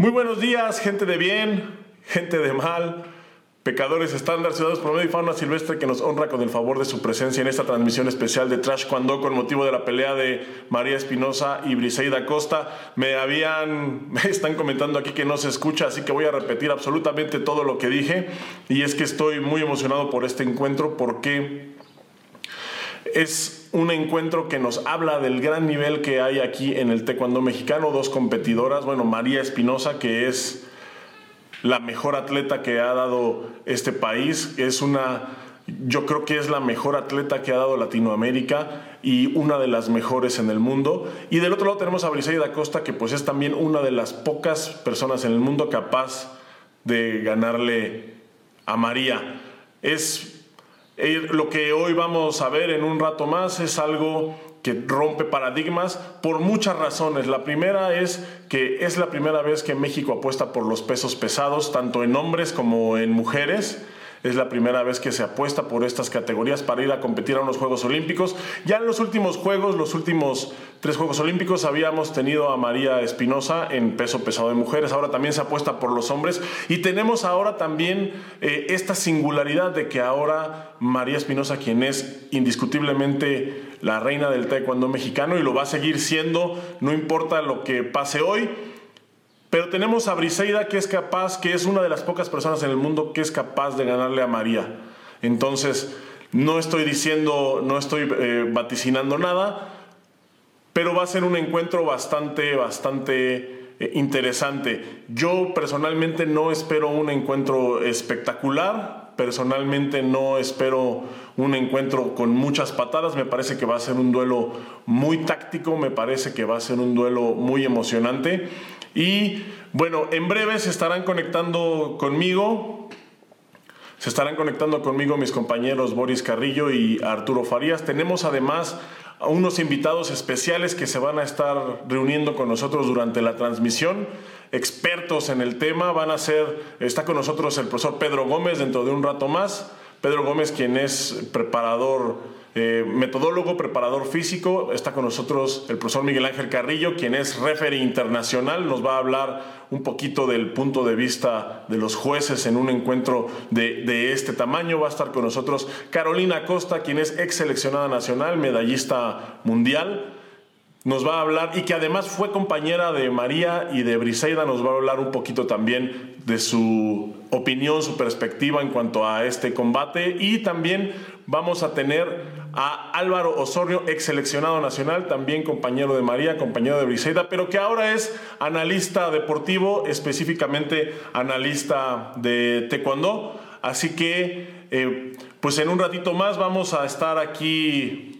Muy buenos días, gente de bien, gente de mal, pecadores estándar, ciudadanos promedio y fauna silvestre que nos honra con el favor de su presencia en esta transmisión especial de Trash Cuando con motivo de la pelea de María Espinosa y Briseida Costa. Me habían, me están comentando aquí que no se escucha, así que voy a repetir absolutamente todo lo que dije y es que estoy muy emocionado por este encuentro porque es un encuentro que nos habla del gran nivel que hay aquí en el taekwondo mexicano. Dos competidoras, bueno, María Espinosa, que es la mejor atleta que ha dado este país, es una, yo creo que es la mejor atleta que ha dado Latinoamérica y una de las mejores en el mundo. Y del otro lado tenemos a Briseida Costa, que pues es también una de las pocas personas en el mundo capaz de ganarle a María. Es lo que hoy vamos a ver en un rato más es algo que rompe paradigmas por muchas razones. La primera es que es la primera vez que México apuesta por los pesos pesados, tanto en hombres como en mujeres. Es la primera vez que se apuesta por estas categorías para ir a competir a unos Juegos Olímpicos. Ya en los últimos Juegos, los últimos tres Juegos Olímpicos, habíamos tenido a María Espinosa en peso pesado de mujeres. Ahora también se apuesta por los hombres. Y tenemos ahora también eh, esta singularidad de que ahora María Espinosa, quien es indiscutiblemente la reina del taekwondo mexicano y lo va a seguir siendo, no importa lo que pase hoy, pero tenemos a Briseida que es capaz, que es una de las pocas personas en el mundo que es capaz de ganarle a María. Entonces, no estoy diciendo, no estoy eh, vaticinando nada, pero va a ser un encuentro bastante, bastante eh, interesante. Yo personalmente no espero un encuentro espectacular, personalmente no espero un encuentro con muchas patadas, me parece que va a ser un duelo muy táctico, me parece que va a ser un duelo muy emocionante y bueno, en breve se estarán conectando conmigo. Se estarán conectando conmigo mis compañeros Boris Carrillo y Arturo Farías. Tenemos además a unos invitados especiales que se van a estar reuniendo con nosotros durante la transmisión. Expertos en el tema van a ser, está con nosotros el profesor Pedro Gómez dentro de un rato más. Pedro Gómez, quien es preparador eh, metodólogo, preparador físico. Está con nosotros el profesor Miguel Ángel Carrillo, quien es referee internacional. Nos va a hablar un poquito del punto de vista de los jueces en un encuentro de, de este tamaño. Va a estar con nosotros Carolina Costa, quien es ex seleccionada nacional, medallista mundial nos va a hablar y que además fue compañera de María y de Briseida, nos va a hablar un poquito también de su opinión, su perspectiva en cuanto a este combate y también vamos a tener a Álvaro Osorio, ex seleccionado nacional, también compañero de María, compañero de Briseida, pero que ahora es analista deportivo, específicamente analista de taekwondo. Así que, eh, pues en un ratito más vamos a estar aquí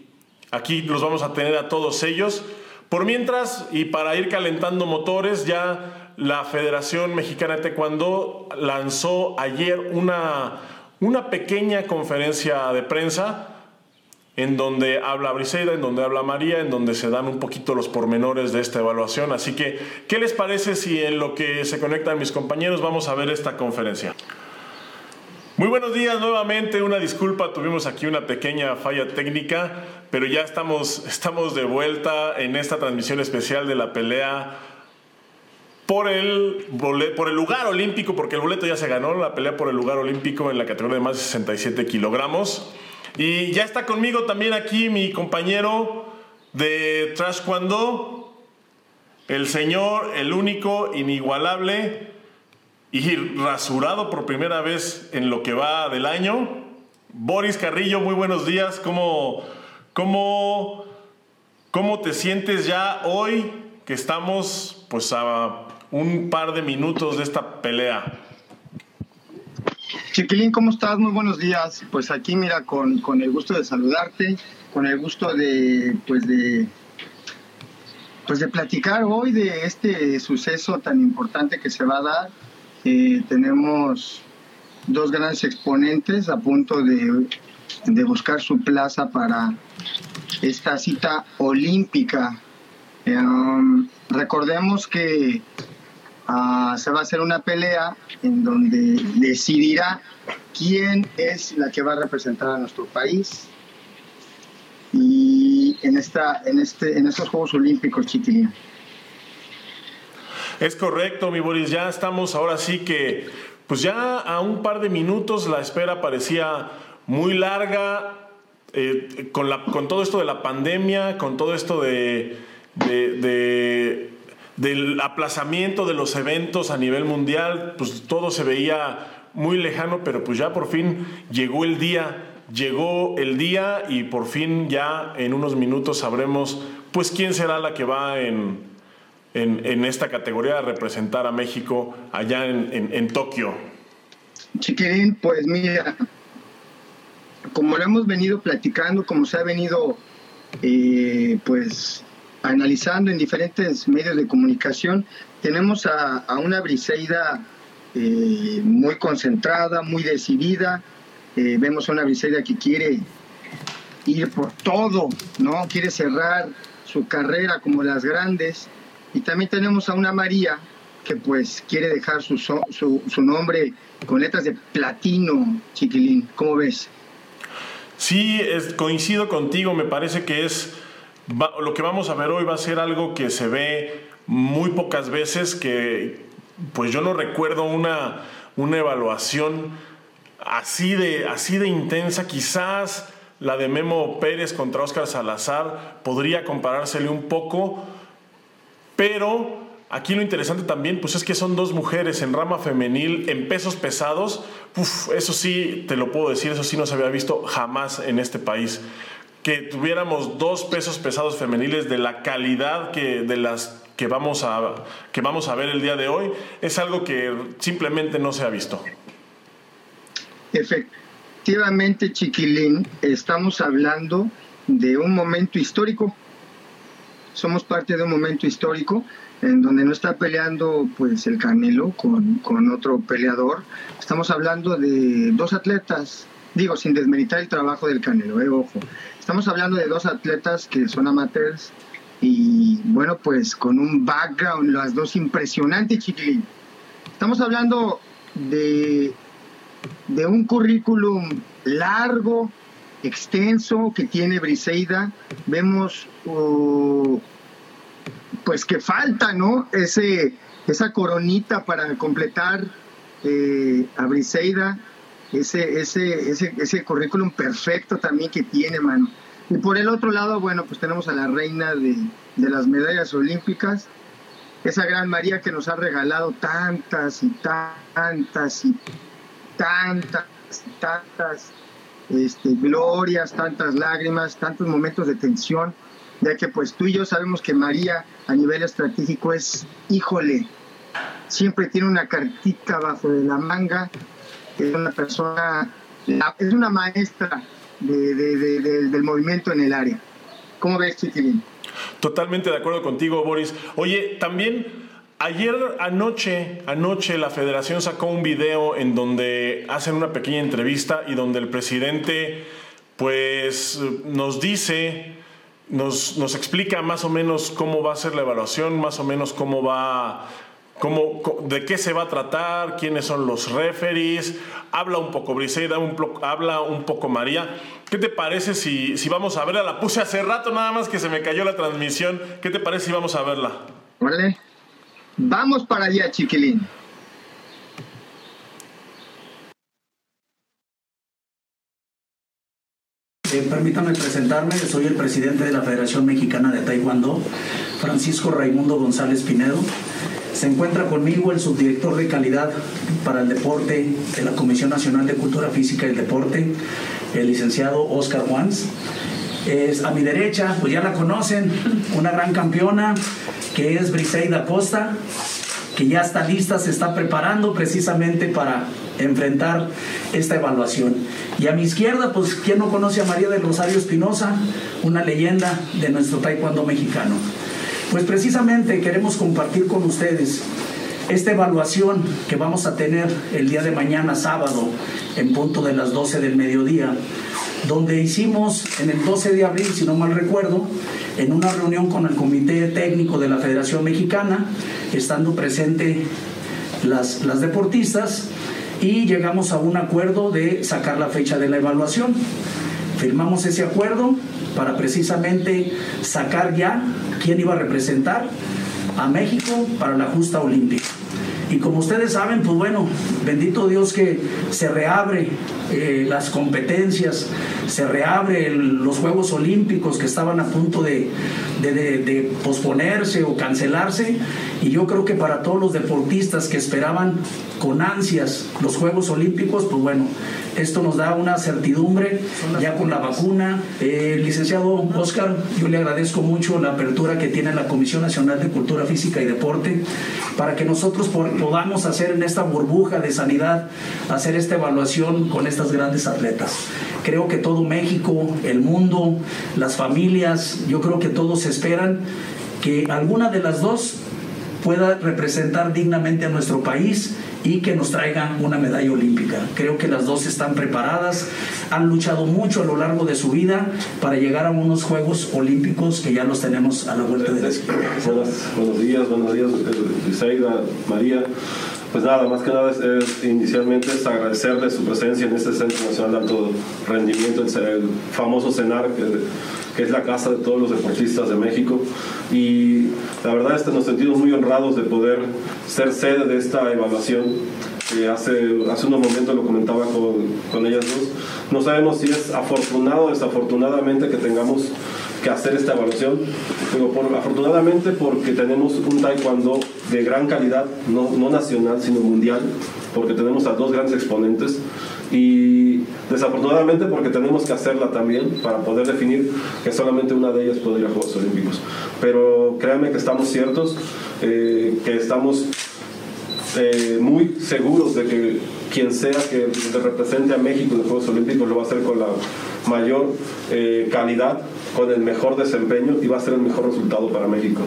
Aquí los vamos a tener a todos ellos. Por mientras, y para ir calentando motores, ya la Federación Mexicana de Taekwondo lanzó ayer una, una pequeña conferencia de prensa en donde habla Briseida, en donde habla María, en donde se dan un poquito los pormenores de esta evaluación. Así que, ¿qué les parece si en lo que se conectan mis compañeros vamos a ver esta conferencia? Muy buenos días nuevamente, una disculpa, tuvimos aquí una pequeña falla técnica, pero ya estamos, estamos de vuelta en esta transmisión especial de la pelea por el, por el lugar olímpico, porque el boleto ya se ganó, la pelea por el lugar olímpico en la categoría de más de 67 kilogramos. Y ya está conmigo también aquí mi compañero de Trash Cuando, el señor, el único, inigualable, y rasurado por primera vez en lo que va del año. Boris Carrillo, muy buenos días. ¿Cómo, cómo, cómo te sientes ya hoy que estamos pues a un par de minutos de esta pelea? Chiquilín, ¿cómo estás? Muy buenos días. Pues aquí, mira, con, con, el gusto de saludarte, con el gusto de, pues de, pues de platicar hoy de este suceso tan importante que se va a dar eh, tenemos dos grandes exponentes a punto de, buscar su plaza para esta cita olímpica. Eh, um, recordemos que ah, se va a hacer una pelea en donde decidirá quién es la que va a representar a nuestro país y en esta en este en estos Juegos Olímpicos chiquilín. Es correcto, mi Boris. Ya estamos ahora sí que, pues ya a un par de minutos la espera parecía muy larga. Eh, con, la, con todo esto de la pandemia, con todo esto de, de, del aplazamiento de los eventos a nivel mundial, pues todo se veía muy lejano, pero pues ya por fin llegó el día llegó el día y por fin ya en unos minutos sabremos pues quién será la que va en, en, esta categoría a representar a México allá en, en, Tokio. Chiquirín, pues mira, como lo hemos venido platicando, como se ha venido eh, pues analizando en diferentes medios de comunicación, tenemos a, una Briseida eh, muy concentrada, muy decidida, eh, vemos a una Briseida que quiere ir por todo, ¿no? Quiere cerrar su carrera como las grandes. Y también tenemos a una María que pues quiere dejar su, su, su nombre con letras de platino, chiquilín. ¿Cómo ves? Sí, coincido contigo, me parece que es lo que vamos a ver hoy va a ser algo que se ve muy pocas veces, que pues yo no recuerdo una, una evaluación así de, así de intensa, quizás la de Memo Pérez contra Óscar Salazar podría comparársele un poco, pero aquí lo interesante también pues es que son dos mujeres en rama femenil en pesos pesados, eso sí, te lo puedo decir, eso sí no se había visto jamás en este país. Que tuviéramos dos pesos pesados femeniles de la calidad que de las que vamos a, que vamos a ver el día de hoy es algo que simplemente no se ha visto. Efectivamente Chiquilín, estamos hablando de un momento histórico. Somos parte de un momento histórico en donde no está peleando pues el Canelo con, otro peleador. Estamos hablando de dos atletas, digo, sin desmeritar el trabajo del Canelo, eh, ojo. Estamos hablando de dos atletas que son amateurs y bueno, pues con un background, las dos impresionantes, Chiquilín. Estamos hablando de de un currículum largo, extenso que tiene Briseida, vemos uh, pues que falta, ¿no? Ese, esa coronita para completar eh, a Briseida, ese, ese, ese, ese currículum perfecto también que tiene, mano. Y por el otro lado, bueno, pues tenemos a la reina de, de las medallas olímpicas, esa gran María que nos ha regalado tantas y tantas y tantas, tantas este, glorias, tantas lágrimas, tantos momentos de tensión, ya que pues tú y yo sabemos que María a nivel estratégico es, híjole, siempre tiene una cartita bajo de la manga, es una persona, es una maestra del movimiento en el área. ¿Cómo ves, Chiquilín? Totalmente de acuerdo contigo, Boris. Oye, también Ayer anoche, anoche la federación sacó un video en donde hacen una pequeña entrevista y donde el presidente pues nos dice, nos, nos explica más o menos cómo va a ser la evaluación, más o menos cómo va, cómo, de qué se va a tratar, quiénes son los referees, habla un poco Briseida, un, habla un poco María. ¿Qué te parece si, si vamos a verla? La puse hace rato nada más que se me cayó la transmisión. ¿Qué te parece si vamos a verla? Vale. Vamos para allá, chiquilín. Eh, permítanme presentarme, soy el presidente de la Federación Mexicana de Taekwondo, Francisco Raimundo González Pinedo. Se encuentra conmigo el subdirector de calidad para el deporte de la Comisión Nacional de Cultura Física y el Deporte, el licenciado Oscar Juans. Es a mi derecha, pues ya la conocen, una gran campeona, que es Briseida Costa, que ya está lista, se está preparando precisamente para enfrentar esta evaluación. Y a mi izquierda, pues, ¿quién no conoce a María del Rosario Espinosa? Una leyenda de nuestro taekwondo mexicano. Pues precisamente queremos compartir con ustedes esta evaluación que vamos a tener el día de mañana, sábado, en punto de las 12 del mediodía, donde hicimos en el 12 de abril, si no mal recuerdo, en una reunión con el Comité Técnico de la Federación Mexicana, estando presente las, las deportistas, y llegamos a un acuerdo de sacar la fecha de la evaluación. Firmamos ese acuerdo para precisamente sacar ya quién iba a representar a México para la justa olímpica. Y como ustedes saben, pues bueno, bendito Dios que se reabre eh, las competencias, se reabre los Juegos Olímpicos que estaban a punto de, de, posponerse o cancelarse. Y yo creo que para todos los deportistas que esperaban con ansias los Juegos Olímpicos, pues bueno, esto nos da una certidumbre ya con la vacuna. Eh, licenciado Oscar, yo le agradezco mucho la apertura que tiene la Comisión Nacional de Cultura Física y Deporte para que nosotros podamos hacer en esta burbuja de sanidad, hacer esta evaluación con estas grandes atletas. Creo que todo México, el mundo, las familias, yo creo que todos esperan que alguna de las dos pueda representar dignamente a nuestro país y que nos traiga una medalla olímpica. Creo que las dos están preparadas, han luchado mucho a lo largo de su vida para llegar a unos Juegos Olímpicos que ya los tenemos a la vuelta de la Buenos días, buenos días, Isaida, María. Pues nada, más que nada es, inicialmente es agradecerle su presencia en este Centro Nacional de Alto Rendimiento, el, famoso CENAR, que, es la casa de todos los deportistas de México. Y la verdad es que nos sentimos muy honrados de poder ser sede de esta evaluación. Hace, hace unos momentos lo comentaba con, con ellas dos. No sabemos si es afortunado o desafortunadamente que tengamos que hacer esta evaluación. Pero por, afortunadamente porque tenemos un taekwondo de gran calidad, no, no nacional, sino mundial, porque tenemos a dos grandes exponentes y desafortunadamente porque tenemos que hacerla también para poder definir que solamente una de ellas puede ir a Juegos Olímpicos. Pero créanme que estamos ciertos, eh, que estamos eh, muy seguros de que quien sea que represente a México en los Juegos Olímpicos lo va a hacer con la mayor eh, calidad con el mejor desempeño y va a ser el mejor resultado para México.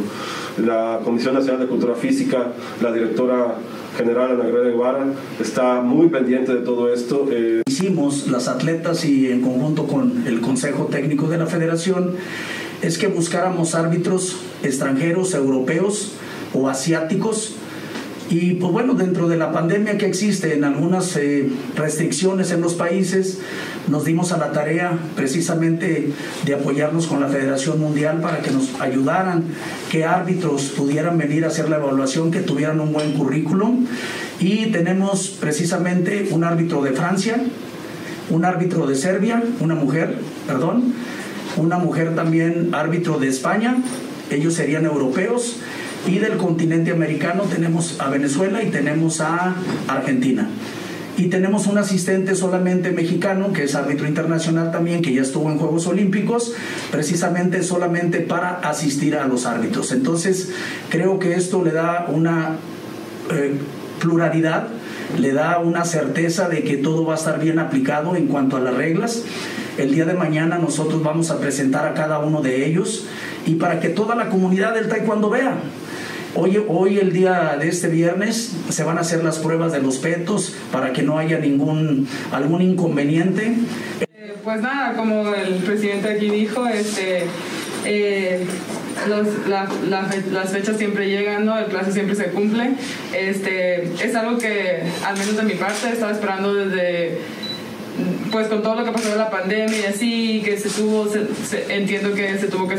La Comisión Nacional de Cultura Física, la directora general Ana Gregoria Guevara, está muy pendiente de todo esto. Eh, Hicimos las atletas y en conjunto con el Consejo Técnico de la Federación es que buscáramos árbitros extranjeros, europeos o asiáticos y pues bueno, dentro de la pandemia que existe en algunas eh, restricciones en los países, nos dimos a la tarea precisamente de apoyarnos con la Federación Mundial para que nos ayudaran, que árbitros pudieran venir a hacer la evaluación, que tuvieran un buen currículum. Y tenemos precisamente un árbitro de Francia, un árbitro de Serbia, una mujer, perdón, una mujer también árbitro de España, ellos serían europeos y del continente americano tenemos a Venezuela y tenemos a Argentina. Y tenemos un asistente solamente mexicano, que es árbitro internacional también, que ya estuvo en Juegos Olímpicos, precisamente solamente para asistir a los árbitros. Entonces, creo que esto le da una eh, pluralidad, le da una certeza de que todo va a estar bien aplicado en cuanto a las reglas. El día de mañana nosotros vamos a presentar a cada uno de ellos y para que toda la comunidad del taekwondo vea Hoy, hoy, el día de este viernes, se van a hacer las pruebas de los petos para que no haya ningún algún inconveniente. Eh, pues nada, como el presidente aquí dijo, este, eh, las fechas siempre llegan, ¿no? el plazo siempre se cumple. Este, es algo que, al menos de mi parte, estaba esperando desde pues con todo lo que pasó de la pandemia y así, que se tuvo, entiendo que se tuvo que,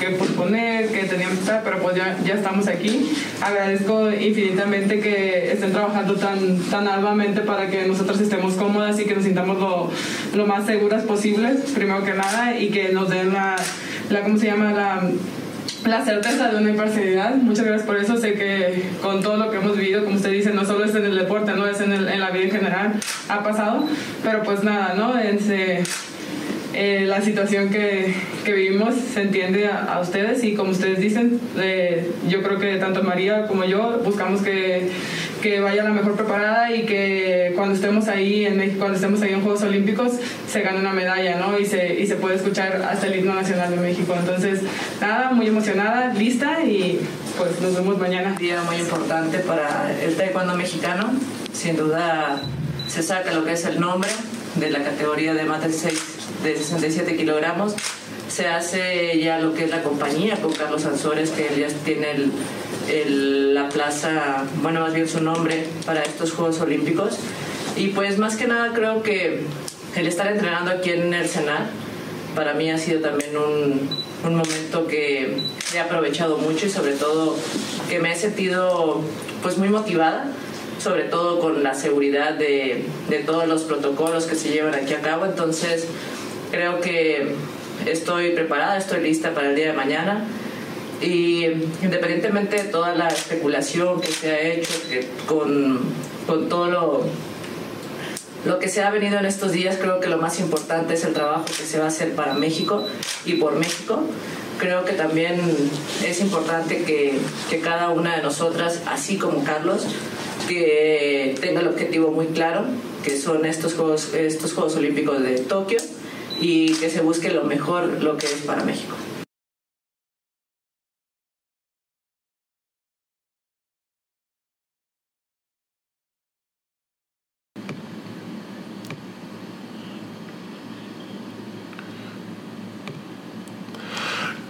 que, posponer, que teníamos que estar, pero pues ya, ya estamos aquí. Agradezco infinitamente que estén trabajando tan, tan arduamente para que nosotros estemos cómodas y que nos sintamos lo, lo más seguras posibles, primero que nada, y que nos den la, la ¿cómo se llama? La la certeza de una imparcialidad. Muchas gracias por eso. Sé que con todo lo que hemos vivido, como usted dice, no solo es en el deporte, no es en, en la vida en general, ha pasado. Pero pues nada, ¿no? Ese, eh, la situación que, que, vivimos se entiende a, ustedes y como ustedes dicen, eh, yo creo que tanto María como yo buscamos que que vaya la mejor preparada y que cuando estemos ahí en México, cuando estemos ahí en Juegos Olímpicos, se gane una medalla, ¿no? Y se, y se puede escuchar hasta el himno nacional de México. Entonces, nada, muy emocionada, lista y pues nos vemos mañana. Un día muy importante para el taekwondo mexicano. Sin duda se saca lo que es el nombre de la categoría de más de, 6, de 67 kilogramos. Se hace ya lo que es la compañía con Carlos Ansores, que ya tiene el la plaza, bueno, más bien su nombre para estos Juegos Olímpicos. Y pues más que nada creo que el estar entrenando aquí en el Senal para mí ha sido también un, un momento que he aprovechado mucho y sobre todo que me he sentido pues muy motivada, sobre todo con la seguridad de, de todos los protocolos que se llevan aquí a cabo. Entonces, creo que estoy preparada, estoy lista para el día de mañana. Y independientemente de toda la especulación que se ha hecho que con, con todo lo, lo que se ha venido en estos días, creo que lo más importante es el trabajo que se va a hacer para México y por México. Creo que también es importante que, que cada una de nosotras, así como Carlos, que tenga el objetivo muy claro, que son estos Juegos, estos Juegos Olímpicos de Tokio, y que se busque lo mejor, lo que es para México.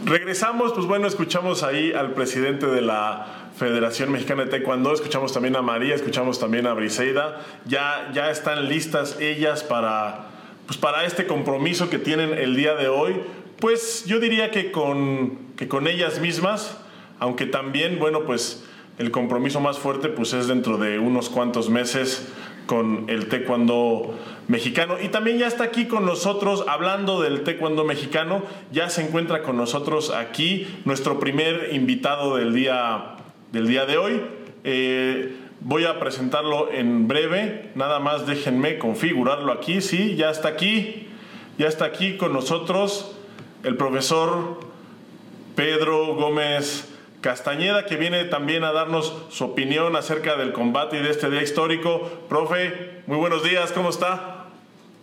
Regresamos, pues bueno, escuchamos ahí al presidente de la Federación Mexicana de Taekwondo, escuchamos también a María, escuchamos también a Briseida. Ya, ya están listas ellas para, pues para este compromiso que tienen el día de hoy. Pues yo diría que con, que con ellas mismas, aunque también, bueno, pues el compromiso más fuerte pues es dentro de unos cuantos meses con el taekwondo mexicano. Y también ya está aquí con nosotros hablando del taekwondo mexicano. Ya se encuentra con nosotros aquí nuestro primer invitado del día, del día de hoy. Eh, voy a presentarlo en breve. Nada más déjenme configurarlo aquí. Sí, ya está aquí. Ya está aquí con nosotros el profesor Pedro Gómez Castañeda, que viene también a darnos su opinión acerca del combate y de este día histórico. Profe, muy buenos días, ¿cómo está?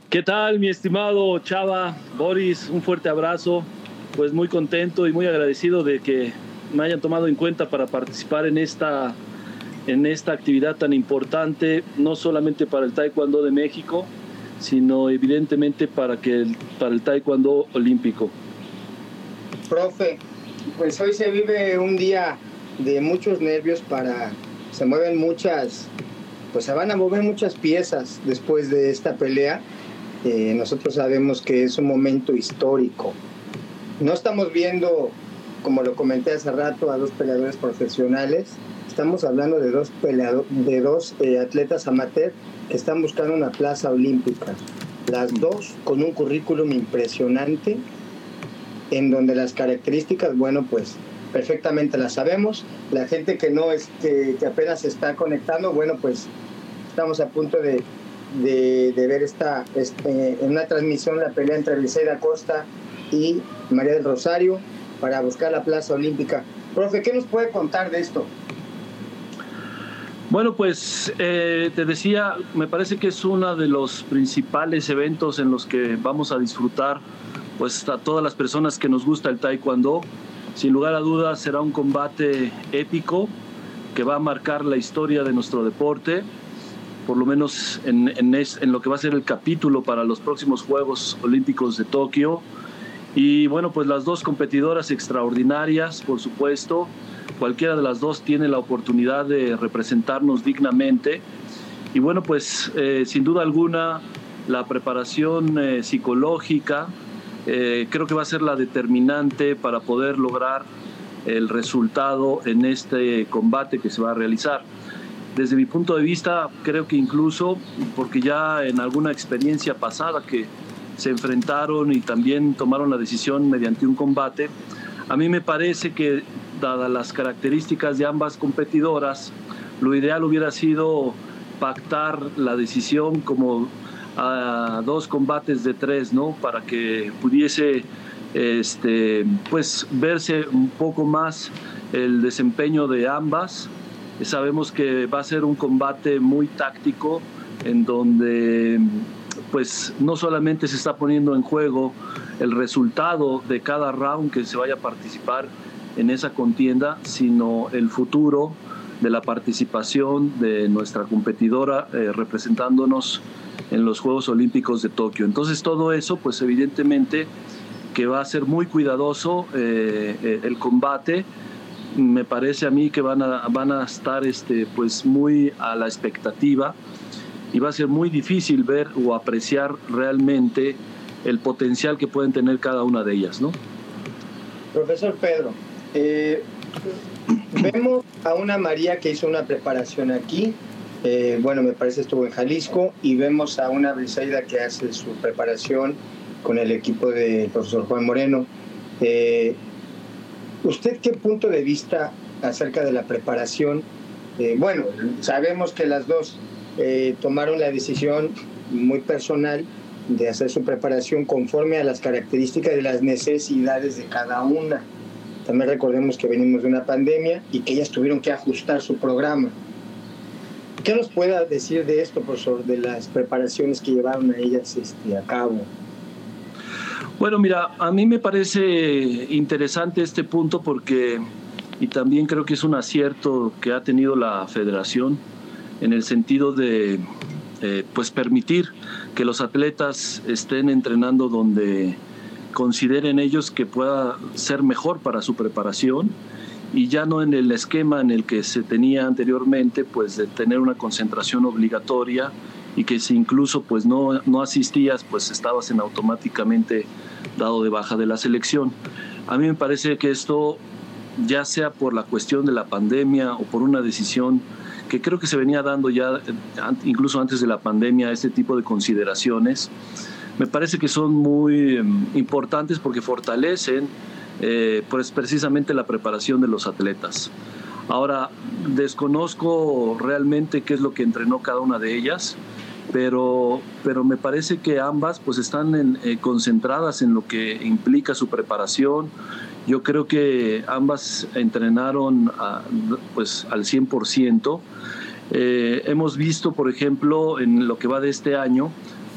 ¿Qué tal, mi estimado Chava, Boris? Un fuerte abrazo. Pues muy contento y muy agradecido de que me hayan tomado en cuenta para participar en esta, en esta actividad tan importante, no solamente para el Taekwondo de México, sino evidentemente para, que el, para el Taekwondo olímpico. Profe, pues hoy se vive un día de muchos nervios para, se mueven muchas, pues se van a mover muchas piezas después de esta pelea. Eh, nosotros sabemos que es un momento histórico. No estamos viendo, como lo comenté hace rato, a dos peleadores profesionales. Estamos hablando de dos, peleado- de dos eh, atletas amateur que están buscando una plaza olímpica. Las dos con un currículum impresionante en donde las características, bueno, pues perfectamente las sabemos. La gente que no es, que, apenas se está conectando, bueno, pues estamos a punto de, ver esta, este, en una transmisión la pelea entre Briseida Costa y María del Rosario para buscar la plaza olímpica. Profe, ¿qué nos puede contar de esto? Bueno, pues eh, te decía, me parece que es uno de los principales eventos en los que vamos a disfrutar, pues a todas las personas que nos gusta el taekwondo. Sin lugar a dudas será un combate épico que va a marcar la historia de nuestro deporte, por lo menos en, en, lo que va a ser el capítulo para los próximos Juegos Olímpicos de Tokio. Y bueno, pues las dos competidoras extraordinarias, por supuesto, cualquiera de las dos tiene la oportunidad de representarnos dignamente. Y bueno, pues eh, sin duda alguna la preparación eh, psicológica eh, creo que va a ser la determinante para poder lograr el resultado en este combate que se va a realizar. Desde mi punto de vista, creo que incluso, porque ya en alguna experiencia pasada que se enfrentaron y también tomaron la decisión mediante un combate, a mí me parece que, dadas las características de ambas competidoras, lo ideal hubiera sido pactar la decisión como a dos combates de tres, ¿no? Para que pudiese este, pues, verse un poco más el desempeño de ambas. Sabemos que va a ser un combate muy táctico en donde pues no solamente se está poniendo en juego el resultado de cada round que se vaya a participar en esa contienda, sino el futuro de la participación de nuestra competidora eh, representándonos en los Juegos Olímpicos de Tokio. Entonces todo eso, pues evidentemente que va a ser muy cuidadoso eh, eh, el combate. Me parece a mí que van a, van a estar este, pues muy a la expectativa y va a ser muy difícil ver o apreciar realmente el potencial que pueden tener cada una de ellas, ¿no? Profesor Pedro, eh, vemos a una María que hizo una preparación aquí, eh, bueno, me parece estuvo en Jalisco, y vemos a una Briseida que hace su preparación con el equipo del profesor Juan Moreno. Eh, ¿Usted qué punto de vista acerca de la preparación? Bueno, sabemos que las dos tomaron la decisión muy personal de hacer su preparación conforme a las características de las necesidades de cada una. También recordemos que venimos de una pandemia y que ellas tuvieron que ajustar su programa. ¿Qué nos pueda decir de esto, profesor, de las preparaciones que llevaron a ellas este, a cabo? Bueno, mira, a mí me parece interesante este punto porque, y también creo que es un acierto que ha tenido la federación en el sentido de, eh, pues, permitir que los atletas estén entrenando donde consideren ellos que pueda ser mejor para su preparación y ya no en el esquema en el que se tenía anteriormente, pues de tener una concentración obligatoria y que si incluso pues no, no asistías, pues estabas en automáticamente dado de baja de la selección. A mí me parece que esto, ya sea por la cuestión de la pandemia o por una decisión que creo que se venía dando ya incluso antes de la pandemia, este tipo de consideraciones, me parece que son muy em, importantes porque fortalecen eh, pues precisamente la preparación de los atletas. Ahora, desconozco realmente qué es lo que entrenó cada una de ellas, pero, pero me parece que ambas pues están eh, concentradas en lo que implica su preparación. Yo creo que ambas entrenaron pues al 100%. Eh, hemos visto, por ejemplo, en lo que va de este año,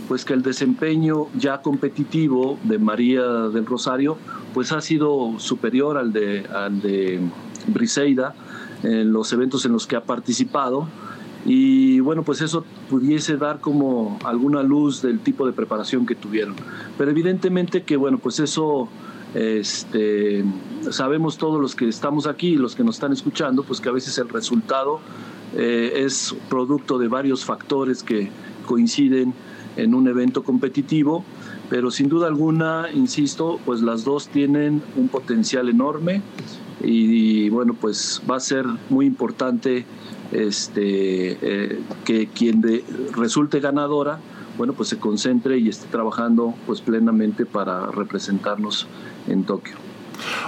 pues que el desempeño ya competitivo de María del Rosario pues ha sido superior al de, al de Briseida en los eventos en los que ha participado y bueno pues eso pudiese dar como alguna luz del tipo de preparación que tuvieron pero evidentemente que bueno pues eso este, sabemos todos los que estamos aquí y los que nos están escuchando pues que a veces el resultado eh, es producto de varios factores que coinciden en un evento competitivo, pero sin duda alguna, insisto, pues las dos tienen un potencial enorme y, bueno, pues va a ser muy importante este, eh, que quien resulte ganadora, bueno, pues se concentre y esté trabajando pues plenamente para representarnos en Tokio.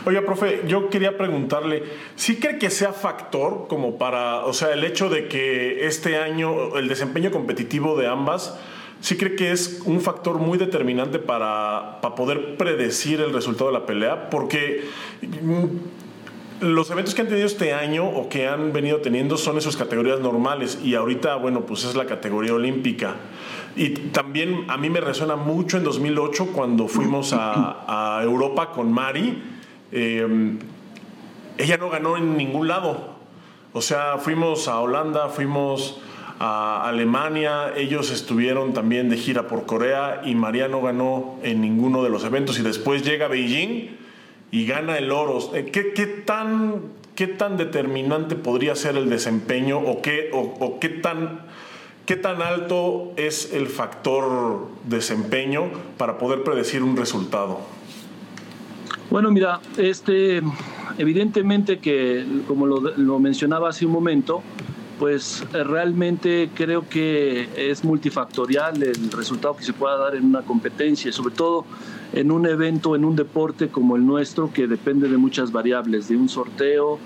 Oye, profe, yo quería preguntarle, ¿sí cree que sea factor como para, o sea, el hecho de que este año el desempeño competitivo de ambas sí cree que es un factor muy determinante para, poder predecir el resultado de la pelea, porque mm, los eventos que han tenido este año o que han venido teniendo son esas categorías normales y ahorita, bueno, pues es la categoría olímpica. Y también a mí me resuena mucho en 2008 cuando fuimos a, Europa con Mari. Em, ella no ganó en ningún lado. O sea, fuimos a Holanda, fuimos a Alemania, ellos estuvieron también de gira por Corea y Mariano ganó en ninguno de los eventos y después llega a Beijing y gana el oro. ¿Qué, qué tan, qué tan determinante podría ser el desempeño o qué, o, qué, tan, qué tan alto es el factor desempeño para poder predecir un resultado? Bueno, mira, este, evidentemente que, como lo, lo mencionaba hace un momento, pues eh, realmente creo que es multifactorial el resultado que se pueda dar en una competencia, sobre todo en un evento, en un deporte como el nuestro, que depende de muchas variables, de un sorteo,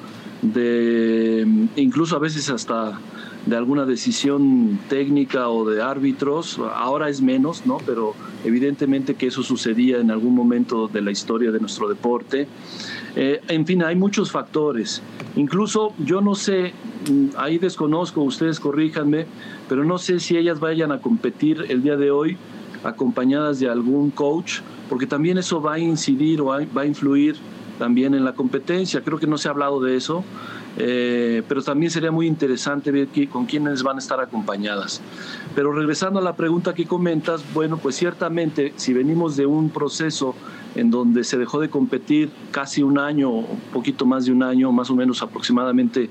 de incluso a veces hasta de alguna decisión técnica o de árbitros, ahora es menos, ¿no? Pero evidentemente que eso sucedía en algún momento de la historia de nuestro deporte. Eh, en fin, hay muchos factores. Incluso yo no sé, mm, ahí desconozco, ustedes corríjanme, pero no sé si ellas vayan a competir el día de hoy acompañadas de algún coach, porque también eso va a incidir o va a influir también en la competencia. Creo que no se ha hablado de eso. Eh, pero también sería muy interesante ver con quiénes van a estar acompañadas. Pero regresando a la pregunta que comentas, bueno, pues ciertamente si venimos de un proceso en donde se dejó de competir casi un año, un poquito más de un año, más o menos aproximadamente eh,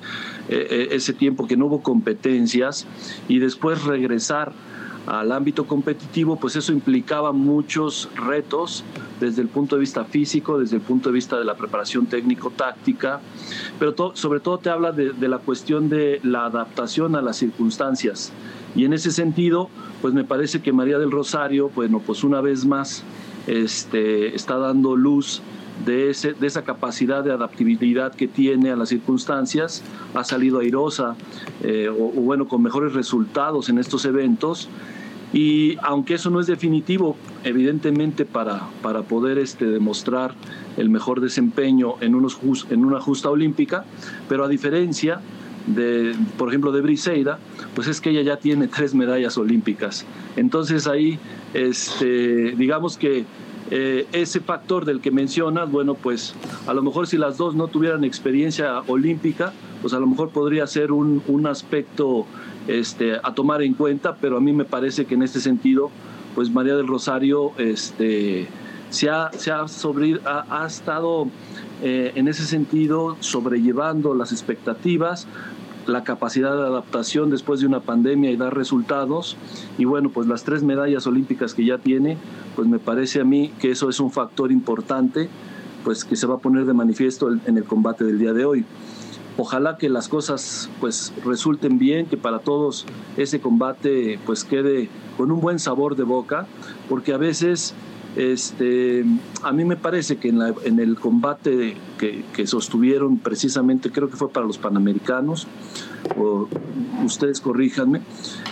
eh, ese tiempo que no hubo competencias, y después regresar al ámbito competitivo, pues eso implicaba muchos retos desde el punto de vista físico, desde el punto de vista de la preparación técnico-táctica, pero sobre todo te habla de, la cuestión de la adaptación a las circunstancias. Y en ese sentido, pues me parece que María del Rosario, bueno, pues una vez más este, está dando luz de, ese, de esa capacidad de adaptabilidad que tiene a las circunstancias, ha salido airosa eh, o, bueno, con mejores resultados en estos eventos. Y aunque eso no es definitivo, evidentemente para, para poder este, demostrar el mejor desempeño en, unos en una justa olímpica, pero a diferencia de, por ejemplo, de Briseida, pues es que ella ya tiene tres medallas olímpicas. Entonces ahí, este, digamos que eh, ese factor del que mencionas, bueno, pues a lo mejor si las dos no tuvieran experiencia olímpica, pues a lo mejor podría ser un, un aspecto este, a tomar en cuenta, pero a mí me parece que en este sentido, pues María del Rosario este, se, ha, se ha, sobre, ha, estado eh, en ese sentido sobrellevando las expectativas, la capacidad de adaptación después de una pandemia y dar resultados. Y bueno, pues las tres medallas olímpicas que ya tiene, pues me parece a mí que eso es un factor importante, pues que se va a poner de manifiesto en el combate del día de hoy. Ojalá que las cosas pues resulten bien, que para todos ese combate pues quede con un buen sabor de boca, porque a veces este, a mí me parece que en, el combate que, sostuvieron precisamente, creo que fue para los Panamericanos, o ustedes corríjanme,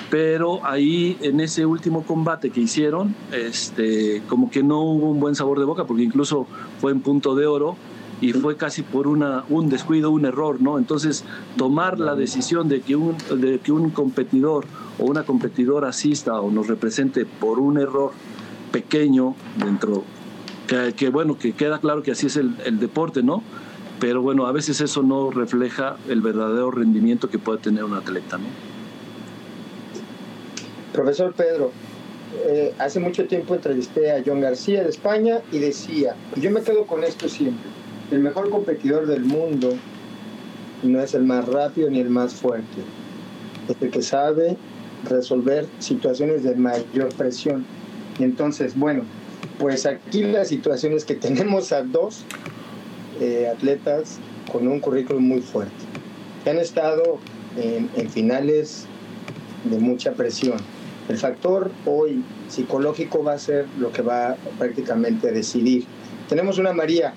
pero ahí en ese último combate que hicieron, este, como que no hubo un buen sabor de boca, porque incluso fue en punto de oro y fue casi por una, un descuido, un error, ¿no? Entonces, tomar la decisión de que, un, de que un competidor o una competidora asista o nos represente por un error pequeño dentro, que, bueno, que queda claro que así es el, deporte, ¿no? Pero bueno, a veces eso no refleja el verdadero rendimiento que puede tener un atleta, ¿no? Profesor Pedro, eh, hace mucho tiempo entrevisté a John García de España y decía, y yo me quedo con esto siempre, el mejor competidor del mundo no es el más rápido ni el más fuerte, es el que sabe resolver situaciones de mayor presión entonces, bueno, pues aquí la situación es que tenemos a dos eh, atletas con un currículum muy fuerte, han estado en, en finales de mucha presión. El factor hoy psicológico va a ser lo que va prácticamente a decidir. Tenemos una María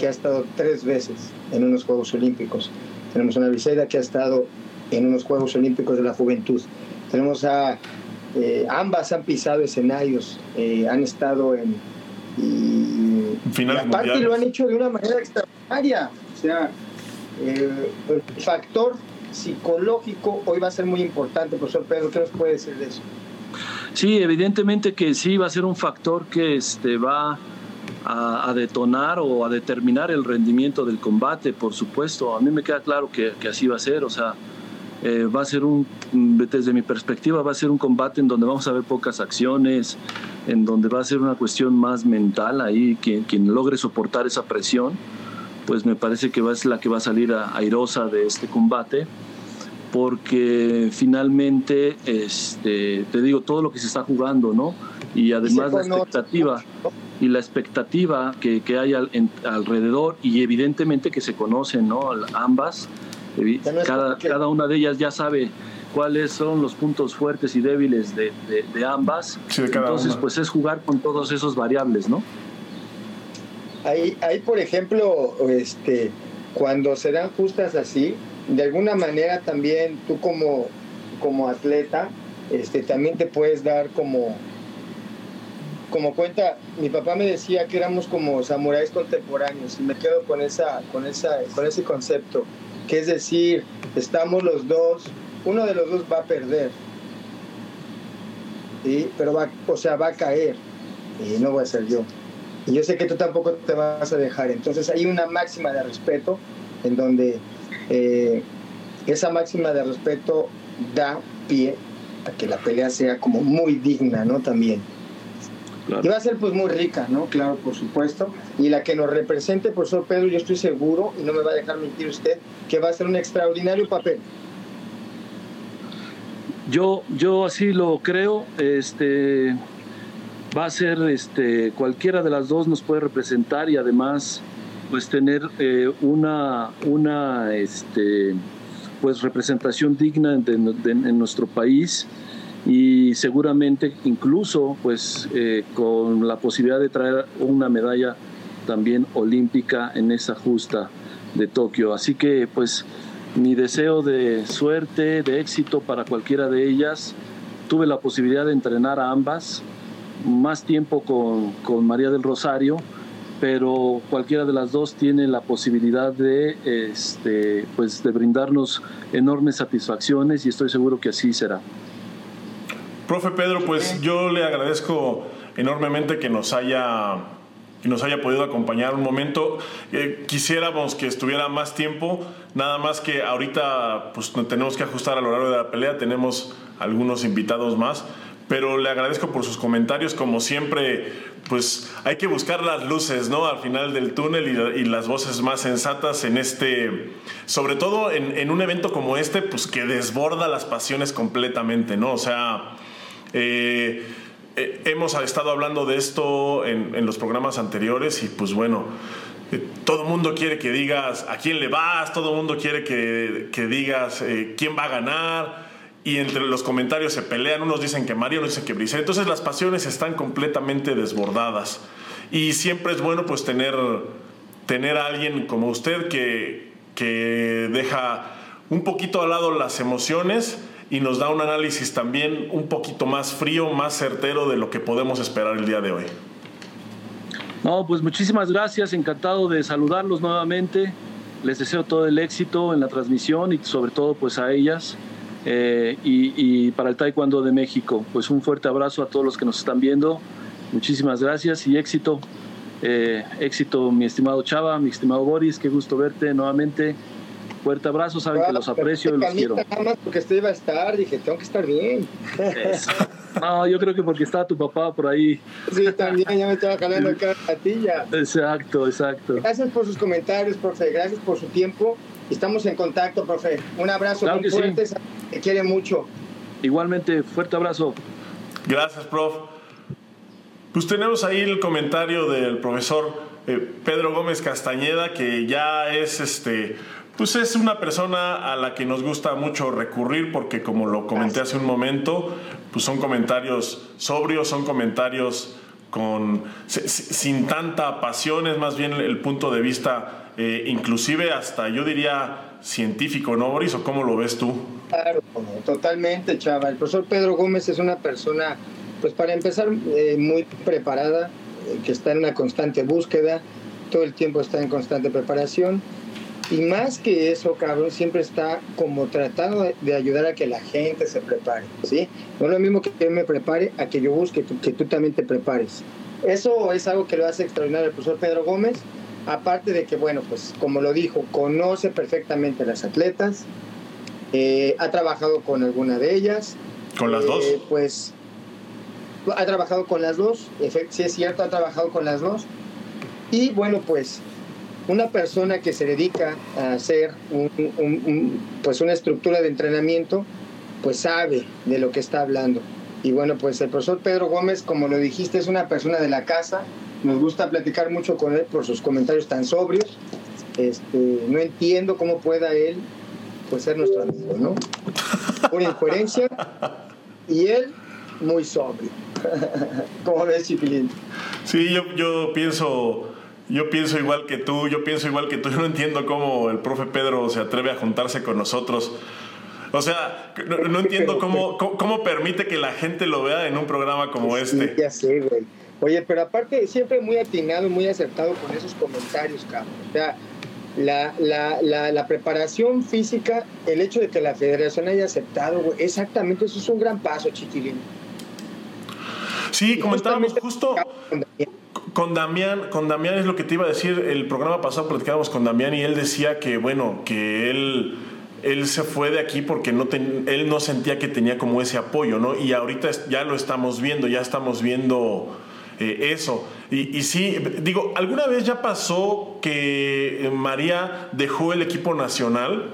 que ha estado tres veces en unos Juegos Olímpicos. Tenemos una Briseida que ha estado en unos Juegos Olímpicos de la Juventud. Tenemos a eh, ambas han pisado escenarios, eh, han estado en. Y, aparte lo han hecho de una manera extraordinaria. O sea, eh, el factor psicológico hoy va a ser muy importante, profesor Pedro. ¿Qué nos puede decir de eso? Sí, evidentemente que sí va a ser un factor que este, va a, detonar o a determinar el rendimiento del combate, por supuesto. A mí me queda claro que, que así va a ser. O sea, eh, va a ser un, desde mi perspectiva, va a ser un combate en donde vamos a ver pocas acciones, en donde va a ser una cuestión más mental ahí, quien, quien logre soportar esa presión, pues me parece que va, es la que va a salir airosa de este combate, porque finalmente, este, te digo, todo lo que se está jugando, ¿no? Y además la expectativa y la expectativa que, que hay alrededor y evidentemente que se conocen, ¿no? Ambas cada, cada una de ellas ya sabe cuáles son los puntos fuertes y débiles de, de, ambas. Entonces, pues es jugar con todos esos variables, ¿no? Ahí, ahí, por ejemplo, este, cuando se dan justas así, de alguna manera también tú como, como atleta, este, también te puedes dar como, como cuenta, mi papá me decía que éramos como samuráis contemporáneos y me quedo con, esa, con, esa, con ese concepto que es decir, estamos los dos, uno de los dos va a perder, pero va, o sea, va a caer, y no voy a ser yo. Y yo sé que tú tampoco te vas a dejar, entonces hay una máxima de respeto en donde eh, esa máxima de respeto da pie a que la pelea sea como muy digna, ¿no? También. Y va a ser pues muy rica, ¿no? Claro, por supuesto. Y la que nos represente, profesor Pedro, yo estoy seguro, y no me va a dejar mentir usted, que va a ser un extraordinario papel. Yo, yo así lo creo. Este, va a ser este, cualquiera de las dos nos puede representar y además pues tener eh, una, una este, pues representación digna en nuestro país y seguramente incluso pues eh, con la posibilidad de traer una medalla también olímpica en esa justa de Tokio. Así que pues mi deseo de suerte, de éxito para cualquiera de ellas. Tuve la posibilidad de entrenar a ambas, más tiempo con, con María del Rosario, pero cualquiera de las dos tiene la posibilidad de, este, pues, de brindarnos enormes satisfacciones y estoy seguro que así será. Profe Pedro, pues yo le agradezco enormemente que nos haya que nos haya podido acompañar un momento. Eh, quisiéramos que estuviera más tiempo, nada más que ahorita pues tenemos que ajustar a lo largo de la pelea, tenemos algunos invitados más, pero le agradezco por sus comentarios, como siempre, pues hay que buscar las luces, ¿no? Al final del túnel y, las voces más sensatas en este, sobre todo en, un evento como este, pues que desborda las pasiones completamente, ¿no? O sea... Eh, eh, hemos estado hablando de esto en, los programas anteriores y pues bueno, eh, todo el mundo quiere que digas a quién le vas, todo el mundo quiere que, digas quién va a ganar y entre los comentarios se pelean, unos dicen que Mario, otros dicen que Brice, entonces las pasiones están completamente desbordadas. Y siempre es bueno pues tener, tener a alguien como usted que, que deja un poquito al lado las emociones y nos da un análisis también un poquito más frío, más certero de lo que podemos esperar el día de hoy. No, pues muchísimas gracias, encantado de saludarlos nuevamente. Les deseo todo el éxito en la transmisión y sobre todo pues a ellas eh, y, para el Taekwondo de México. Pues un fuerte abrazo a todos los que nos están viendo. Muchísimas gracias y éxito. Eh, éxito, mi estimado Chava, mi estimado Boris, qué gusto verte nuevamente. Fuerte abrazo, saben que los aprecio y los quiero. Nada más porque usted iba a estar, dije, tengo que estar bien. No, yo creo que porque estaba tu papá por ahí. Sí, también, ya me estaba jalando acá la patilla. Exacto, exacto. Gracias por sus comentarios, profe, gracias por su tiempo. Estamos en contacto, profe. Un abrazo muy fuerte, te quiere mucho. Igualmente, fuerte abrazo. Gracias, prof. Pues tenemos ahí el comentario del profesor eh, Pedro Gómez Castañeda, que ya es este pues es una persona a la que nos gusta mucho recurrir porque como lo comenté hace un momento, pues son comentarios sobrios, son comentarios con, sin tanta pasión, es más bien el punto de vista eh, inclusive hasta yo diría científico, ¿no, Boris? ¿O cómo lo ves tú? Claro, totalmente, chava. El profesor Pedro Gómez es una persona, pues para empezar, eh, muy preparada, eh, que está en una constante búsqueda, todo el tiempo está en constante preparación y más que eso, cabrón, siempre está como tratando de ayudar a que la gente se prepare, ¿sí? No es lo mismo que yo me prepare a que yo busque que tú también te prepares. Eso es algo que lo hace extraordinario el profesor Pedro Gómez, aparte de que, bueno, pues como lo dijo, conoce perfectamente a las atletas, eh, ha trabajado con alguna de ellas. ¿Con las dos? Eh, pues ha trabajado con las dos, sí es cierto, ha trabajado con las dos. Y bueno, pues una persona que se dedica a hacer pues una estructura de entrenamiento, pues sabe de lo que está hablando. Y bueno, pues el profesor Pedro Gómez, como lo dijiste, es una persona de la casa. Nos gusta platicar mucho con él por sus comentarios tan sobrios. Este, no entiendo cómo pueda él pues, ser nuestro amigo, ¿no? Por incoherencia y él muy sobrio. ¿Cómo ves, Chipilín? Sí, yo, yo pienso yo pienso igual que tú, yo pienso igual que tú. Yo no entiendo cómo el profe Pedro se atreve a juntarse con nosotros. O sea, no, entiendo cómo, cómo, permite que la gente lo vea en un programa como este. Ya sé, güey. Oye, pero aparte, siempre muy atinado, muy acertado con esos comentarios, cabrón. O sea, la, la, la, la, preparación física, el hecho de que la federación haya aceptado, güey, exactamente, eso es un gran paso, chiquilín. Sí, comentábamos justo con Damián, con Damián es lo que te iba a decir, el programa pasado platicábamos con Damián y él decía que, bueno, que él, él se fue de aquí porque no él no sentía que tenía como ese apoyo, ¿no? Y ahorita ya lo estamos viendo, ya estamos viendo eh, eso. Y, y, sí, digo, ¿alguna vez ya pasó que María dejó el equipo nacional?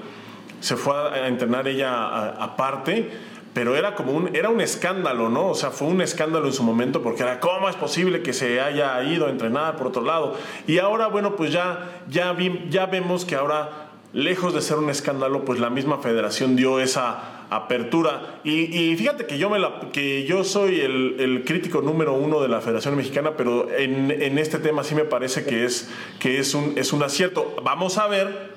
Se fue a, entrenar ella aparte pero era como un, era un escándalo, ¿no? O sea, fue un escándalo en su momento porque era, ¿cómo es posible que se haya ido a entrenar por otro lado? Y ahora, bueno, pues ya, ya, ya vemos que ahora, lejos de ser un escándalo, pues la misma federación dio esa apertura. Y, fíjate que yo, me que yo soy el, crítico número uno de la Federación Mexicana, pero en, en, este tema sí me parece que es, que es, un, es un acierto. Vamos a ver,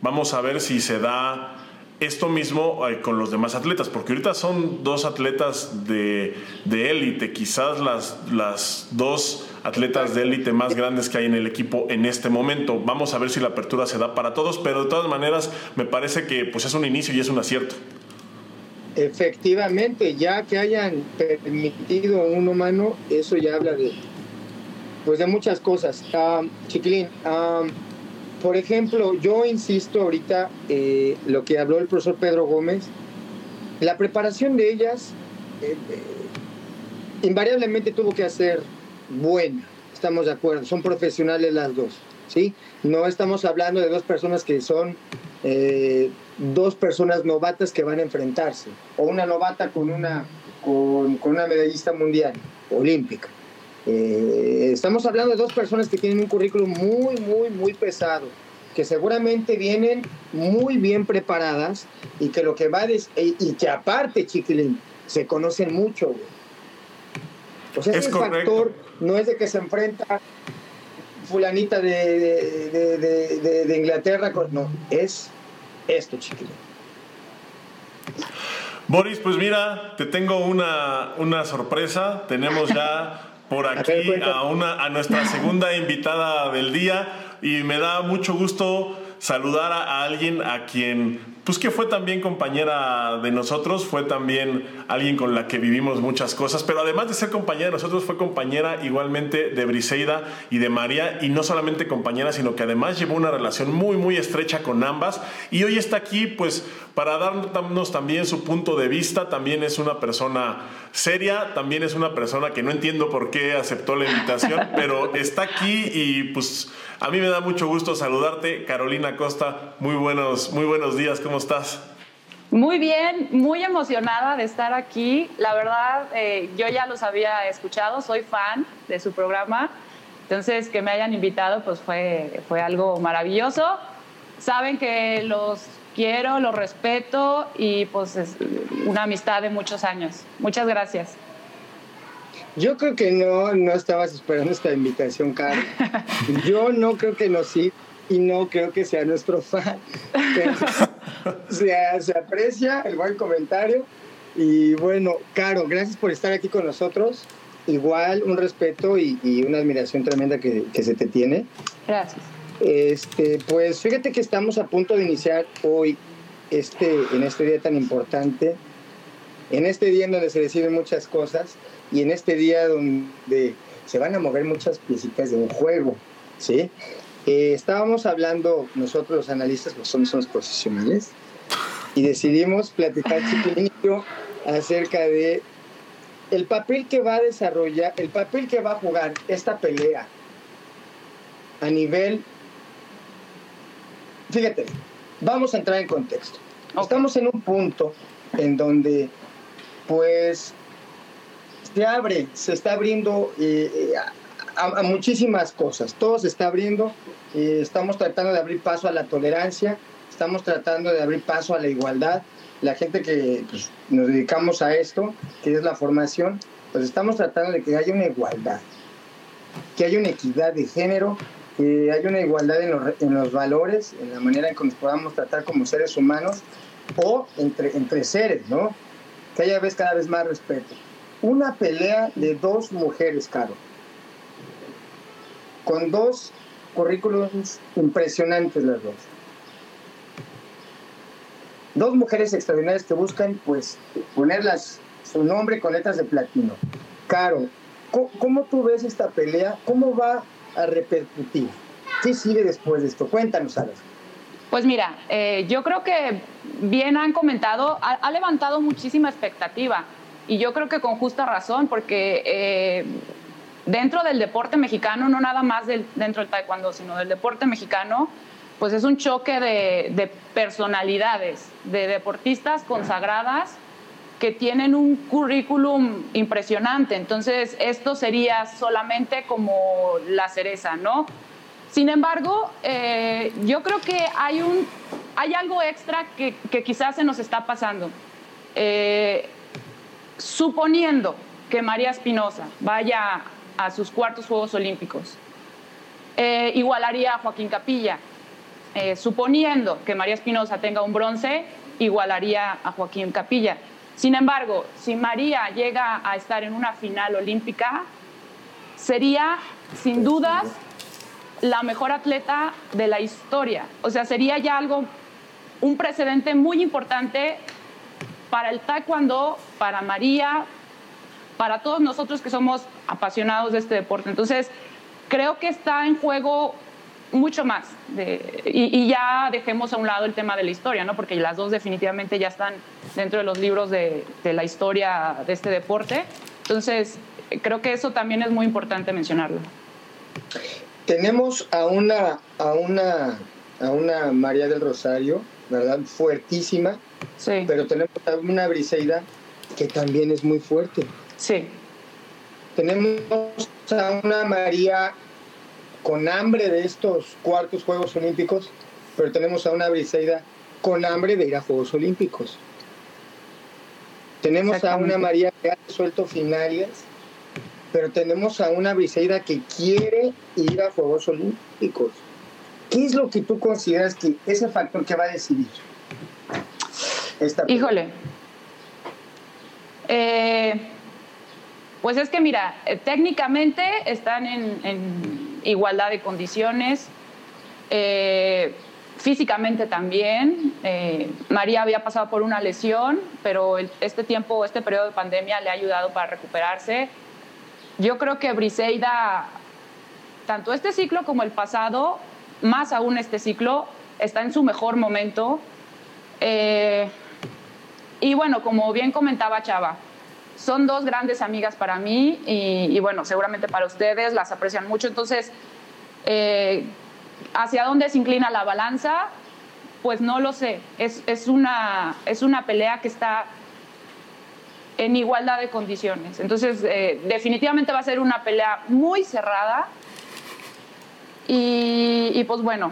vamos a ver si se da esto mismo eh, con los demás atletas, porque ahorita son dos atletas de élite, quizás las, las dos atletas de élite más grandes que hay en el equipo en este momento. Vamos a ver si la apertura se da para todos, pero de todas maneras me parece que pues es un inicio y es un acierto. Efectivamente, ya que hayan permitido un humano, eso ya habla de pues de muchas cosas. Ah, chiquilín, ah, por ejemplo, yo insisto ahorita eh, lo que habló el profesor Pedro Gómez, la preparación de ellas eh, eh, invariablemente tuvo que ser buena, estamos de acuerdo, son profesionales las dos, ¿sí? No estamos hablando de dos personas que son dos personas novatas que van a enfrentarse, o una novata con una, con, con una medallista mundial, olímpica. Eh, estamos hablando de dos personas que tienen un currículum muy, muy, muy pesado, que seguramente vienen muy bien preparadas y que lo que va y que aparte, chiquilín, se conocen mucho. O sea, es ese factor no es de que se enfrenta fulanita de, de, de, Inglaterra, no, es esto, chiquilín. Boris, pues mira, te tengo una, una sorpresa. Tenemos ya por aquí a, una, a nuestra segunda invitada del día y me da mucho gusto saludar a, alguien a quien pues que fue también compañera de nosotros, fue también alguien con la que vivimos muchas cosas, pero además de ser compañera de nosotros, fue compañera igualmente de Briseida y de María, y no solamente compañera, sino que además llevó una relación muy, muy estrecha con ambas, y hoy está aquí, pues, para darnos también su punto de vista, también es una persona seria, también es una persona que no entiendo por qué aceptó la invitación, pero está aquí y pues a mí me da mucho gusto saludarte, Carolina Costa, muy buenos, muy buenos días, ¿cómo estás? Muy bien, muy emocionada de estar aquí. La verdad, eh, yo ya los había escuchado, soy fan de su programa. Entonces, que me hayan invitado, pues fue, fue algo maravilloso. Saben que los quiero, los respeto y pues es una amistad de muchos años. Muchas gracias. Yo creo que no, no estabas esperando esta invitación, Caro. Yo no creo que nos sí y no creo que sea nuestro fan. se, aprecia el buen comentario. Y bueno, Caro, gracias por estar aquí con nosotros. Igual un respeto y, una admiración tremenda que, se te tiene. Gracias. Este, pues fíjate que estamos a punto de iniciar hoy, este, en este día tan importante, en este día en donde se deciden muchas cosas y en este día donde se van a mover muchas piecitas de un juego, ¿sí? Eh, estábamos hablando nosotros los analistas, pues somos, somos profesionales, y decidimos platicar chiquillo acerca de el papel que va a desarrollar, el papel que va a jugar esta pelea a nivel, fíjate, vamos a entrar en contexto. Estamos en un punto en donde, pues, se abre, se está abriendo eh, eh, a, muchísimas cosas. Todo se está abriendo. Eh, estamos tratando de abrir paso a la tolerancia, estamos tratando de abrir paso a la igualdad. La gente que pues, nos dedicamos a esto, que es la formación, pues estamos tratando de que haya una igualdad, que haya una equidad de género, que haya una igualdad en los, en los valores, en la manera en que nos podamos tratar como seres humanos o entre, entre seres, ¿no? Que haya vez, cada vez más respeto. Una pelea de dos mujeres, Caro con dos currículums impresionantes las dos. Dos mujeres extraordinarias que buscan, pues, ponerlas su nombre con letras de platino. Caro, ¿cómo, tú ves esta pelea? ¿Cómo va a repercutir? ¿Qué sigue después de esto? Cuéntanos, Alex. Pues mira, eh, yo creo que bien han comentado, ha, levantado muchísima expectativa y yo creo que con justa razón, porque eh, dentro del deporte mexicano, no nada más dentro del taekwondo, sino del deporte mexicano, pues es un choque de, personalidades, de deportistas consagradas que tienen un currículum impresionante. Entonces, esto sería solamente como la cereza, ¿no? Sin embargo, eh, yo creo que hay, un, hay algo extra que, que quizás se nos está pasando. Eh, suponiendo que María Espinosa vaya a sus cuartos Juegos Olímpicos, eh, igualaría a Joaquín Capilla. suponiendo que María Espinosa tenga un bronce, igualaría a Joaquín Capilla. Sin embargo, si María llega a estar en una final olímpica, sería sin dudas la mejor atleta de la historia. O sea, sería ya algo, un precedente muy importante para el taekwondo, para María, para todos nosotros que somos apasionados de este deporte. Entonces, creo que está en juego mucho más. y, ya dejemos a un lado el tema de la historia, ¿no? porque las dos definitivamente ya están dentro de los libros de, la historia de este deporte. Entonces, creo que eso también es muy importante mencionarlo. Tenemos a una, a una, a una María del Rosario, ¿verdad? Fuertísima. Sí. Pero tenemos a una Briseida que también es muy fuerte. Sí. Tenemos a una María con hambre de estos cuartos Juegos Olímpicos, pero tenemos a una Briseida con hambre de ir a Juegos Olímpicos. Tenemos a una María que ha resuelto finales, pero tenemos a una Briseida que quiere ir a Juegos Olímpicos. ¿Qué es lo que tú consideras que es el factor que va a decidir? Híjole. Eh, pues es que mira, eh, técnicamente están en igualdad de condiciones, eh, físicamente también. Eh, María había pasado por una lesión, pero este tiempo, este periodo de pandemia le ha ayudado para recuperarse. Yo creo que Briseida, tanto este ciclo como el pasado, más aún este ciclo, está en su mejor momento. Eh, y bueno, como bien comentaba Chava, son dos grandes amigas para mí y, bueno, seguramente para ustedes las aprecian mucho. Entonces, eh, ¿hacia dónde se inclina la balanza? Pues no lo sé. Es, es, una, es una pelea que está en igualdad de condiciones. Entonces, eh, definitivamente va a ser una pelea muy cerrada. Y, pues bueno,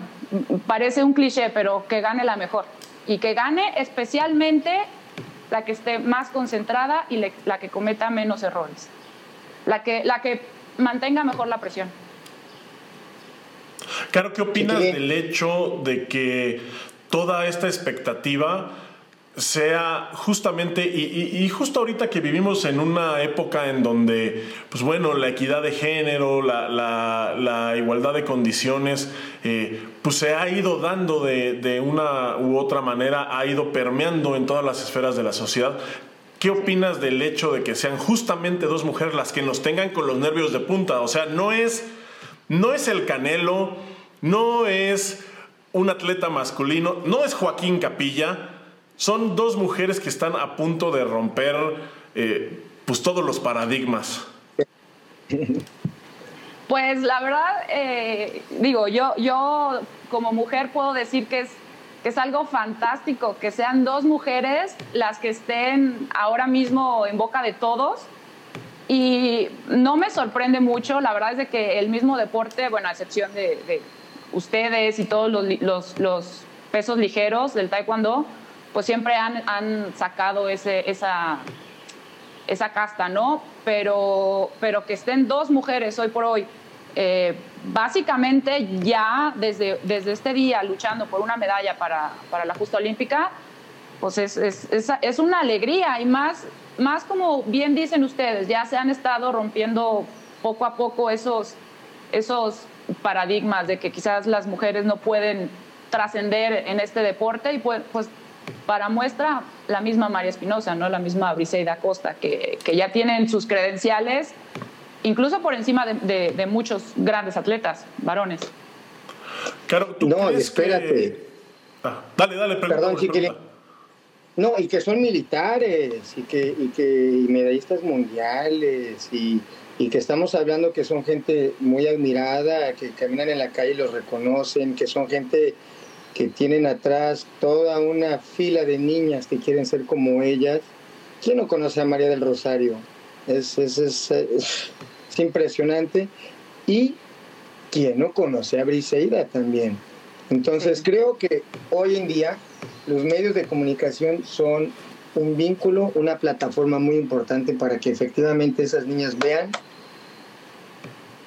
parece un cliché, pero que gane la mejor. Y que gane especialmente la que esté más concentrada y la que cometa menos errores, la que, la que mantenga mejor la presión. Claro, ¿qué opinas del hecho de que toda esta expectativa sea justamente, y, justo ahorita que vivimos en una época en donde, pues bueno, la equidad de género, la, igualdad de condiciones, eh, pues se ha ido dando de, una u otra manera, ha ido permeando en todas las esferas de la sociedad. ¿Qué opinas del hecho de que sean justamente dos mujeres las que nos tengan con los nervios de punta? O sea, no es, no es el Canelo, no es un atleta masculino, no es Joaquín Capilla, son dos mujeres que están a punto de romper eh, pues todos los paradigmas. Pues la verdad, eh, digo, yo, yo como mujer puedo decir que es, que es algo fantástico, que sean dos mujeres las que estén ahora mismo en boca de todos. Y no me sorprende mucho, la verdad es de que el mismo deporte, bueno, a excepción de, ustedes y todos los, pesos ligeros del taekwondo, pues siempre han, sacado ese, esa, esa casta, ¿no? Pero, pero que estén dos mujeres hoy por hoy, eh, básicamente ya desde, desde este día luchando por una medalla para, para la justa olímpica, pues es, es, es, una alegría y más, más como bien dicen ustedes, ya se han estado rompiendo poco a poco esos, esos paradigmas de que quizás las mujeres no pueden trascender en este deporte y pues, pues para muestra, la misma María Espinosa, ¿no? la misma Briseida Costa, que, que, ya tienen sus credenciales, incluso por encima de, muchos grandes atletas, varones. Claro, ¿tú no, espérate. Ah, dale, dale, Perdón, pregunta. No, y que son militares, y que, y que medallistas mundiales, y, y que estamos hablando que son gente muy admirada, que caminan en la calle y los reconocen, que son gente que tienen atrás toda una fila de niñas que quieren ser como ellas. ¿Quién no conoce a María del Rosario? Es, es, es, es, impresionante. Y ¿quién no conoce a Briseida también? Entonces creo que hoy en día los medios de comunicación son un vínculo, una plataforma muy importante para que efectivamente esas niñas vean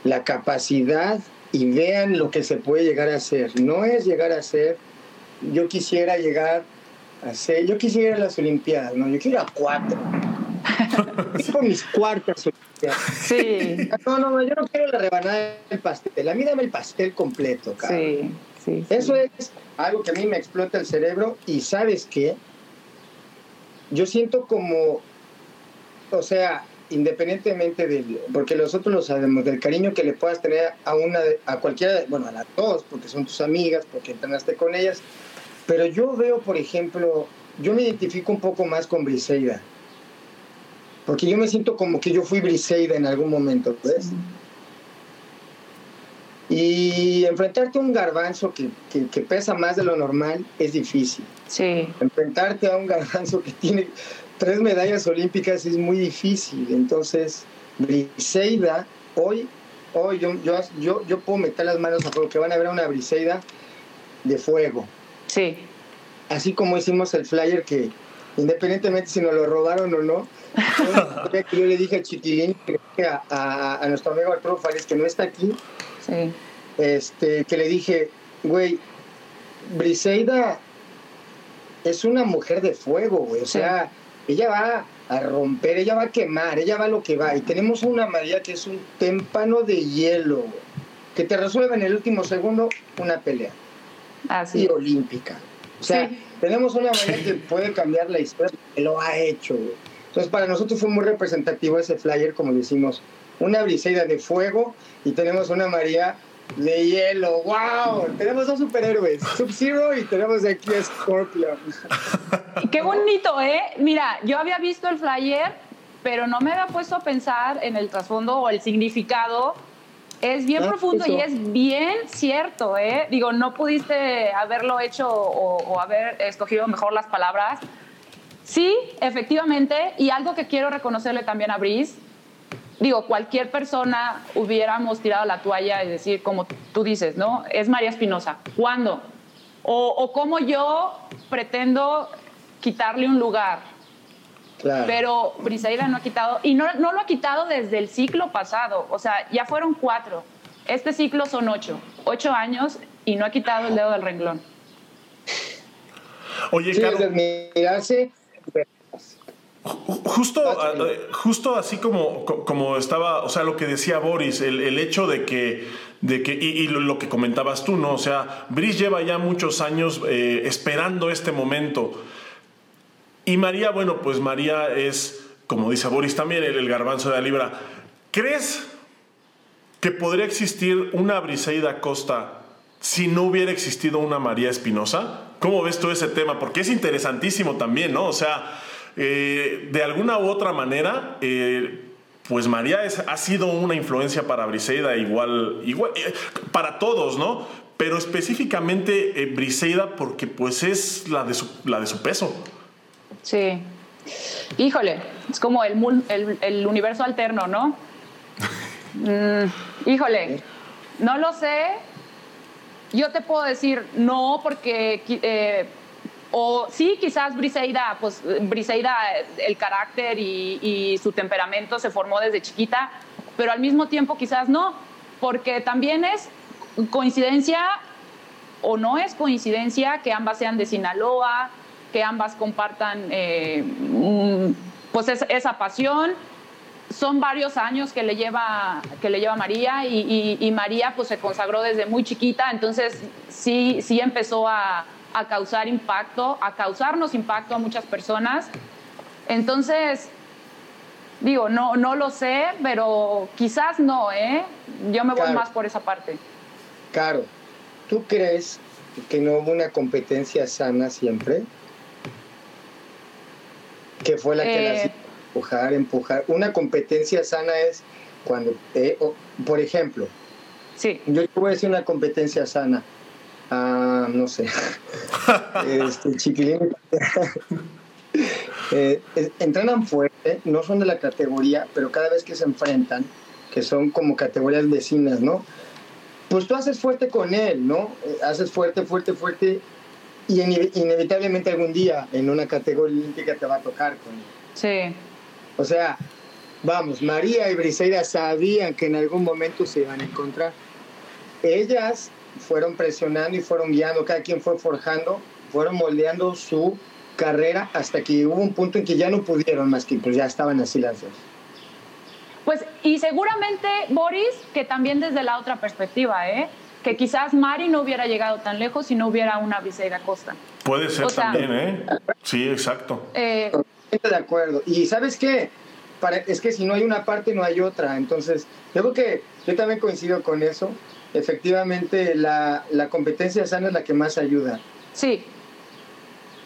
la capacidad y vean lo que se puede llegar a hacer. No es llegar a ser, yo quisiera llegar a ser, yo quisiera ir a las Olimpiadas, no, yo quiero ir a cuatro. Tipo mis cuartas Olimpiadas. Sí. No, no, yo no quiero la rebanada del pastel, a mí dame el pastel completo, cabrón. Sí, sí, Eso es algo que a mí me explota el cerebro y sabes qué, yo siento como, o sea, independientemente del, porque nosotros lo sabemos, del cariño que le puedas tener a una, a cualquiera, bueno, a las dos, porque son tus amigas, porque entrenaste con ellas, pero yo veo, por ejemplo, yo me identifico un poco más con Briseida, porque yo me siento como que yo fui Briseida en algún momento, ¿ves? Y enfrentarte a un garbanzo que, que, que, pesa más de lo normal es difícil. Sí. Enfrentarte a un garbanzo que tiene tres medallas olímpicas es muy difícil. Entonces, Briseida, hoy, hoy yo, yo, yo, yo puedo meter las manos a fuego, que van a ver una Briseida de fuego. Sí. Así como hicimos el flyer que, independientemente si nos lo robaron o no, yo le dije a Chiquilín, a, a, a nuestro amigo Arturo Fares, que no está aquí, Sí. este, que le dije, güey, Briseida es una mujer de fuego, güey. O Sí. sea, ella va a romper, ella va a quemar, ella va a lo que va. Y tenemos una María que es un témpano de hielo, güey, que te resuelve en el último segundo una pelea. Así. Y olímpica. O sea, Sí. tenemos una María que puede cambiar la historia, que lo ha hecho, güey. Entonces, para nosotros fue muy representativo ese flyer, como decimos, una Briseida de fuego y tenemos una María de hielo. ¡Wow! Tenemos dos superhéroes, Sub-Zero y tenemos aquí a Scorpion. Qué bonito, ¿eh? Mira, yo había visto el flyer, pero no me había puesto a pensar en el trasfondo o el significado. Es bien profundo eso. y es bien cierto, ¿eh? Digo, no pudiste haberlo hecho o, o haber escogido mejor las palabras. Sí, efectivamente, y algo que quiero reconocerle también a Brice, digo, cualquier persona hubiéramos tirado la toalla y decir, como tú dices, ¿no? Es María Espinosa. ¿Cuándo? O, o cómo yo pretendo quitarle un lugar. Claro. Pero Briseida no ha quitado, y no, no lo ha quitado desde el ciclo pasado. O sea, ya fueron cuatro. Este ciclo son ocho. Ocho años y no ha quitado el dedo del renglón. Oye, Sí, es Caro, admirarse. Ju- justo, eh, justo así como, co- como estaba, o sea, lo que decía Boris, el, el hecho de que, de que y, lo que comentabas tú, ¿no? O sea, Brice lleva ya muchos años eh, esperando este momento. Y María, bueno, pues María es, como dice Boris también, el, el garbanzo de la libra. ¿Crees que podría existir una Briseida Costa si no hubiera existido una María Espinosa? ¿Cómo ves tú ese tema? Porque es interesantísimo también, ¿no? O sea, eh, de alguna u otra manera, eh, pues María es- ha sido una influencia para Briseida igual, igual eh, para todos, ¿no? Pero específicamente Briseida porque pues es la de su, la de su peso. Sí. Híjole, es como el, el universo alterno, ¿no? Mm, híjole, no lo sé. Yo te puedo decir no porque... o sí, quizás Briseida, pues Briseida, el carácter y, su temperamento se formó desde chiquita, pero al mismo tiempo quizás no, porque también es coincidencia o no es coincidencia que ambas sean de Sinaloa, que ambas compartan eh, pues es- esa pasión. Son varios años que le lleva, que le lleva María y, y- y María pues se consagró desde muy chiquita, entonces sí, sí empezó a, a causar impacto, a causarnos impacto a muchas personas. Entonces, digo, no, no lo sé, pero quizás no, ¿eh? Yo me voy Claro. más por esa parte. Caro, ¿tú crees que no hubo una competencia sana siempre? Que fue la que Eh. las hizo empujar, empujar. Una competencia sana es cuando, eh, por ejemplo, Sí. yo te voy a decir una competencia sana. Ah, no sé. este, chiquilín. eh, entrenan fuerte, no son de la categoría, pero cada vez que se enfrentan, que son como categorías vecinas, ¿no? Pues tú haces fuerte con él, ¿no? Eh, haces fuerte, fuerte, fuerte, y inevitablemente algún día en una categoría olímpica te va a tocar con él. Sí. O sea, vamos, María y Briseida sabían que en algún momento se iban a encontrar. Ellas fueron presionando y fueron guiando, cada quien fue forjando, fueron moldeando su carrera hasta que hubo un punto en que ya no pudieron más que pues ya estaban así las dos. Pues y seguramente Boris que también desde la otra perspectiva, ¿eh? que quizás Mari no hubiera llegado tan lejos si no hubiera una Briseida Costa. Puede ser también, ¿eh? Sí, exacto. Eh, de acuerdo. Y sabes qué, Para, es que si no hay una parte no hay otra. Entonces, yo creo que yo también coincido con eso. Efectivamente, la, la competencia sana es la que más ayuda. Sí,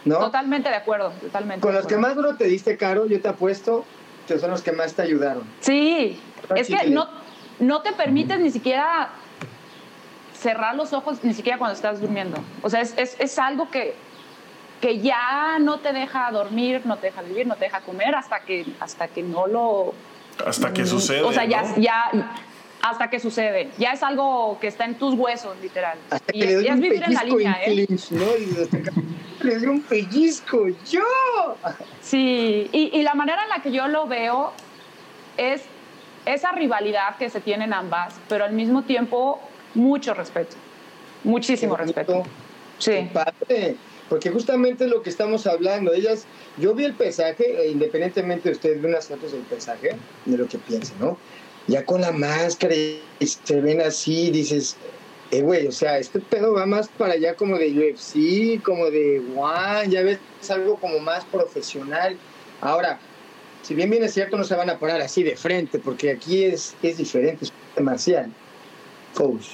Totalmente de acuerdo, totalmente. Con los que más duro te diste, Caro, yo te apuesto que son los que más te ayudaron. Sí, es que no, no te permites ni siquiera cerrar los ojos, ni siquiera cuando estás durmiendo. O sea, es, es, es algo que, que ya no te deja dormir, no te deja vivir, no te deja comer hasta que, hasta que no lo... Hasta que sucede. O sea, ya, ya hasta que sucede. Ya es algo que está en tus huesos, literal. Hasta y, que le doy un en la línea, ¿eh? le doy un pellizco, yo. Sí, y, y, la manera en la que yo lo veo es esa rivalidad que se tienen ambas, pero al mismo tiempo mucho respeto, muchísimo respeto. Sí. Padre, porque justamente lo que estamos hablando, ellas, yo vi el pesaje, e independientemente de ustedes de unas fotos del pesaje, de lo que piensen, ¿no? Ya con la máscara y se ven así, dices, eh, güey, o sea, este pedo va más para allá como de UFC, como de One, ya ves, es algo como más profesional. Ahora, si bien bien es cierto, no se van a parar así de frente, porque aquí es, es diferente, es marcial. Coach.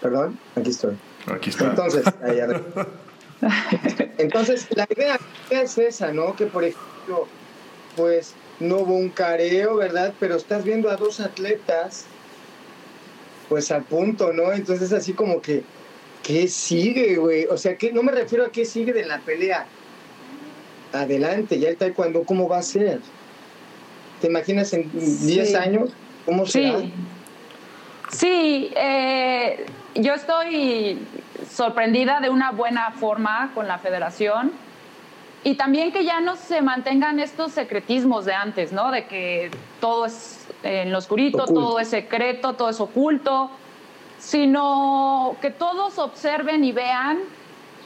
Perdón, aquí estoy. Aquí está. Entonces, ahí Entonces, la idea es esa, ¿no? Que por ejemplo, pues no hubo un careo, ¿verdad? Pero estás viendo a dos atletas, pues al punto, ¿no? Entonces así como que, ¿qué sigue, güey? O sea, que no me refiero a qué sigue de la pelea. Adelante, ya el taekwondo, ¿cómo va a ser? ¿Te imaginas en 10 años cómo será? Sí, sí eh, yo estoy sorprendida de una buena forma con la federación y también que ya no se mantengan estos secretismos de antes, ¿no? De que todo es en lo oscurito, todo es secreto, todo es oculto, sino que todos observen y vean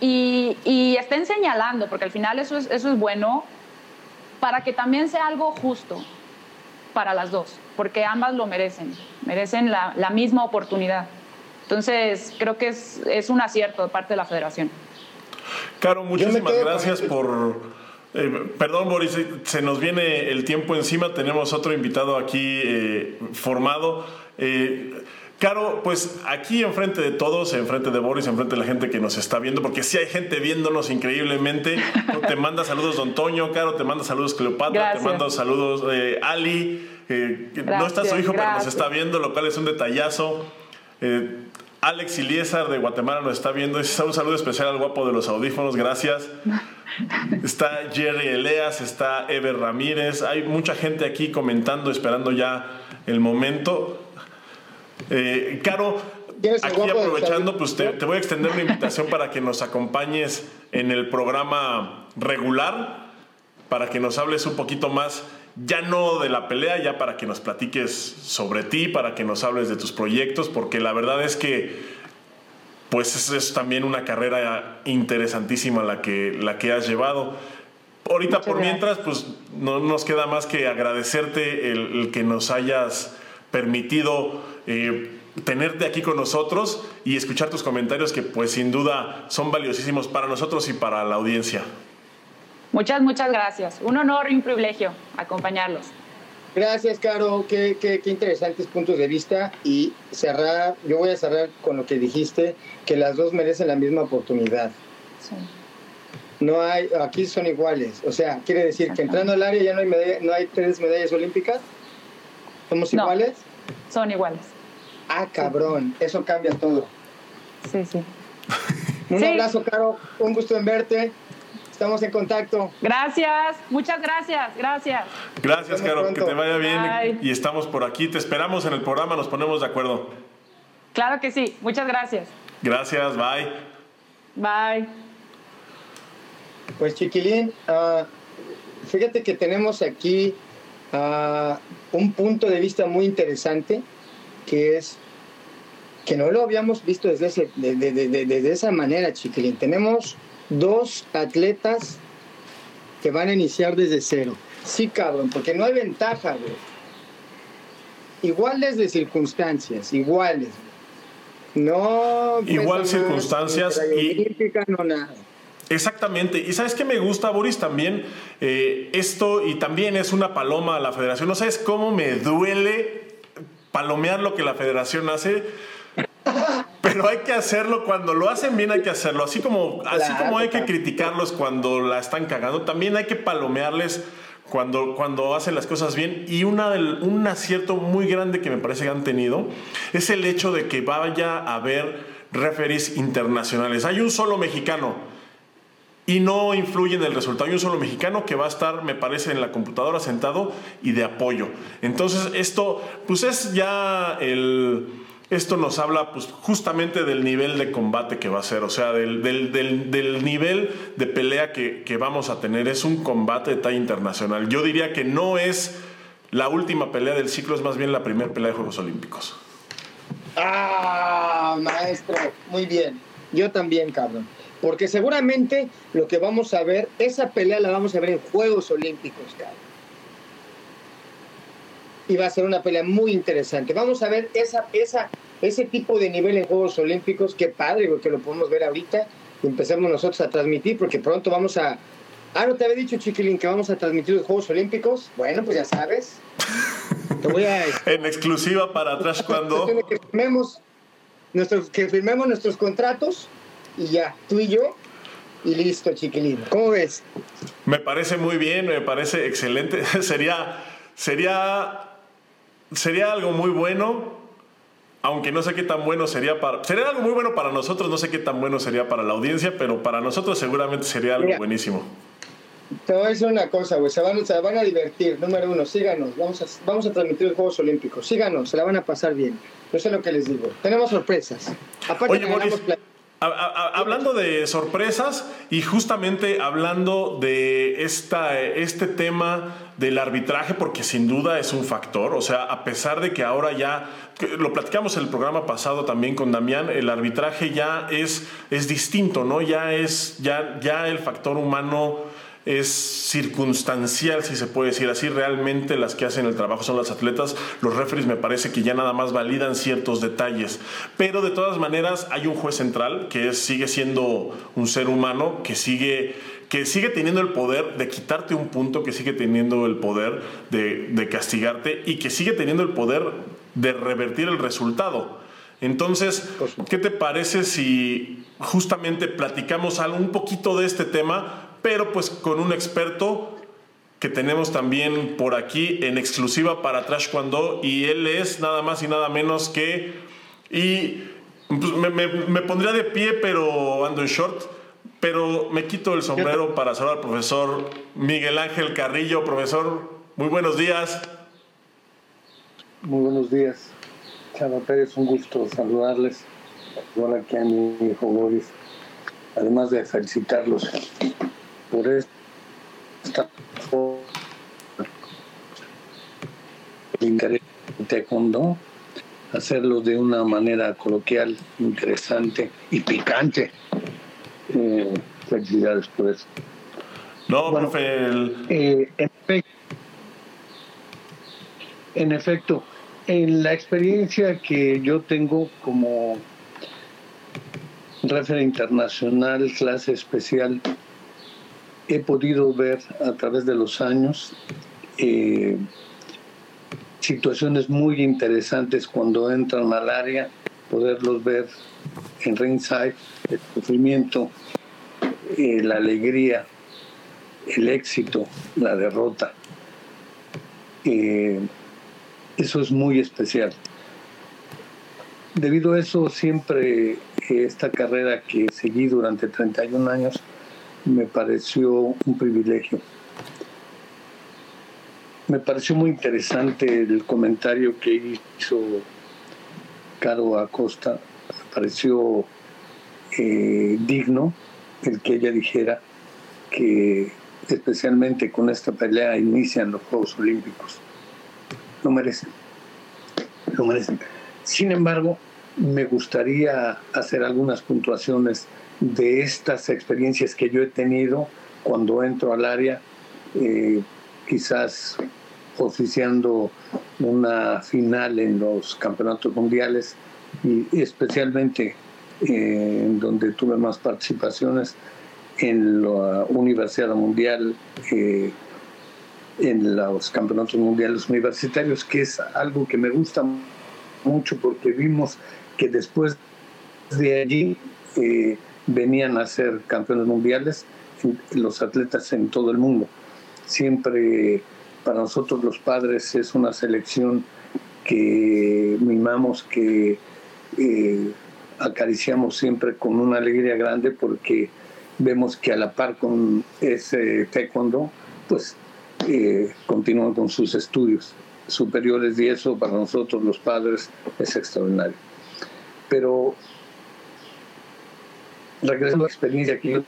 y, estén señalando, porque al final eso es, eso es bueno, para que también sea algo justo para las dos, porque ambas lo merecen, merecen la, la misma oportunidad. Entonces, creo que es, es un acierto de parte de la federación. Caro, muchísimas gracias por... Eh, perdón, Boris, se nos viene el tiempo encima. Tenemos otro invitado aquí eh, formado. Eh, Caro, pues aquí enfrente de todos, enfrente de Boris, enfrente de la gente que nos está viendo, porque sí hay gente viéndonos increíblemente. Te manda saludos Don Toño, Caro, te manda saludos Cleopatra, te manda saludos Ali. no está su hijo, pero nos está viendo, lo cual es un detallazo. Alex Iliesar de Guatemala nos está viendo. Un saludo especial al guapo de los audífonos, gracias. Está Jerry Eleas, está Ever Ramírez. Hay mucha gente aquí comentando, esperando ya el momento. Eh, Caro, aquí aprovechando, pues te, voy a extender una invitación para que nos acompañes en el programa regular, para que nos hables un poquito más ya no de la pelea, ya para que nos platiques sobre ti, para que nos hables de tus proyectos, porque la verdad es que pues es, también una carrera interesantísima la que, la que has llevado. Ahorita por mientras, pues no nos queda más que agradecerte el, que nos hayas permitido eh, tenerte aquí con nosotros y escuchar tus comentarios que pues sin duda son valiosísimos para nosotros y para la audiencia. Muchas, muchas gracias. Un honor y un privilegio acompañarlos. Gracias, Caro. Qué, qué, qué, interesantes puntos de vista. Y cerrar, yo voy a cerrar con lo que dijiste, que las dos merecen la misma oportunidad. Sí. No hay, aquí son iguales. O sea, quiere decir que entrando al área ya no hay, no hay tres medallas olímpicas. ¿Somos iguales? Son iguales. Ah, cabrón. Eso cambia todo. Sí, sí. Un abrazo, Caro. Un gusto en verte. Estamos en contacto. Gracias, muchas gracias, gracias. Gracias, Caro, que te vaya bien. Y estamos por aquí. Te esperamos en el programa, nos ponemos de acuerdo. Claro que sí, muchas gracias. Gracias, bye. Bye. Pues Chiquilín, uh, fíjate que tenemos aquí uh, un punto de vista muy interesante, que es que no lo habíamos visto desde, ese, de, de, de, de esa manera, Chiquilín. Tenemos dos atletas que van a iniciar desde cero. Sí, cabrón, porque no hay ventaja, güey. Iguales de circunstancias, iguales. No. Igual circunstancias y. No nada. Exactamente. Y sabes que me gusta, Boris, también eh, esto, y también es una paloma a la federación. No sabes cómo me duele palomear lo que la federación hace. Pero hay que hacerlo cuando lo hacen bien, hay que hacerlo. Así como, así como hay que criticarlos cuando la están cagando, también hay que palomearles cuando, cuando hacen las cosas bien. Y una del, un acierto muy grande que me parece que han tenido es el hecho de que vaya a haber referees internacionales. Hay un solo mexicano y no influye en el resultado. Hay un solo mexicano que va a estar, me parece, en la computadora sentado y de apoyo. Entonces, esto, pues es ya el esto nos habla pues, justamente del nivel de combate que va a ser, o sea, del, del, del, nivel de pelea que, que, vamos a tener. Es un combate de talla internacional. Yo diría que no es la última pelea del ciclo, es más bien la primera pelea de Juegos Olímpicos. Ah, maestro, muy bien. Yo también, cabrón. Porque seguramente lo que vamos a ver, esa pelea la vamos a ver en Juegos Olímpicos, cabrón y va a ser una pelea muy interesante. Vamos a ver esa, esa, ese tipo de nivel en Juegos Olímpicos. Qué padre, que lo podemos ver ahorita y empecemos nosotros a transmitir, porque pronto vamos a. Ah, ¿no te había dicho, Chiquilín, que vamos a transmitir los Juegos Olímpicos? Bueno, pues ya sabes. Te voy a... en exclusiva para atrás cuando. Que firmemos, nuestros, que firmemos nuestros contratos y ya, tú y yo, y listo, Chiquilín. ¿Cómo ves? Me parece muy bien, me parece excelente. sería, sería sería algo muy bueno, aunque no sé qué tan bueno sería para... Sería algo muy bueno para nosotros, no sé qué tan bueno sería para la audiencia, pero para nosotros seguramente sería algo buenísimo. Te voy a decir una cosa, güey, se van, se van a divertir. Número uno, síganos, vamos a, vamos a transmitir los Juegos Olímpicos. Síganos, se la van a pasar bien. Yo sé lo que les digo. Tenemos sorpresas. Aparte, Oye, Boris, hablando de sorpresas y justamente hablando de esta, este tema del arbitraje, porque sin duda es un factor, o sea, a pesar de que ahora ya, lo platicamos en el programa pasado también con Damián, el arbitraje ya es, es distinto, ¿no? Ya es, ya, ya el factor humano es circunstancial, si se puede decir así. Realmente las que hacen el trabajo son las atletas. Los referees me parece que ya nada más validan ciertos detalles. Pero de todas maneras hay un juez central que sigue siendo un ser humano, que sigue, que sigue teniendo el poder de quitarte un punto, que sigue teniendo el poder de, de castigarte y que sigue teniendo el poder de revertir el resultado. Entonces, ¿qué te parece si justamente platicamos algo, un poquito de este tema pero pues con un experto que tenemos también por aquí en exclusiva para Trash Cuando y él es nada más y nada menos que y pues, me, pondría de pie pero ando en short pero me quito el sombrero para saludar al profesor Miguel Ángel Carrillo. Profesor muy buenos días. Muy buenos días. Chava Pérez un gusto saludarles. Igual aquí a mi hijo Boris. Además de felicitarlos por esta interés taekwondo hacerlo de una manera coloquial, interesante y picante. Eh, felicidades por eso. No, profe. Eh, en, efecto, en la experiencia que yo tengo como referente internacional, clase especial he podido ver a través de los años eh, situaciones muy interesantes cuando entran al área, poderlos ver en ringside, el sufrimiento, eh, la alegría, el éxito, la derrota. Eh, eso es muy especial. Debido a eso, siempre esta carrera que seguí durante 31 años, me pareció un privilegio. Me pareció muy interesante el comentario que hizo Caro Acosta. Me pareció eh, digno el que ella dijera que especialmente con esta pelea inician los Juegos Olímpicos. Lo merecen. Lo merecen. Sin embargo, me gustaría hacer algunas puntuaciones de estas experiencias que yo he tenido cuando entro al área, eh, quizás oficiando una final en los campeonatos mundiales y especialmente en donde tuve más participaciones en la Universidad Mundial, eh, en los campeonatos mundiales universitarios, que es algo que me gusta mucho porque vimos que después de allí eh, venían a ser campeones mundiales los atletas en todo el mundo. Siempre para nosotros los padres es una selección que mimamos, que eh, acariciamos siempre con una alegría grande porque vemos que a la par con ese taekwondo, pues eh, continúan con sus estudios superiores y eso para nosotros los padres es extraordinario. Pero regresando a la experiencia que yo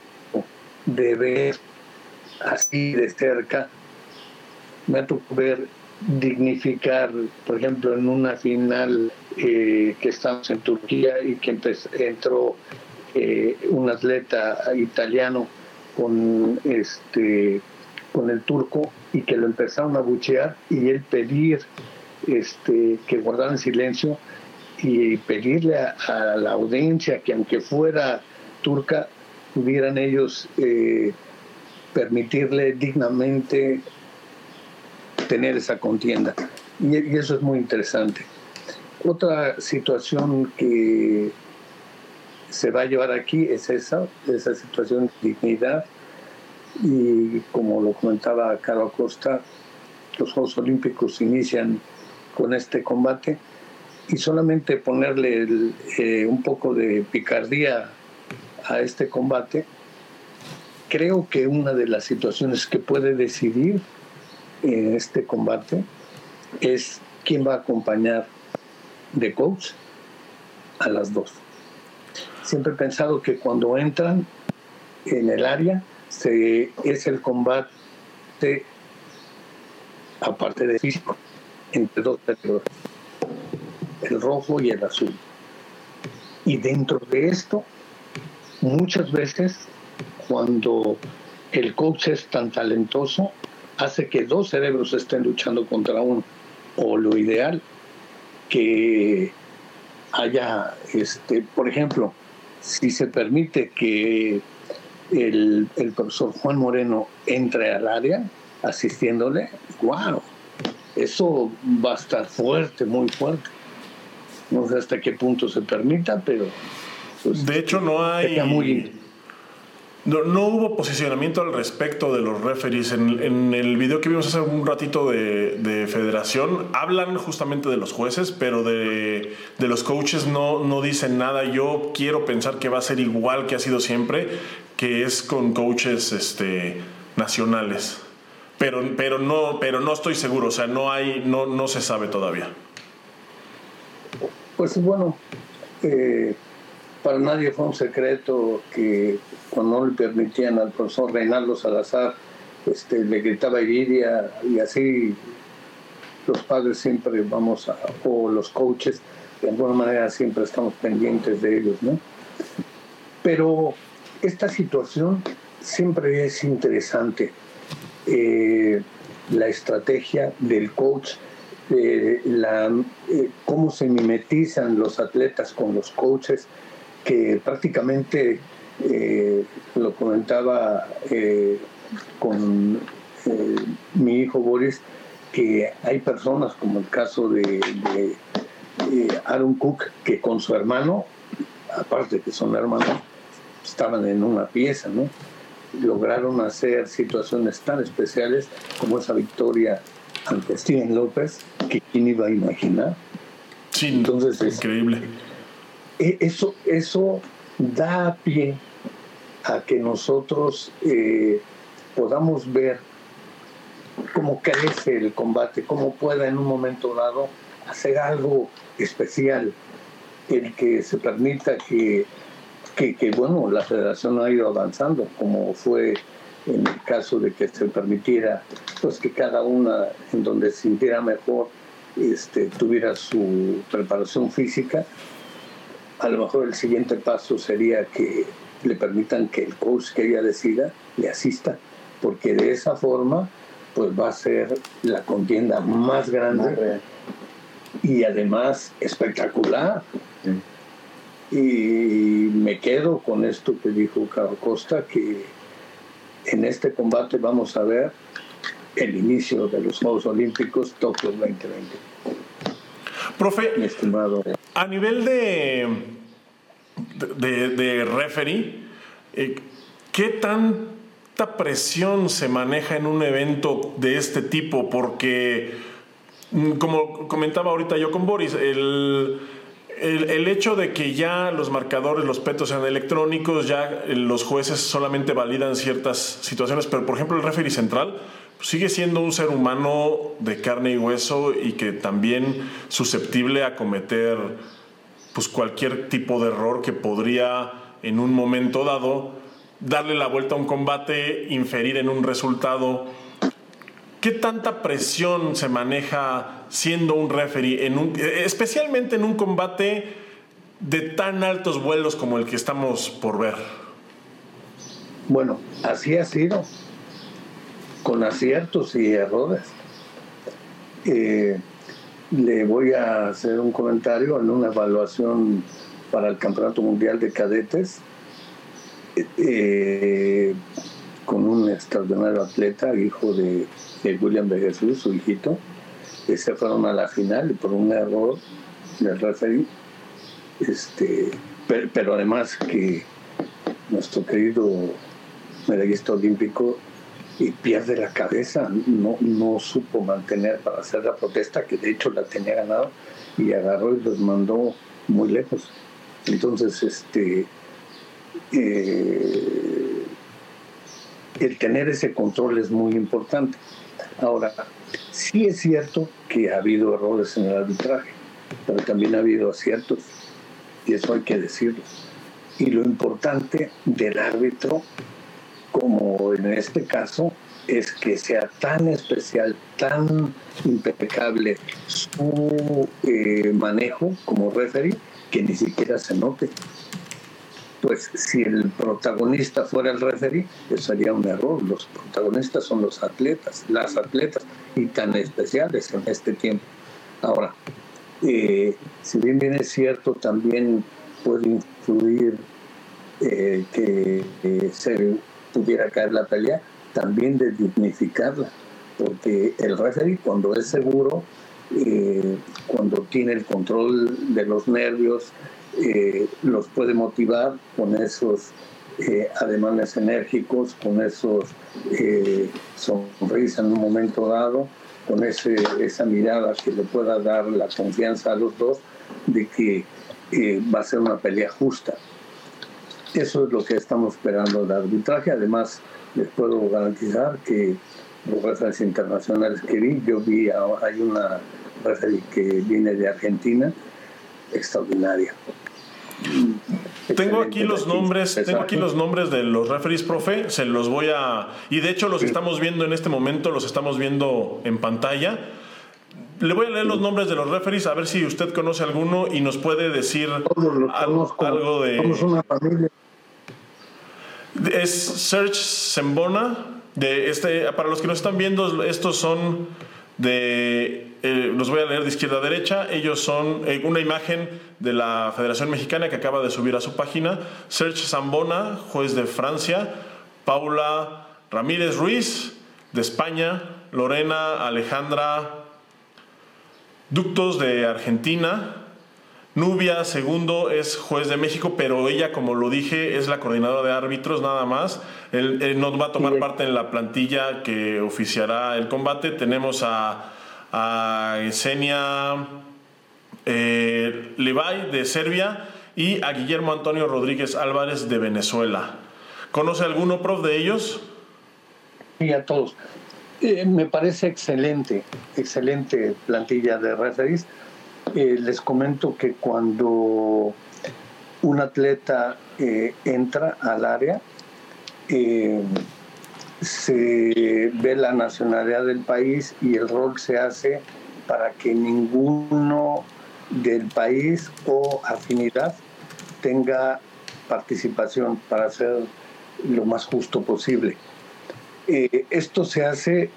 de ver así de cerca, me ha tocado ver dignificar, por ejemplo, en una final eh, que estamos en Turquía y que entró eh, un atleta italiano con este con el turco y que lo empezaron a buchear y él pedir este que guardaran silencio y pedirle a, la audiencia que aunque fuera turca pudieran ellos eh, permitirle dignamente tener esa contienda. Y eso es muy interesante. Otra situación que se va a llevar aquí es esa, esa situación de dignidad. Y como lo comentaba Caro Acosta, los Juegos Olímpicos inician con este combate. Y solamente ponerle eh, un poco de picardía a este combate, creo que una de las situaciones que puede decidir en este combate es quién va a acompañar de coach a las dos siempre he pensado que cuando entran en el área es el combate, aparte de físico, entre dos el rojo y el azul. Y dentro de esto, muchas veces, cuando el coach es tan talentoso, hace que dos cerebros estén luchando contra uno. O lo ideal, que haya, este, por ejemplo, si se permite que el, profesor Juan Moreno entre al área asistiéndole, wow, eso va a estar fuerte, muy fuerte. No sé hasta qué punto se permita, pero... Pues, de hecho, no hay... Muy, no, hubo posicionamiento al respecto de los referees. En, el video que vimos hace un ratito de, Federación, hablan justamente de los jueces, pero de, los coaches no, no dicen nada. Yo quiero pensar que va a ser igual que ha sido siempre, que es con coaches este, nacionales. Pero, pero, no, pero no estoy seguro, o sea, no, hay, no, no se sabe todavía. Pues bueno, eh, para nadie fue un secreto que cuando no le permitían al profesor Reinaldo Salazar, este, le gritaba Iridia y así los padres siempre vamos a, o los coaches, de alguna manera siempre estamos pendientes de ellos, ¿no? Pero esta situación siempre es interesante. Eh, la estrategia del coach, eh, la, eh, cómo se mimetizan los atletas con los coaches, que prácticamente eh, lo comentaba eh, con eh, mi hijo Boris, que hay personas como el caso de, Aaron Cook, que con su hermano, aparte de que son hermanos, estaban en una pieza, ¿no? Lograron hacer situaciones tan especiales como esa victoria ante Steven López, que quién iba a imaginar. Sí, Entonces, increíble. Eso, eso da pie a que nosotros eh, podamos ver cómo crece el combate, cómo pueda en un momento dado hacer algo especial, el que se permita que, que, bueno, la federación ha ido avanzando, como fue en el caso de que se permitiera, pues que cada una en donde se sintiera mejor este, tuviera su preparación física. A lo mejor el siguiente paso sería que le permitan que el coach que ella decida le asista, porque de esa forma pues va a ser la contienda más grande y además espectacular. Y me quedo con esto que dijo Carlos Costa, que en este combate vamos a ver el inicio de los Juegos Olímpicos Tokio 2020. Profe, estimado. A nivel de, de, de referee, eh, ¿qué tanta presión se maneja en un evento de este tipo? Porque, mm, como comentaba ahorita yo con Boris, el, el, hecho de que ya los marcadores, los petos sean electrónicos, ya los jueces solamente validan ciertas situaciones, pero por ejemplo el referee central sigue siendo un ser humano de carne y hueso y que también susceptible a cometer pues cualquier tipo de error que podría en un momento dado darle la vuelta a un combate, inferir en un resultado. ¿Qué tanta presión se maneja siendo un referee, un, especialmente en un combate de tan altos vuelos como el que estamos por ver? Bueno, así ha sido con aciertos y errores. Eh, le voy a hacer un comentario en una evaluación para el Campeonato Mundial de Cadetes eh, con un extraordinario atleta, hijo de, William de Jesús, su hijito, que se fueron a la final por un error del referee. Este, pero, pero además que nuestro querido medallista olímpico y pierde la cabeza, no, no supo mantener para hacer la protesta, que de hecho la tenía ganado, y agarró y los mandó muy lejos. Entonces, este, eh, el tener ese control es muy importante. Ahora, sí es cierto que ha habido errores en el arbitraje, pero también ha habido aciertos, y eso hay que decirlo. Y lo importante del árbitro como en este caso, es que sea tan especial, tan impecable su eh, manejo como referee que ni siquiera se note. Pues si el protagonista fuera el referee, eso sería un error. Los protagonistas son los atletas, las atletas, y tan especiales en este tiempo. Ahora, eh, si bien bien es cierto, también puede influir eh, que se pudiera caer la pelea, también de dignificarla, porque el referee cuando es seguro, eh, cuando tiene el control de los nervios, eh, los puede motivar con esos eh, ademanes enérgicos, con esos sonrisas en un momento dado, con ese, esa mirada que le pueda dar la confianza a los dos de que va a ser una pelea justa. Eso es lo que estamos esperando del arbitraje. Además, les puedo garantizar que los referees internacionales que vi, yo vi, hay una referee que viene de Argentina, extraordinaria. Tengo aquí los nombres, tengo aquí los nombres de los referees, profe, se los voy a y de hecho los estamos viendo en este momento, los estamos viendo en pantalla. Le voy a leer los nombres de los referees a ver si usted conoce alguno y nos puede decir algo, algo, de. una familia. Es Serge Sembona. De este, para los que nos están viendo, estos son de. Eh, los voy a leer de izquierda a derecha. Ellos son eh, una imagen de la Federación Mexicana que acaba de subir a su página. Serge Sambona, juez de Francia. Paula Ramírez Ruiz, de España. Lorena Alejandra Ductos de Argentina, Nubia Segundo es juez de México, pero ella, como lo dije, es la coordinadora de árbitros nada más. Él, no va a tomar parte en la plantilla que oficiará el combate. Tenemos a, a Esenia eh, de Serbia y a Guillermo Antonio Rodríguez Álvarez de Venezuela. ¿Conoce alguno, prof, de ellos? Sí, a todos. Eh, me parece excelente, excelente plantilla de referees. Eh, les comento que cuando un atleta eh, entra al área, se ve la nacionalidad del país y el rol se hace para que ninguno del país o afinidad tenga participación para hacer lo más justo posible. Eh, esto se hace,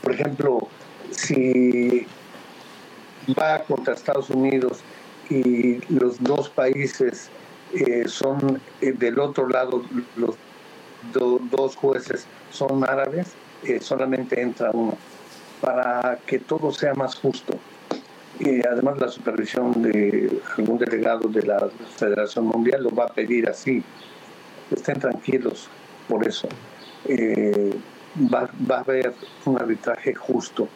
por ejemplo, si va contra Estados Unidos y los dos países eh, son eh, del otro lado, los dos jueces son árabes, solamente entra uno, para que todo sea más justo. Y además la supervisión de algún delegado de la Federación Mundial lo va a pedir así. Estén tranquilos por eso. Eh, va, a haber un arbitraje justo.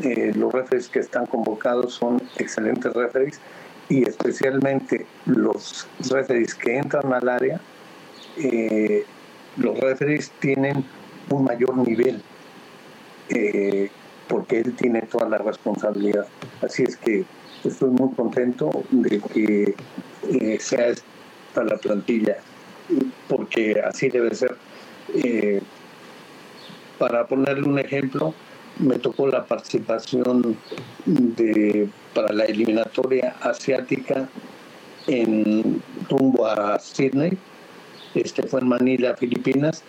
Eh, los referees que están convocados son excelentes referees y especialmente los referees que entran al área, eh, los referees tienen un mayor nivel porque él tiene toda la responsabilidad. Así es que estoy muy contento de que sea esta la plantilla, porque así debe ser eh, para ponerle un ejemplo, me tocó la participación para la eliminatoria asiática en rumbo a Sydney, este fue en Manila, Filipinas,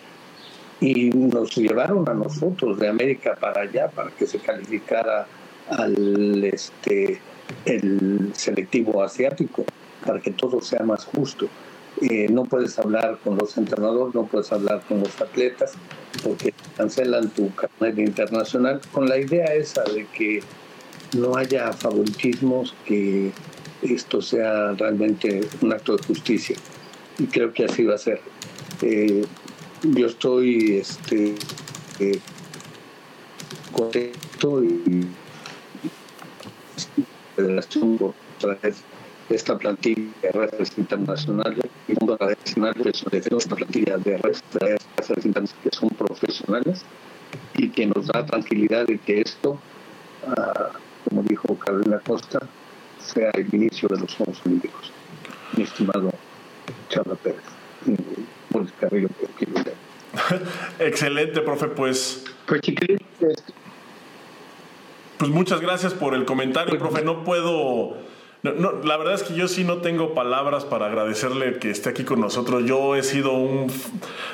y nos llevaron a nosotros de América para allá para que se calificara al este el selectivo asiático para que todo sea más justo. Eh, no puedes hablar con los entrenadores, no puedes hablar con los atletas, porque cancelan tu carnet internacional, con la idea esa de que no haya favoritismos, que esto sea realmente un acto de justicia. Y creo que así va a ser. Eh, yo estoy este, eh, contento y federación por esta plantilla de redes internacionales y mundo tradicional de esta plantilla de redes internacionales que son profesionales y que nos da tranquilidad de que esto, ah, como dijo Carolina Costa, sea el inicio de los Juegos Olímpicos. Mi estimado Chava Pérez, Carrillo, Excelente, profe, pues. Pues, pues muchas gracias por el comentario, profe. No puedo no, la verdad es que yo sí no tengo palabras para agradecerle que esté aquí con nosotros. Yo he sido un...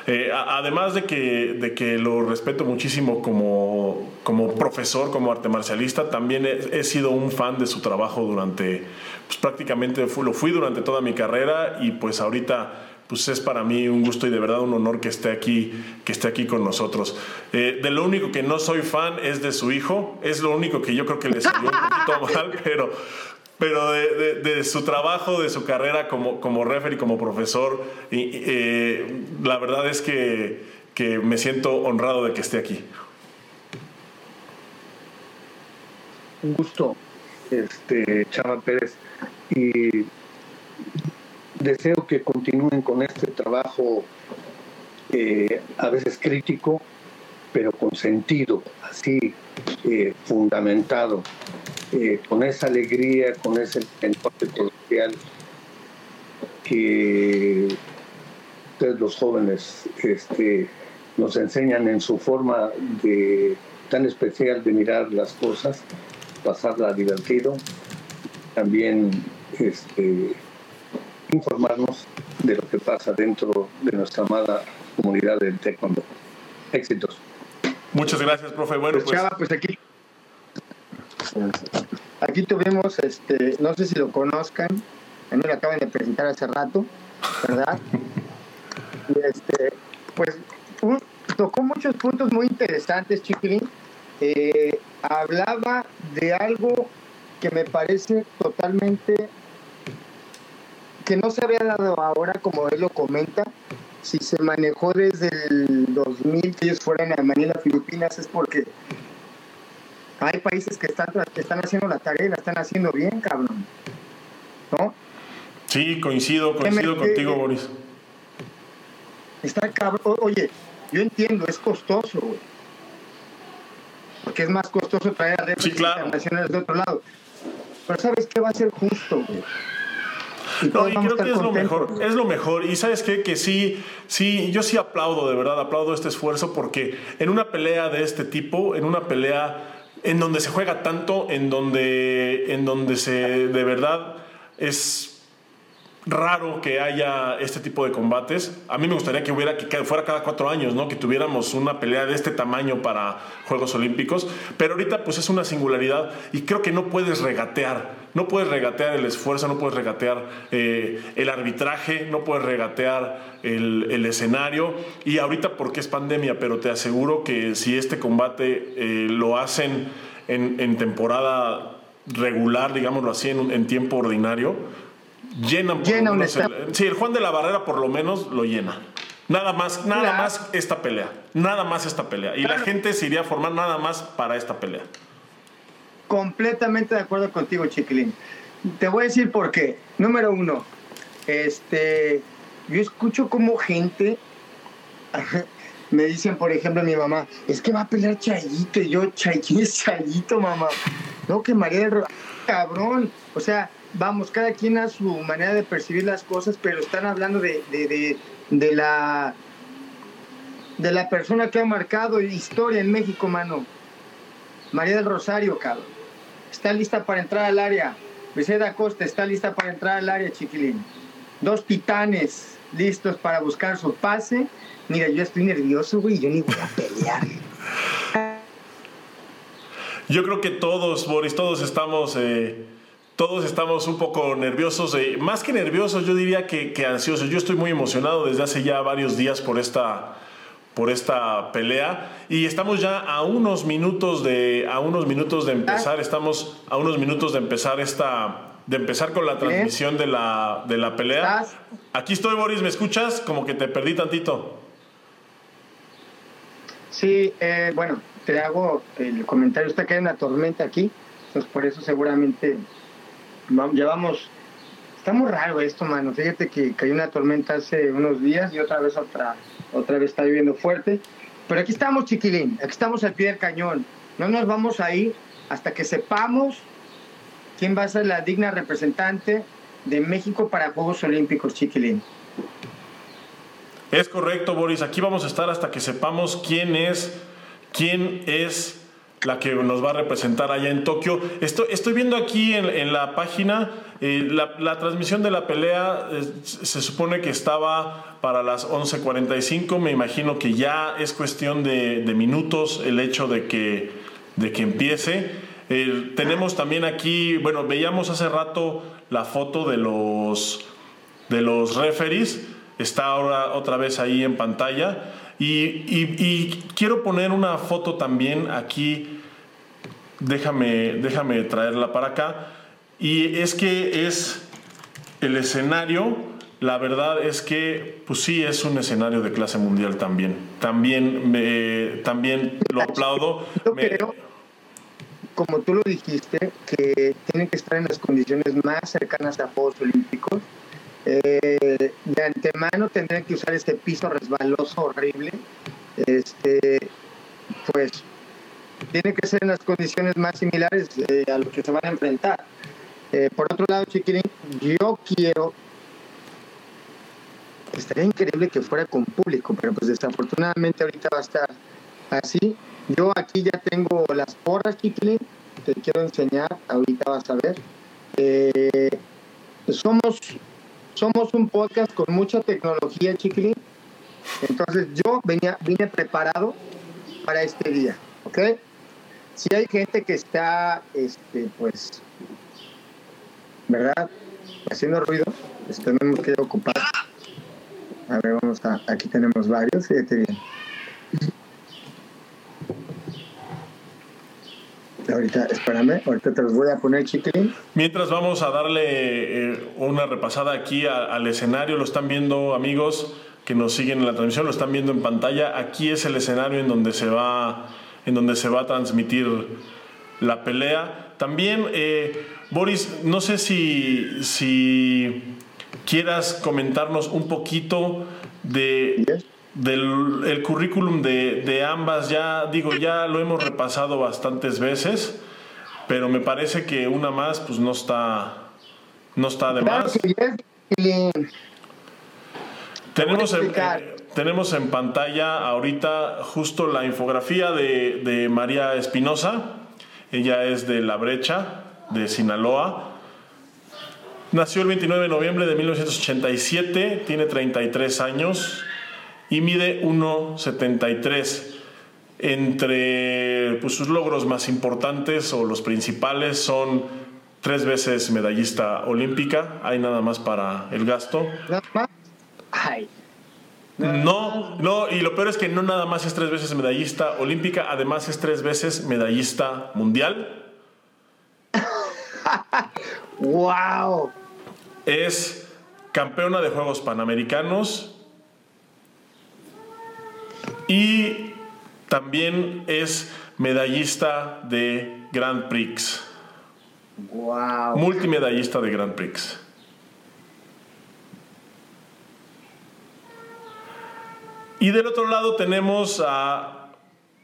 Eh, además de que, de que lo respeto muchísimo como, como profesor, como arte marcialista, también he, sido un fan de su trabajo durante, pues prácticamente lo fui durante toda mi carrera y pues ahorita pues es para mí un gusto y de verdad un honor que esté aquí, que esté aquí con nosotros. Eh, de lo único que no soy fan es de su hijo, es lo único que yo creo que le salió un poquito mal, pero, pero de, su trabajo, de su carrera como, como referee, como profesor, y, eh, la verdad es que, que, me siento honrado de que esté aquí. Un gusto, este, Chava Pérez, y deseo que continúen con este trabajo eh, a veces crítico, pero con sentido, así eh, fundamentado eh, con esa alegría, con ese enfoque coloquial que ustedes los jóvenes este, nos enseñan en su forma de tan especial de mirar las cosas, pasarla divertido, también este, informarnos de lo que pasa dentro de nuestra amada comunidad del taekwondo. Éxitos. Muchas gracias, profe. Bueno, pues, pues, pues aquí Aquí tuvimos, este, no sé si lo conozcan, a mí me acaban de presentar hace rato, ¿verdad? Y este, pues tocó muchos puntos muy interesantes, Chiquilín. Eh, hablaba de algo que me parece totalmente que no se había dado ahora, como él lo comenta, si se manejó desde el 2000 que ellos fueran a Manila, Filipinas, es porque hay países que están, que están haciendo la tarea y la están haciendo bien, cabrón. ¿No? Sí, coincido, coincido contigo, Boris. Está cabrón. Oye, yo entiendo, es costoso, güey. Porque es más costoso traer a sí, claro. internacionales de otro lado. Pero ¿sabes qué va a ser justo, güey? no, y creo que es lo mejor, es lo mejor. Y sabes qué, que sí, sí, yo sí aplaudo, de verdad, aplaudo este esfuerzo porque en una pelea de este tipo, en una pelea en donde se juega tanto, en donde, en donde se, de verdad, es raro que haya este tipo de combates. A mí me gustaría que hubiera que fuera cada cuatro años, ¿no? Que tuviéramos una pelea de este tamaño para Juegos Olímpicos. Pero ahorita pues es una singularidad y creo que no puedes regatear. No puedes regatear el esfuerzo, no puedes regatear eh, el arbitraje, no puedes regatear el, escenario. Y ahorita porque es pandemia, pero te aseguro que si este combate eh, lo hacen en, temporada regular, digámoslo así, en, en tiempo ordinario, llenan llena un el, sí, el Juan de la Barrera por lo menos lo llena. Nada más, nada más esta pelea. Nada más esta pelea. Y la gente se iría a formar nada más para esta pelea. Completamente de acuerdo contigo, Chiquilín. Te voy a decir por qué. Número uno, este, yo escucho como gente me dicen, por ejemplo, mi mamá, es que va a pelear Chayito. Y yo, Chay, ¿quién es Chayito, mamá? No, que María del Cabrón. O sea, vamos, cada quien a su manera de percibir las cosas, pero están hablando de, de, la de la persona que ha marcado historia en México, mano. María del Rosario, cabrón. Está lista para entrar al área. Briseida Costa está lista para entrar al área, chiquilín. Dos titanes listos para buscar su pase. Mira, yo estoy nervioso, güey. Yo ni voy a pelear. Yo creo que todos, Boris, todos estamos eh, todos estamos un poco nerviosos, eh, más que nerviosos, yo diría que, ansiosos. Yo estoy muy emocionado desde hace ya varios días por esta, por esta pelea y estamos ya a unos minutos de, a unos minutos de empezar, estamos a unos minutos de empezar esta, de empezar con la transmisión de la, de la pelea. Aquí estoy, Boris, ¿me escuchas? Como que te perdí tantito. Sí, eh, bueno, te hago el comentario. Está que hay una tormenta aquí, pues por eso seguramente llevamos, está muy raro esto, mano. Fíjate que cayó una tormenta hace unos días y otra vez otra, otra vez está lloviendo fuerte. Pero aquí estamos, chiquilín, aquí estamos al pie del cañón. No nos vamos a ir hasta que sepamos quién va a ser la digna representante de México para Juegos Olímpicos, chiquilín. Es correcto, Boris. Aquí vamos a estar hasta que sepamos quién es, quién es la que nos va a representar allá en Tokio. Estoy, viendo aquí en, la página eh, la, transmisión de la pelea, eh, se supone que estaba para las 11.45, me imagino que ya es cuestión de, minutos el hecho de que, de que empiece. Eh, tenemos también aquí, bueno, veíamos hace rato la foto de los, de los referees, está ahora otra vez ahí en pantalla. Y, quiero poner una foto también aquí, déjame, déjame traerla para acá. Y es que es el escenario, la verdad es que, pues sí, es un escenario de clase mundial también. También, me, también lo aplaudo. como tú lo dijiste, que tienen que estar en las condiciones más cercanas a Juegos Olímpicos eh, de antemano tendrían que usar este piso resbaloso horrible. Este, pues tiene que ser en las condiciones más similares eh, a lo que se van a enfrentar. Eh, por otro lado, Chiquilín, yo quiero, estaría increíble que fuera con público, pero pues desafortunadamente ahorita va a estar así. Yo aquí ya tengo las porras, Chiquilín, te quiero enseñar, ahorita vas a ver. somos somos un podcast con mucha tecnología, Chiquilín. Entonces yo venía, vine preparado para este día, ¿ok? Si hay gente que está, este, pues, ¿verdad? Haciendo ruido, tenemos que ocupar. A ver, vamos a, aquí tenemos varios, fíjate bien. Ahorita, espérame, ahorita te los voy a poner, chiquilín. Mientras vamos a darle eh, una repasada aquí al escenario, lo están viendo amigos que nos siguen en la transmisión, lo están viendo en pantalla. Aquí es el escenario en donde se va, en donde se va a transmitir la pelea. También, eh, Boris, no sé si, si quieras comentarnos un poquito de del el currículum de, de, ambas, ya digo, ya lo hemos repasado bastantes veces, pero me parece que una más, pues no está, no está de más. Tenemos en, eh, tenemos en pantalla ahorita justo la infografía de, María Espinosa. Ella es de La Brecha, de Sinaloa. Nació el 29 de noviembre de 1987, tiene 33 años y mide 1,73. Entre pues, sus logros más importantes o los principales son tres veces medallista olímpica, hay nada más para el gasto. No, no, y lo peor es que no nada más es tres veces medallista olímpica, además es tres veces medallista mundial. ¡Wow! Es campeona de Juegos Panamericanos y también es medallista de Grand Prix. ¡Wow! Multimedallista de Grand Prix. Y del otro lado tenemos a,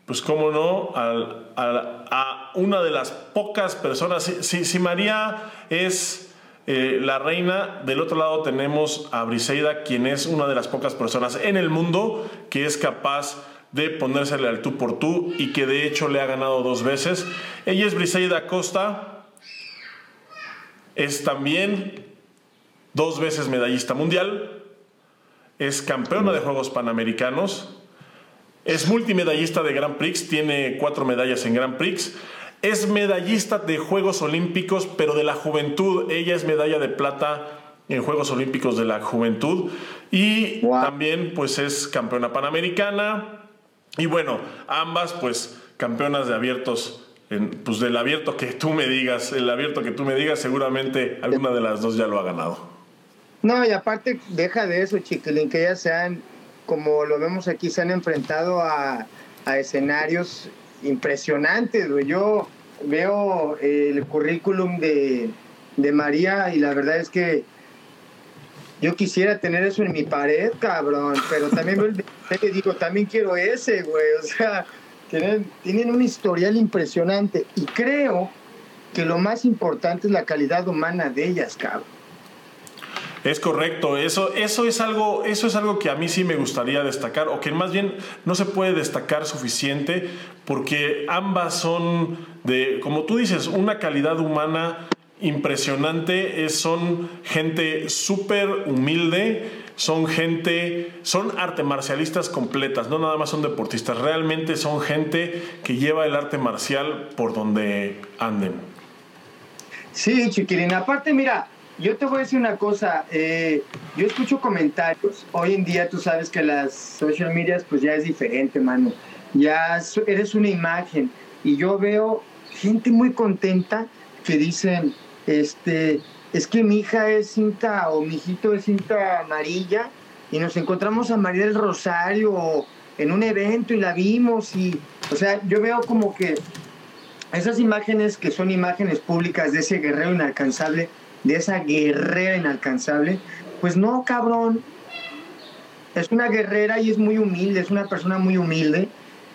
pues cómo no, a, una de las pocas personas, si, si María es eh, la reina, del otro lado tenemos a Briseida, quien es una de las pocas personas en el mundo que es capaz de ponérsele al tú por tú y que de hecho le ha ganado dos veces. Ella es Briseida Costa, es también dos veces medallista mundial, es campeona de Juegos Panamericanos, es multimedallista de Grand Prix, tiene cuatro medallas en Grand Prix, es medallista de Juegos Olímpicos, pero de la juventud, ella es medalla de plata en Juegos Olímpicos de la Juventud y también pues es campeona panamericana. Y bueno, ambas pues campeonas de abiertos pues del abierto que tú me digas, el abierto que tú me digas, seguramente alguna de las dos ya lo ha ganado. No, y aparte, deja de eso, Chiquilín, que ya sean, como lo vemos aquí, se han enfrentado a, escenarios impresionantes, Yo veo el currículum de, María y la verdad es que yo quisiera tener eso en mi pared, cabrón, pero también te digo, también quiero ese, güey. O sea, tienen, tienen un historial impresionante y creo que lo más importante es la calidad humana de ellas, cabrón. Es correcto, eso, eso, es algo, eso es algo que a mí sí me gustaría destacar, o que más bien no se puede destacar suficiente, porque ambas son de, como tú dices, una calidad humana impresionante, es, son gente súper humilde, son gente, son arte marcialistas completas, no nada más son deportistas, realmente son gente que lleva el arte marcial por donde anden. Sí, chiquilina, aparte mira, yo te voy a decir una cosa, eh, yo escucho comentarios, hoy en día tú sabes que las social medias pues ya es diferente, mano, ya eres una imagen. Y yo veo gente muy contenta que dicen, este, es que mi hija es cinta o mi hijito es cinta amarilla y nos encontramos a María del Rosario en un evento y la vimos y, o sea, yo veo como que esas imágenes que son imágenes públicas de ese guerrero inalcanzable, de esa guerrera inalcanzable, pues no, cabrón. Es una guerrera y es muy humilde, es una persona muy humilde.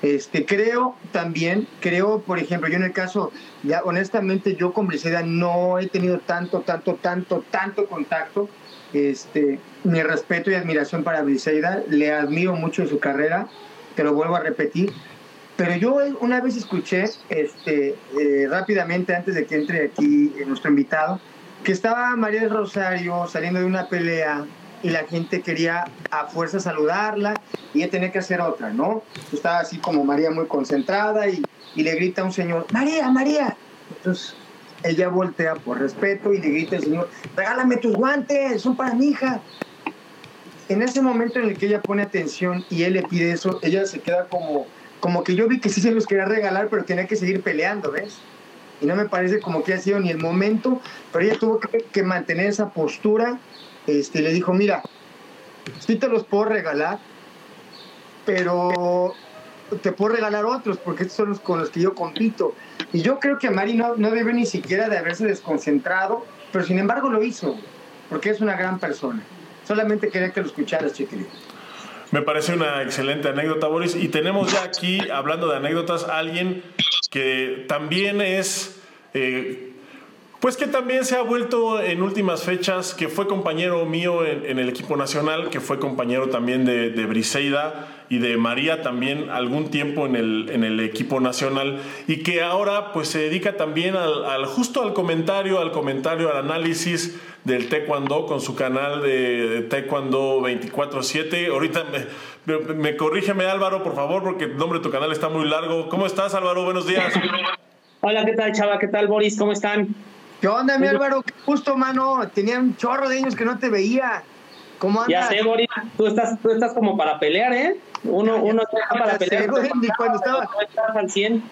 Este, creo también, creo, por ejemplo, yo en el caso, ya honestamente, yo con Briseida no he tenido tanto, tanto, tanto, tanto contacto. Este, mi respeto y admiración para Briseida, le admiro mucho en su carrera, te lo vuelvo a repetir. Pero yo una vez escuché, este, eh, rápidamente, antes de que entre aquí nuestro invitado, que estaba María del Rosario saliendo de una pelea y la gente quería a fuerza saludarla y ella tenía que hacer otra, ¿no? Estaba así como María muy concentrada y, y le grita a un señor, María, María. Entonces ella voltea por respeto y le grita al señor, regálame tus guantes, son para mi hija. En ese momento en el que ella pone atención y él le pide eso, ella se queda como, como que yo vi que sí se los quería regalar, pero tenía que seguir peleando, ¿ves? Y no me parece como que ha sido ni el momento, pero ella tuvo que, mantener esa postura. Este, le dijo, mira, sí te los puedo regalar, pero te puedo regalar otros porque estos son los con los que yo compito. Y yo creo que Mari no, no debe ni siquiera de haberse desconcentrado, pero sin embargo lo hizo, porque es una gran persona. Solamente quería que lo escucharas, chiquillo. Me parece una excelente anécdota, Boris. Y tenemos ya aquí, hablando de anécdotas, alguien que también es eh, pues que también se ha vuelto en últimas fechas, que fue compañero mío en, el equipo nacional, que fue compañero también de, Briseida y de María también algún tiempo en el, en el equipo nacional y que ahora pues se dedica también al, justo al comentario, al comentario, al análisis del Taekwondo con su canal de, Taekwondo 24-7. Ahorita me, me, corrígeme Álvaro, por favor, porque el nombre de tu canal está muy largo. ¿Cómo estás Álvaro? Buenos días. Hola, ¿qué tal Chava? ¿Qué tal Boris? ¿Cómo están? ¿Qué onda, mi Álvaro? Qué gusto, mano. Tenía un chorro de años que no te veía. ¿Cómo andas? Ya sé, Boris. Tú estás, tú estás como para pelear, ¿eh? Uno, uno está para pelear. ni cuando estaba... al 100.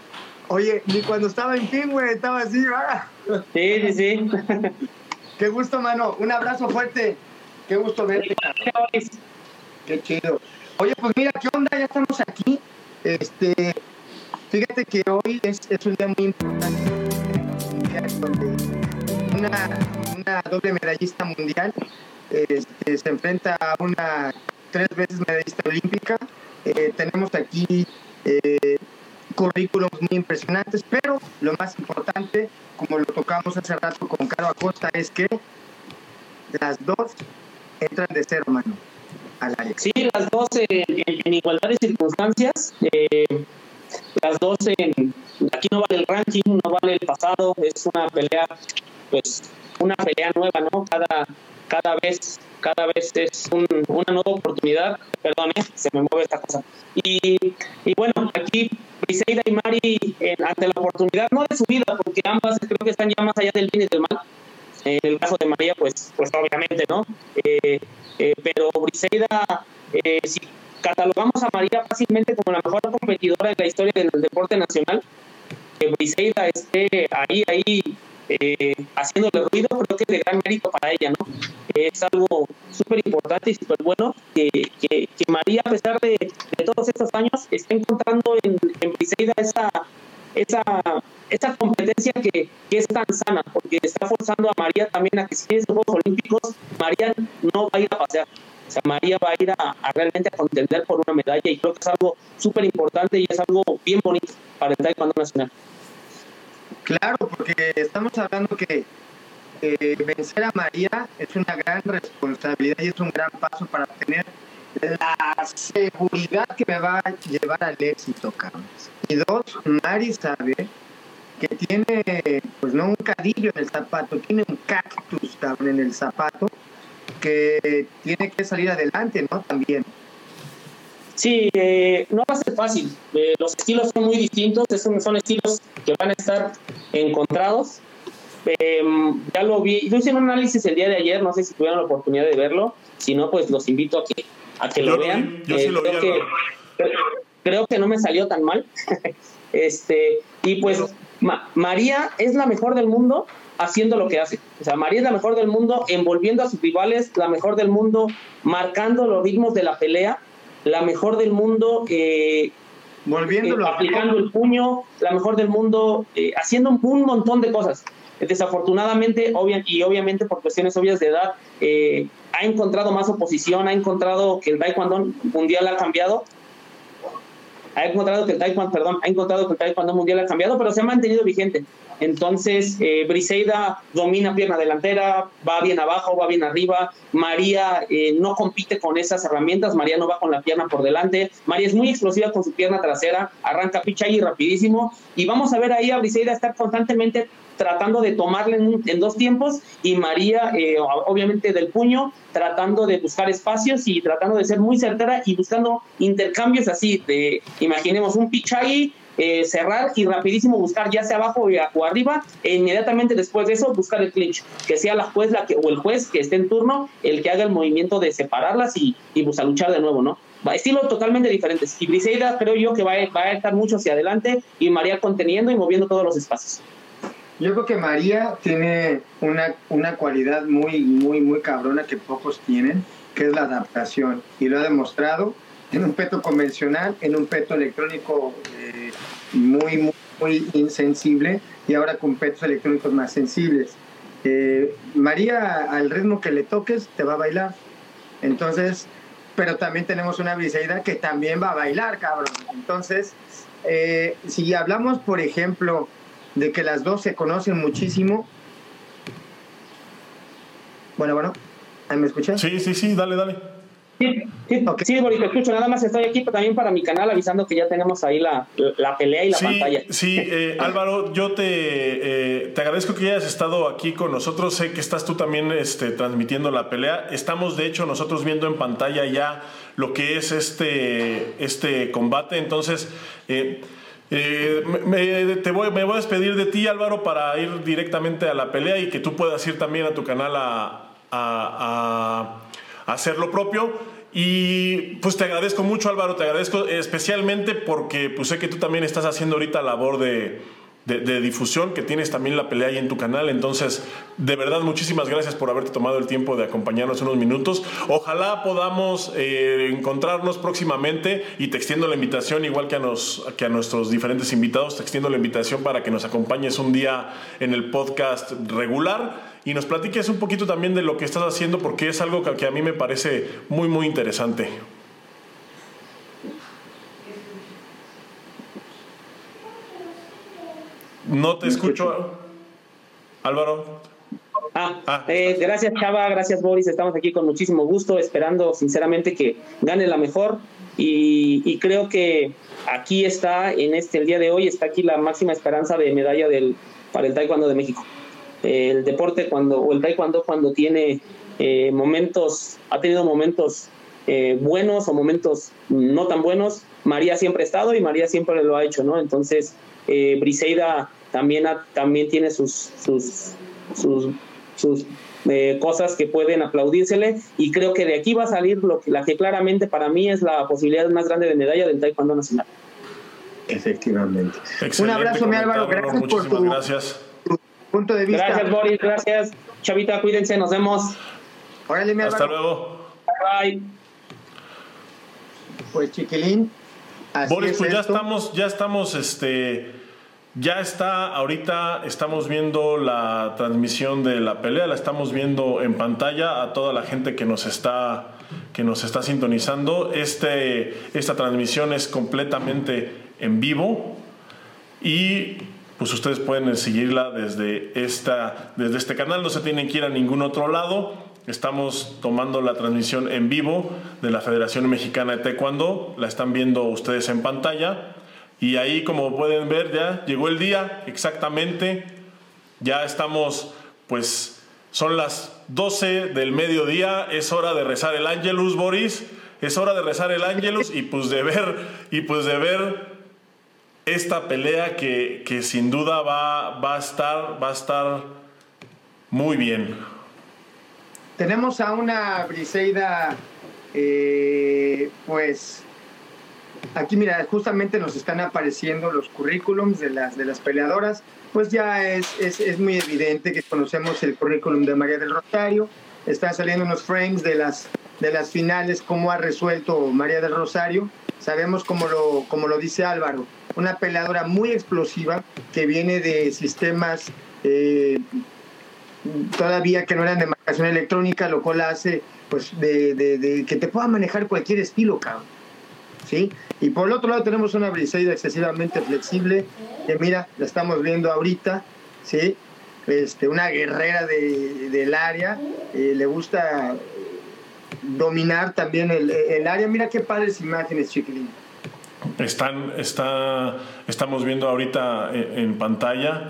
Oye, ni cuando estaba en fin, güey, estaba así, ¿verdad? Sí, sí, sí. Qué gusto, mano. Un abrazo fuerte. Qué gusto verte. Qué chido. Oye, pues mira, ¿qué onda? Ya estamos aquí. Este, fíjate que hoy es, es un día muy importante una, doble medallista mundial este, se enfrenta a una tres veces medallista olímpica. Eh, tenemos aquí eh, currículums muy impresionantes, pero lo más importante, como lo tocamos hace rato con Caro Acosta, es que las dos entran de cero, mano, al área. Sí, las dos en, igualdad de circunstancias. Eh, las dos aquí no vale el ranking, no vale el pasado, es una pelea, pues, una pelea nueva, ¿no? Cada, cada vez, cada vez es una nueva oportunidad, perdón, ¿eh? se me mueve esta cosa. Y, y bueno, aquí Briseida y Mari, ante la oportunidad, no de su vida, porque ambas creo que están ya más allá del bien y del mal. En el caso de María, pues, pues obviamente, ¿no? Eh, eh, pero Briseida, eh, si catalogamos a María fácilmente como la mejor competidora en la historia del deporte nacional. Briseida esté ahí, ahí, eh, haciéndole ruido, creo que es de gran mérito para ella, ¿no? Es algo súper importante y súper bueno que, María, a pesar de, todos estos años, esté encontrando en, en Briseida esa, esa, esa competencia que, que, es tan sana, porque está forzando a María también a que si es Juegos Olímpicos, María no va a ir a pasear. O sea, María va a ir a, realmente a contender por una medalla y creo que es algo súper importante y es algo bien bonito para el taekwondo nacional. Claro, porque estamos hablando que vencer a María es una gran responsabilidad y es un gran paso para tener la seguridad que me va a llevar al éxito, cabrón. Y dos, Mari sabe que tiene, pues no un cadillo en el zapato, tiene un cactus, cabrón, en el zapato que tiene que salir adelante, ¿no? También. Sí, eh, no va a ser fácil. Eh, los estilos son muy distintos, son, son estilos que van a estar encontrados. Em, ya lo vi, yo hice un análisis el día de ayer, no sé si tuvieron la oportunidad de verlo, si no, pues los invito a que, a que lo vean. Yo sí lo creo, que, creo que no me salió tan mal. este, y pues María es la mejor del mundo, haciendo lo que hace. O sea, María es la mejor del mundo, envolviendo a sus rivales, la mejor del mundo, marcando los ritmos de la pelea, la mejor del mundo, eh, Volviéndolo. Eh, aplicando el puño, la mejor del mundo, eh, haciendo un, montón de cosas. Desafortunadamente, obvia, y obviamente por cuestiones obvias de edad, ha encontrado más oposición, ha encontrado que el Taekwondo mundial ha cambiado, ha encontrado que el Taekwondo, perdón, ha encontrado que el Taekwondo mundial ha cambiado, pero se ha mantenido vigente. Entonces, eh, Briseida domina pierna delantera, va bien abajo, va bien arriba. María eh, no compite con esas herramientas, María no va con la pierna por delante. María es muy explosiva con su pierna trasera, arranca picha rapidísimo. Y vamos a ver ahí a Briseida estar constantemente tratando de tomarle en, dos tiempos y María, eh, obviamente del puño, tratando de buscar espacios y tratando de ser muy certera y buscando intercambios así, de, imaginemos un pitch ahí, eh, cerrar y rapidísimo buscar ya sea abajo o arriba e inmediatamente después de eso buscar el clinch, que sea la juez la que, o el juez que esté en turno el que haga el movimiento de separarlas y, y pues a luchar de nuevo, ¿no? Estilos totalmente diferentes. Y Briseida creo yo que va a, va a estar mucho hacia adelante y María conteniendo y moviendo todos los espacios. Yo creo que María tiene una, una cualidad muy, muy, muy cabrona que pocos tienen, que es la adaptación. Y lo ha demostrado en un peto convencional, en un peto electrónico eh, muy, muy, muy, insensible y ahora con petos electrónicos más sensibles. Eh, María, al ritmo que le toques, te va a bailar. Entonces, pero también tenemos una Briseida que también va a bailar, cabrón. Entonces, eh, si hablamos, por ejemplo, de que las dos se conocen muchísimo. Bueno, bueno, ¿me escuchas? Sí, sí, sí, dale, dale. Sí, sí, sí, Boris, te escucho. Nada más estoy aquí también para mi canal avisando que ya tenemos ahí la, la pelea y la pantalla. Sí, eh, Álvaro, yo te, eh, te agradezco que hayas estado aquí con nosotros. Sé que estás tú también este, transmitiendo la pelea. Estamos, de hecho, nosotros viendo en pantalla ya lo que es este, este combate. Entonces, eh, me, te voy, me voy a despedir de ti, Álvaro, para ir directamente a la pelea y que tú puedas ir también a tu canal a, a hacer lo propio. Y pues te agradezco mucho Álvaro, te agradezco especialmente porque pues sé que tú también estás haciendo ahorita labor de, de, difusión, que tienes también la pelea ahí en tu canal. Entonces, de verdad, muchísimas gracias por haberte tomado el tiempo de acompañarnos unos minutos. Ojalá podamos eh, encontrarnos próximamente y te extiendo la invitación, igual que a, nos, que a nuestros diferentes invitados, te extiendo la invitación para que nos acompañes un día en el podcast regular y nos platiques un poquito también de lo que estás haciendo porque es algo que a mí me parece muy, muy interesante. No te escucho, Álvaro. Ah, ah. Eh, gracias Chava, gracias Boris, estamos aquí con muchísimo gusto, esperando sinceramente que gane la mejor y, creo que aquí está, en este el día de hoy, está aquí la máxima esperanza de medalla del, para el Taekwondo de México el deporte cuando, o el taekwondo cuando tiene eh, momentos, ha tenido momentos eh, buenos o momentos no tan buenos, María siempre ha estado y María siempre lo ha hecho, ¿no? Entonces, eh, Briseida también, también tiene sus, sus, sus, cosas que pueden aplaudírsele y creo que de aquí va a salir lo que, la que claramente para mí es la posibilidad más grande de medalla del taekwondo nacional. Efectivamente. Un abrazo, mi Álvaro. Gracias por tu, gracias punto de vista. Gracias, Boris, gracias. Chavita, cuídense, nos vemos. Hasta luego. Bye, Pues chiquilín. Boris, pues ya estamos, ya estamos, este, ya está, ahorita estamos viendo la transmisión de la pelea, la estamos viendo en pantalla a toda la gente que nos está, que nos está sintonizando. Este, esta transmisión es completamente en vivo y pues ustedes pueden seguirla desde, esta, desde este canal, no se tienen que ir a ningún otro lado. Estamos tomando la transmisión en vivo de la Federación Mexicana de Taekwondo, la están viendo ustedes en pantalla. Y ahí, como pueden ver, ya llegó el día exactamente. Ya estamos, pues, son las 12 del mediodía, es hora de rezar el Ángelus, Boris. Es hora de rezar el Ángelus y pues de ver, y pues de ver esta pelea que, sin duda va, va, a estar, va a estar muy bien. Tenemos a una Briseida, eh, pues aquí mira, justamente nos están apareciendo los currículums de las, de las peleadoras, pues ya es, es, es muy evidente que conocemos el currículum de María del Rosario, están saliendo unos frames de las, de las finales, cómo ha resuelto María del Rosario, sabemos como lo, como lo dice Álvaro, una peleadora muy explosiva que viene de sistemas eh, todavía que no eran de marcación electrónica, lo cual hace pues de, que te pueda manejar cualquier estilo, cabrón. ¿Sí? Y por el otro lado tenemos una Briseida excesivamente flexible, que mira, la estamos viendo ahorita, ¿sí? Este, una guerrera del área, eh, le gusta dominar también el, el, área. Mira qué padres imágenes, chiquilín. Están, está, estamos viendo ahorita en, pantalla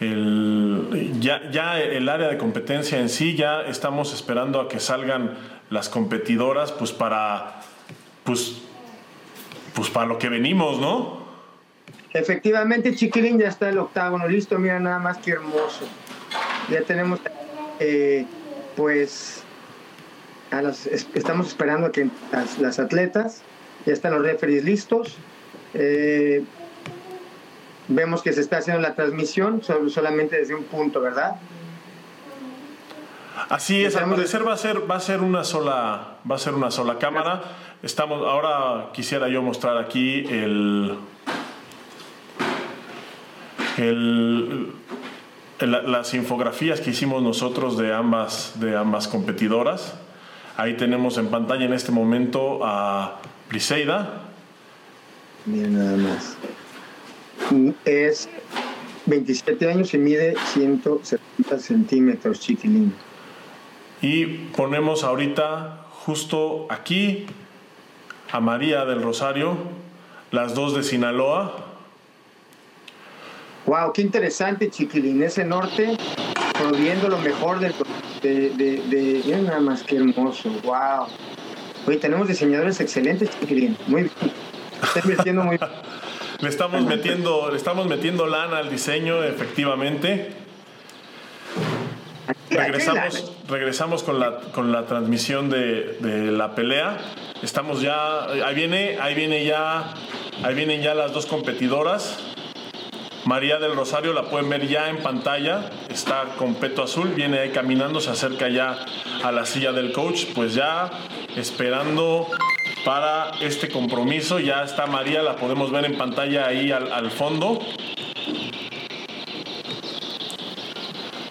el, ya, ya el área de competencia en sí, ya estamos esperando a que salgan las competidoras, pues para, pues, pues para lo que venimos, ¿no? Efectivamente, Chiquilín ya está el octágono listo, mira nada más que hermoso. Ya tenemos, eh, pues, estamos esperando a que las atletas ya están los referees listos. Eh, vemos que se está haciendo la transmisión solamente desde un punto, ¿verdad? Así es, al parecer va a ser va a ser una sola va a ser una sola cámara. Estamos ahora quisiera yo mostrar aquí el, el las infografías que hicimos nosotros de ambas de ambas competidoras. Ahí tenemos en pantalla en este momento a Briseida. Mira nada más. Es 27 años y mide 170 centímetros, chiquilín. Y ponemos ahorita justo aquí a María del Rosario, las dos de Sinaloa. Wow, qué interesante, chiquilín. Ese norte, proviendo lo mejor del, de, de, de, Mira nada más que hermoso. Wow. Hoy tenemos diseñadores excelentes. Muy bien. Está invirtiendo muy Le estamos metiendo, le estamos metiendo lana al diseño, efectivamente. Regresamos, regresamos con la, con la transmisión de, de, la pelea. Estamos ya, ahí viene, ahí viene ya, ahí vienen ya las dos competidoras. María del Rosario la pueden ver ya en pantalla, está con peto azul, viene ahí caminando, se acerca ya a la silla del coach, pues ya esperando para este compromiso. Ya está María, la podemos ver en pantalla ahí al, fondo.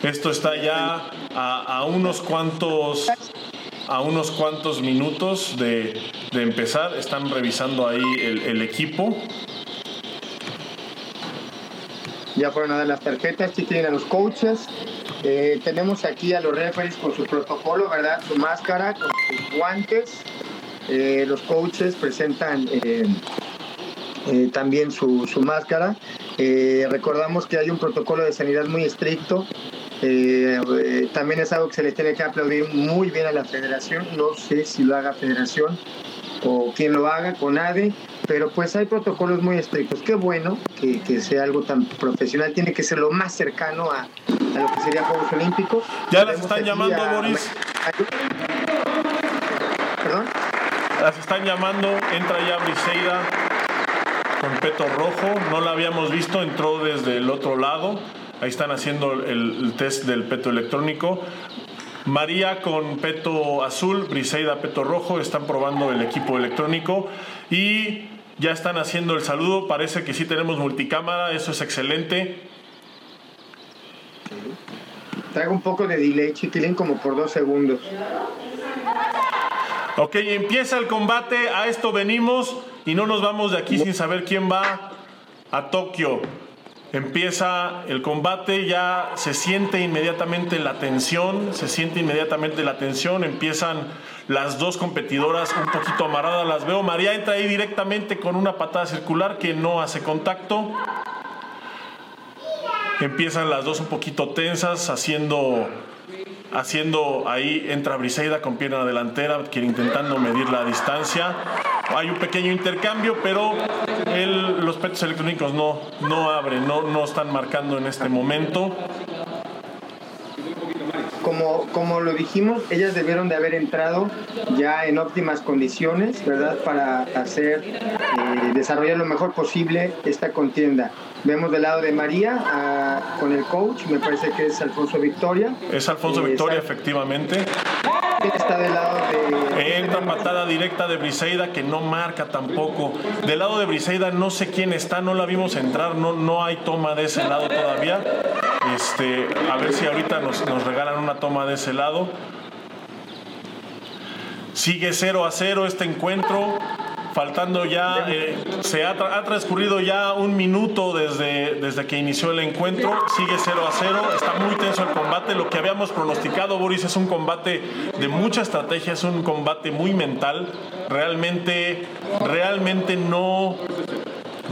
Esto está ya a, unos cuantos a unos cuantos minutos de, empezar. Están revisando ahí el, equipo. Ya fueron a dar las tarjetas, aquí tienen a los coaches. Eh, tenemos aquí a los referees con su protocolo, ¿verdad? Su máscara, con sus guantes. Eh, los coaches presentan eh, también su, su máscara. recordamos que hay un protocolo de sanidad muy estricto. también es algo que se le tiene que aplaudir muy bien a la federación. No sé si lo haga federación o quien lo haga con ADE, pero pues hay protocolos muy estrictos. Qué bueno que, que sea algo tan profesional. Tiene que ser lo más cercano a, a lo que sería Juegos Olímpicos. Ya las están llamando, a... Boris. ¿Perdón? Las están llamando, entra ya Briseida con peto rojo, no la habíamos visto, entró desde el otro lado, ahí están haciendo el, el test del peto electrónico. María con peto azul, Briseida peto rojo, están probando el equipo electrónico y ya están haciendo el saludo, parece que sí tenemos multicámara, eso es excelente. Traigo un poco de delay, chiquilín, como por dos segundos. Ok, empieza el combate, a esto venimos y no nos vamos de aquí sin saber quién va a Tokio. Empieza el combate, ya se siente inmediatamente la tensión, se siente inmediatamente la tensión, empiezan las dos competidoras un poquito amarradas, las veo. María entra ahí directamente con una patada circular que no hace contacto. Empiezan las dos un poquito tensas, haciendo haciendo ahí entra Briseida con pierna delantera, quiere intentando medir la distancia. Hay un pequeño intercambio, pero el, los petos electrónicos no, no abren, no, no están marcando en este momento. Como, lo dijimos, ellas debieron de haber entrado ya en óptimas condiciones, ¿verdad? Para hacer, eh, desarrollar lo mejor posible esta contienda. Vemos del lado de María a, con el coach, me parece que es Alfonso Victoria. Es Alfonso eh, Victoria, efectivamente. Está del lado de. Entra patada directa de Briseida que no marca tampoco. Del lado de Briseida no sé quién está, no la vimos entrar, no, no hay toma de ese lado todavía. Este, a ver si ahorita nos, nos regalan una toma de ese lado. Sigue 0 a 0 este encuentro. Faltando ya, eh, se ha, transcurrido ya un minuto desde, desde que inició el encuentro, sigue 0 a 0, está muy tenso el combate, lo que habíamos pronosticado, Boris, es un combate de mucha estrategia, es un combate muy mental, realmente, realmente no,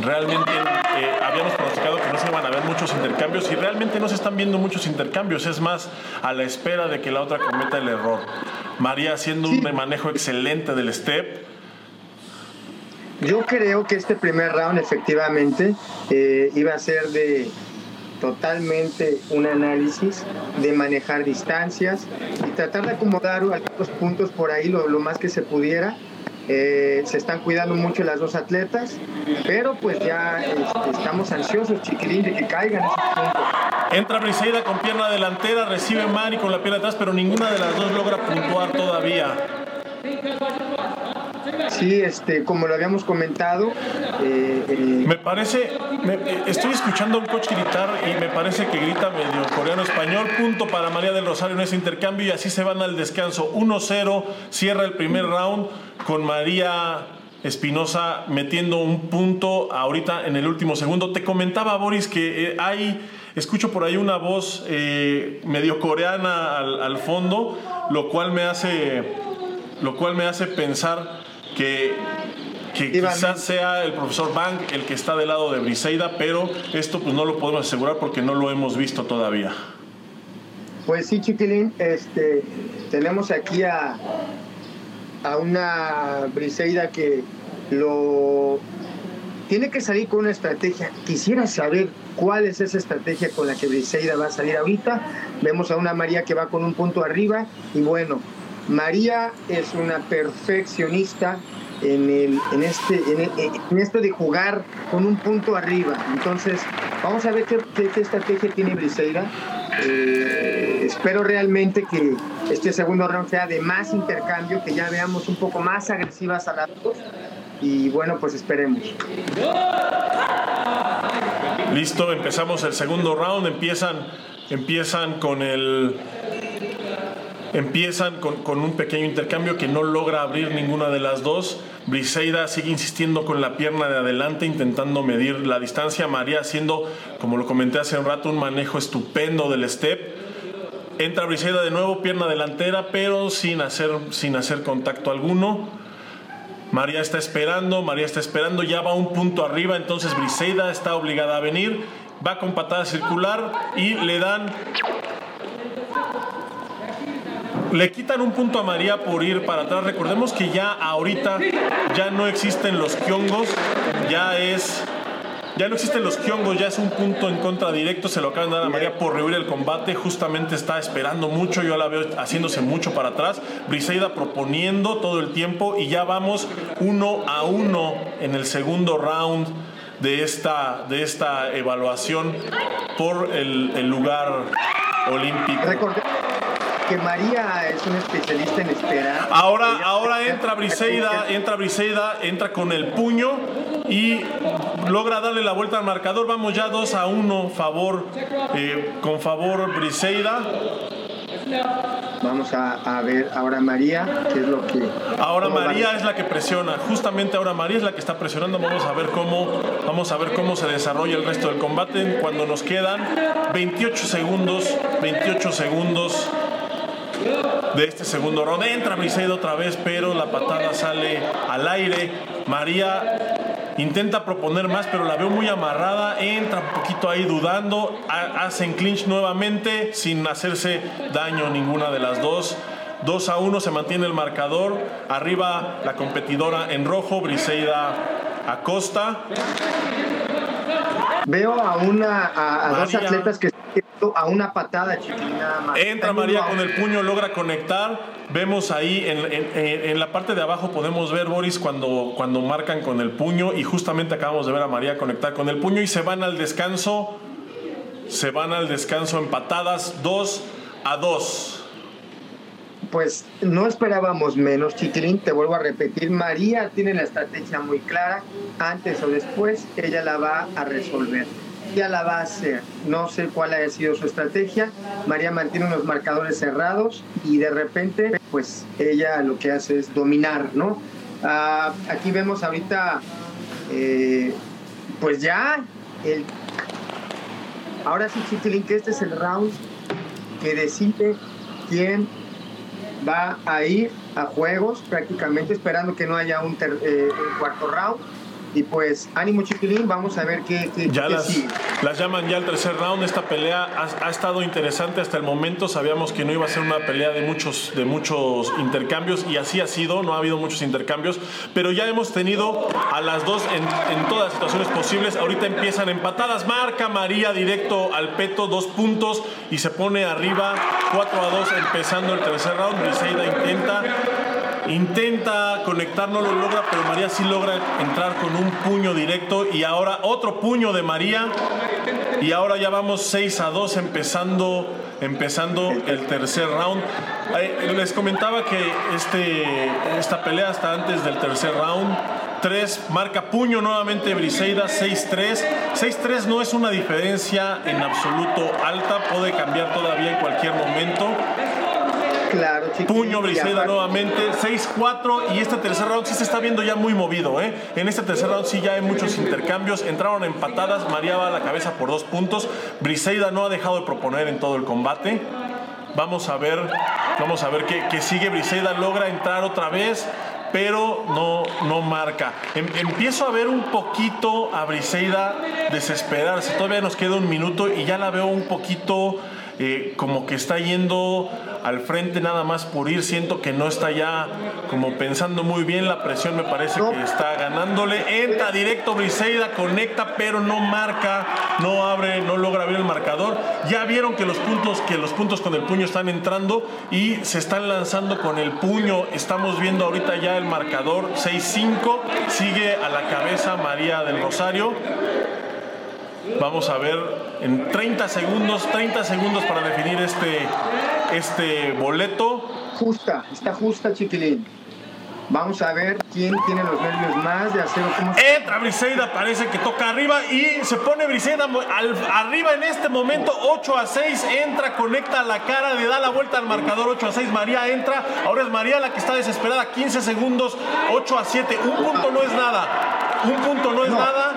realmente eh, habíamos pronosticado que no se iban a ver muchos intercambios y realmente no se están viendo muchos intercambios, es más a la espera de que la otra cometa el error. María haciendo un manejo excelente del step, yo creo que este primer round efectivamente eh, iba a ser de totalmente un análisis de manejar distancias y tratar de acomodar algunos puntos por ahí lo, lo más que se pudiera. Eh, se están cuidando mucho las dos atletas, pero pues ya este, estamos ansiosos, chiquilín, de que caigan esos puntos. Entra Briseida con pierna delantera, recibe Mari con la pierna atrás, pero ninguna de las dos logra puntuar todavía. Sí, este, como lo habíamos comentado. Eh, eh, me parece, estoy escuchando a un coach gritar y me parece que grita medio coreano-español. Punto para María del Rosario en ese intercambio y así se van al descanso. 1-0, cierra el primer round con María Espinosa metiendo un punto ahorita en el último segundo. Te comentaba, Boris, que eh, hay, escucho por ahí una voz medio coreana al, al fondo, lo cual me hace, lo cual me hace pensar que, quizás sea el profesor Bank el que está del lado de Briseida, pero esto pues no lo podemos asegurar porque no lo hemos visto todavía. Pues sí, Chiquilín, este, tenemos aquí a, a una Briseida que lo tiene que salir con una estrategia. Quisiera saber cuál es esa estrategia con la que Briseida va a salir ahorita. Vemos a una María que va con un punto arriba y bueno, María es una perfeccionista en, el, en, este, en, esto de jugar con un punto arriba. Entonces, vamos a ver qué, qué, estrategia tiene Briseida. Eh, espero realmente que este segundo round sea de más intercambio, que ya veamos un poco más agresivas a las dos. Y bueno, pues esperemos. Listo, empezamos el segundo round. Empiezan, empiezan con el Empiezan con, un pequeño intercambio que no logra abrir ninguna de las dos. Briseida sigue insistiendo con la pierna de adelante, intentando medir la distancia. María haciendo, como lo comenté hace un rato, un manejo estupendo del step. Entra Briseida de nuevo, pierna delantera, pero sin hacer, sin hacer contacto alguno. María está esperando, María está esperando, ya va un punto arriba, entonces Briseida está obligada a venir, va con patada circular y le dan le quitan un punto a María por ir para atrás. Recordemos que ya ahorita ya no existen los kiongos, ya es ya no existen los kiongos, ya es un punto en contra directo, se lo acaban de dar a María por rehuir el combate, justamente está esperando mucho, yo la veo haciéndose mucho para atrás, Briseida proponiendo todo el tiempo y ya vamos uno a uno en el segundo round de esta, de esta evaluación por el, el lugar olímpico que María es una especialista en espera. Ahora, ahora entra Briseida, entra Briseida, entra con el puño y logra darle la vuelta al marcador. Vamos ya 2 a 1 favor, eh, con favor Briseida. Vamos a, ver ahora María, qué es lo que... Ahora María es la que presiona, justamente ahora María es la que está presionando. Vamos a ver cómo, vamos a ver cómo se desarrolla el resto del combate cuando nos quedan 28 segundos, 28 segundos de este segundo round. Entra Briseida otra vez, pero la patada sale al aire. María intenta proponer más, pero la veo muy amarrada. Entra un poquito ahí dudando. Hacen clinch nuevamente sin hacerse daño ninguna de las dos. 2 a 1 se mantiene el marcador. Arriba la competidora en rojo, Briseida Acosta. Veo a una a, dos atletas que a una patada Entra María con el puño, logra conectar. Vemos ahí en, la parte de abajo podemos ver Boris cuando, cuando marcan con el puño y justamente acabamos de ver a María conectar con el puño y se van al descanso. Se van al descanso empatadas 2 a 2 pues no esperábamos menos, Chiquilín, te vuelvo a repetir, María tiene la estrategia muy clara, antes o después ella la va a resolver la va a hacer. No sé cuál haya sido su estrategia. María mantiene unos marcadores cerrados y de repente, pues ella lo que hace es dominar, ¿no? Ah, aquí vemos ahorita, eh, pues ya, el... ahora sí, Chiquilín, que este es el round que decide quién va a ir a juegos, prácticamente esperando que no haya un, eh, un cuarto round y pues, ánimo chiquilín, vamos a ver qué, ya las, las, llaman ya al tercer round. Esta pelea ha, estado interesante hasta el momento. Sabíamos que no iba a ser una pelea de muchos, de muchos intercambios y así ha sido. No ha habido muchos intercambios, pero ya hemos tenido a las dos en, en todas las situaciones posibles. Ahorita empiezan empatadas. Marca María directo al peto, dos puntos y se pone arriba 4 a 2 empezando el tercer round. Briseida intenta Intenta conectar, no lo logra, pero María sí logra entrar con un puño directo y ahora otro puño de María Y ahora ya vamos 6 a 2 empezando, empezando el tercer round. Les comentaba que este, esta pelea está antes del tercer round. 3, marca puño nuevamente Briseida, 6-3. 6-3 no es una diferencia en absoluto alta, puede cambiar todavía en cualquier momento. Claro, Puño Briseida nuevamente, 6-4 y este tercer round sí se está viendo ya muy movido. ¿eh? En este tercer round sí ya hay muchos intercambios, entraron empatadas, María va a la cabeza por dos puntos, Briseida no ha dejado de proponer en todo el combate. Vamos a ver, vamos a ver qué, sigue Briseida, logra entrar otra vez pero no, no marca. Em, empiezo a ver un poquito a Briseida desesperarse. Todavía nos queda un minuto y ya la veo un poquito eh, como que está yendo al frente nada más por ir. Siento que no está ya como pensando muy bien. La presión me parece que está ganándole. Entra directo Briseida, conecta, pero no marca, no abre, no logra abrir el marcador. Ya vieron que los puntos, que los puntos con el puño están entrando y se están lanzando con el puño. Estamos viendo ahorita ya el marcador 6-5. Sigue a la cabeza María del Rosario. Vamos a ver en 30 segundos, 30 segundos para definir este, este boleto. Justa, está justa, chiquilín. Vamos a ver quién tiene los nervios más de acero. Entra Briseida, parece que toca arriba y se pone Briseida arriba en este momento, 8 a 6. Entra, conecta la cara, le da la vuelta al marcador, 8 a 6. María entra, ahora es María la que está desesperada, 15 segundos, 8 a 7. Un punto no es nada, un punto no es nada.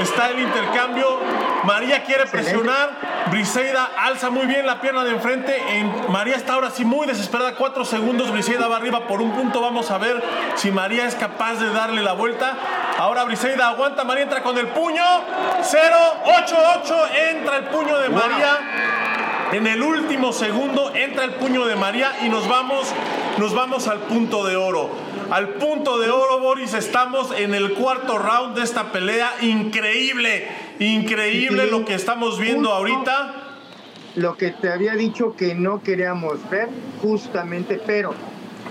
Está el intercambio. María quiere presionar. Briseida alza muy bien la pierna de enfrente. En, María está ahora sí muy desesperada. Cuatro segundos. Briseida va arriba por un punto. Vamos a ver si María es capaz de darle la vuelta. Ahora Briseida aguanta. María entra con el puño. 0, 8, 8. Entra el puño de María. En el último segundo entra el puño de María y nos vamos, nos vamos al punto de oro. Al punto de oro, Boris, estamos en el cuarto round de esta pelea. Increíble, increíble lo que estamos viendo ahorita. Lo que te había dicho que no queríamos ver, justamente, pero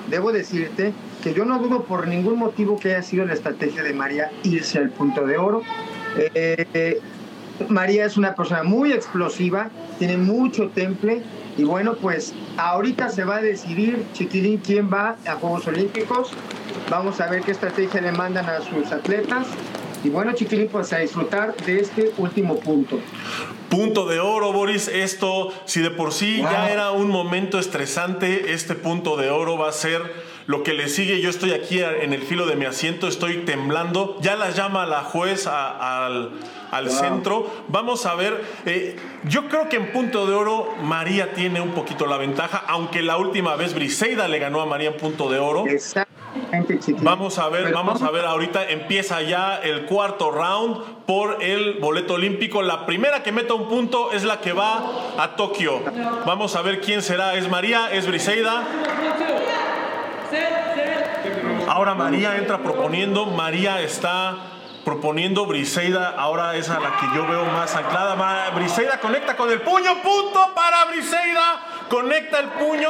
debo decirte que yo no dudo por ningún motivo que haya sido la estrategia de María irse al punto de oro. Eh, María es una persona muy explosiva, tiene mucho temple y bueno, pues ahorita se va a decidir, chiquilín, quién va a Juegos Olímpicos. Vamos a ver qué estrategia le mandan a sus atletas. Y bueno, chiquilín, pues a disfrutar de este último punto. Punto de oro, Boris. Esto, si de por sí ya era un momento estresante, este punto de oro va a ser lo que le sigue. Yo estoy aquí en el filo de mi asiento, estoy temblando. Ya la llama la juez al al centro. Vamos a ver, eh, yo creo que en punto de oro María tiene un poquito la ventaja, aunque la última vez Briseida le ganó a María en punto de oro. Vamos a ver, vamos a ver, ahorita empieza ya el cuarto round por el boleto olímpico. La primera que meta un punto es la que va a Tokio. Vamos a ver quién será. ¿Es María? ¿Es Briseida? Ahora María entra proponiendo. María está proponiendo Briseida, ahora es a la que yo veo más anclada. Briseida conecta con el puño, punto para Briseida, conecta el puño.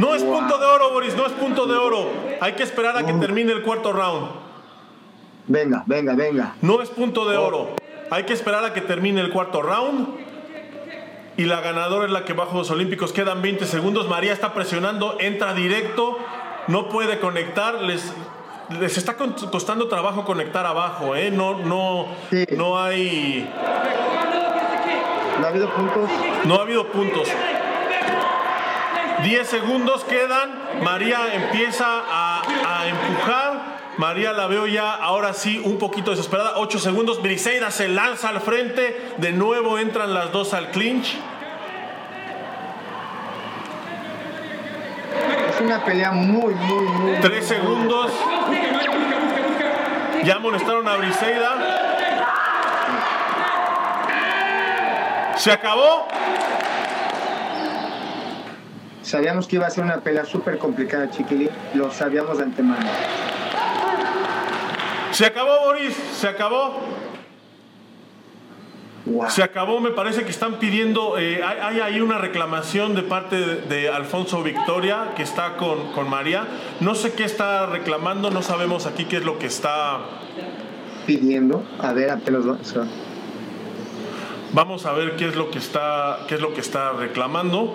No es punto de oro, Boris, no es punto de oro. Hay que esperar a que termine el cuarto round. Venga, venga, venga. No es punto de oro. Hay que esperar a que termine el cuarto round. Y la ganadora es la que a Juegos Olímpicos. Quedan 20 segundos. María está presionando, entra directo, no puede conectar. Les, les está costando trabajo conectar abajo, ¿eh? No, no, no hay. ¿No ha habido puntos? No ha habido puntos. 10 segundos quedan. María empieza a, a, empujar. María la veo ya ahora sí un poquito desesperada. 8 segundos. Briseida se lanza al frente. De nuevo entran las dos al clinch. Una pelea muy, muy, muy. Tres segundos. Ya molestaron a Briseida. ¿Se acabó? Sabíamos que iba a ser una pelea súper complicada, Chiquilín. Lo sabíamos de antemano. Se acabó, Boris. Se acabó. Se acabó, me parece que están pidiendo, eh, hay, ahí una reclamación de parte de, Alfonso Victoria que está con, María. No sé qué está reclamando, no sabemos aquí qué es lo que está, pidiendo. A ver, apenas va. Vamos a ver qué es lo que está, qué es lo que está reclamando.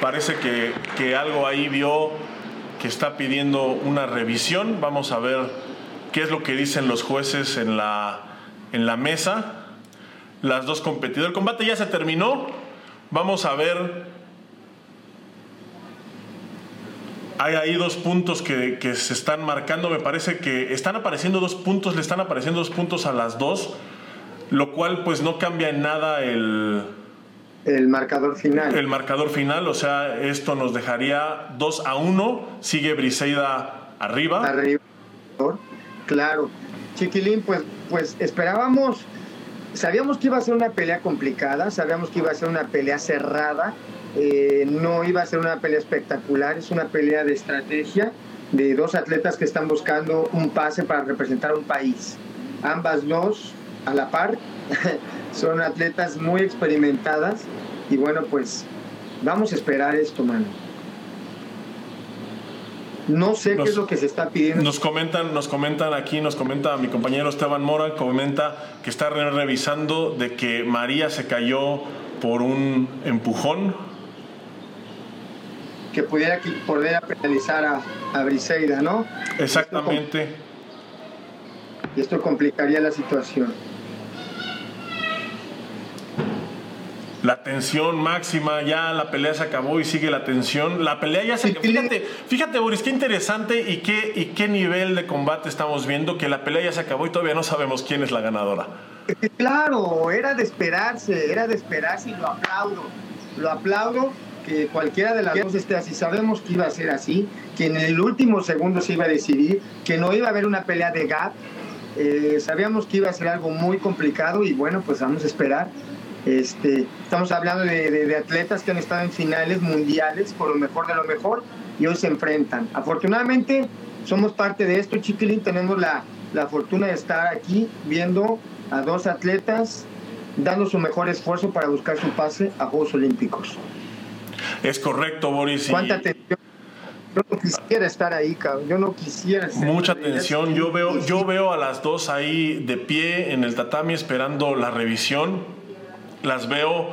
Parece que, que algo ahí vio que está pidiendo una revisión. Vamos a ver qué es lo que dicen los jueces en la, en la mesa. Las dos competidores. El combate ya se terminó. Vamos a ver. Hay ahí dos puntos que, que se están marcando. Me parece que están apareciendo dos puntos. Le están apareciendo dos puntos a las dos lo cual pues no cambia en nada el, el marcador final. El marcador final, o sea, esto nos dejaría 2 a 1, sigue Briseida arriba. Arriba, claro. Chiquilín, pues, pues esperábamos, sabíamos que iba a ser una pelea complicada, sabíamos que iba a ser una pelea cerrada, eh, no iba a ser una pelea espectacular, es una pelea de estrategia de dos atletas que están buscando un pase para representar un país. Ambas dos a la par. Son atletas muy experimentadas y bueno, pues vamos a esperar esto, mano. No sé qué es lo que se está pidiendo. Nos comentan, nos comentan aquí, nos comenta mi compañero Esteban Mora, comenta que está revisando de que María se cayó por un empujón. Que pudiera poder penalizar a, a Briseida, ¿no? Exactamente. Y esto complicaría la situación. La tensión máxima, ya la pelea se acabó y sigue la tensión. La pelea ya se acabó. Fíjate, fíjate, Boris, qué interesante y qué, y qué nivel de combate estamos viendo, que la pelea ya se acabó y todavía no sabemos quién es la ganadora. Claro, era de esperarse, era de esperarse y lo aplaudo. Lo aplaudo que cualquiera de las dos esté así. Sabemos que iba a ser así, que en el último segundo se iba a decidir, que no iba a haber una pelea de gap. Eh, sabíamos que iba a ser algo muy complicado y bueno, pues vamos a esperar este, estamos hablando de, atletas que han estado en finales mundiales por lo mejor de lo mejor y hoy se enfrentan. Afortunadamente somos parte de esto, Chiquilín, tenemos la, la fortuna de estar aquí viendo a dos atletas dando su mejor esfuerzo para buscar su pase a Juegos Olímpicos. Es correcto, Boris. ¿Cuánta atención? Yo no quisiera estar ahí, cabrón. Yo no quisiera. Mucha atención. Yo veo, yo veo a las dos ahí de pie en el tatami esperando la revisión las veo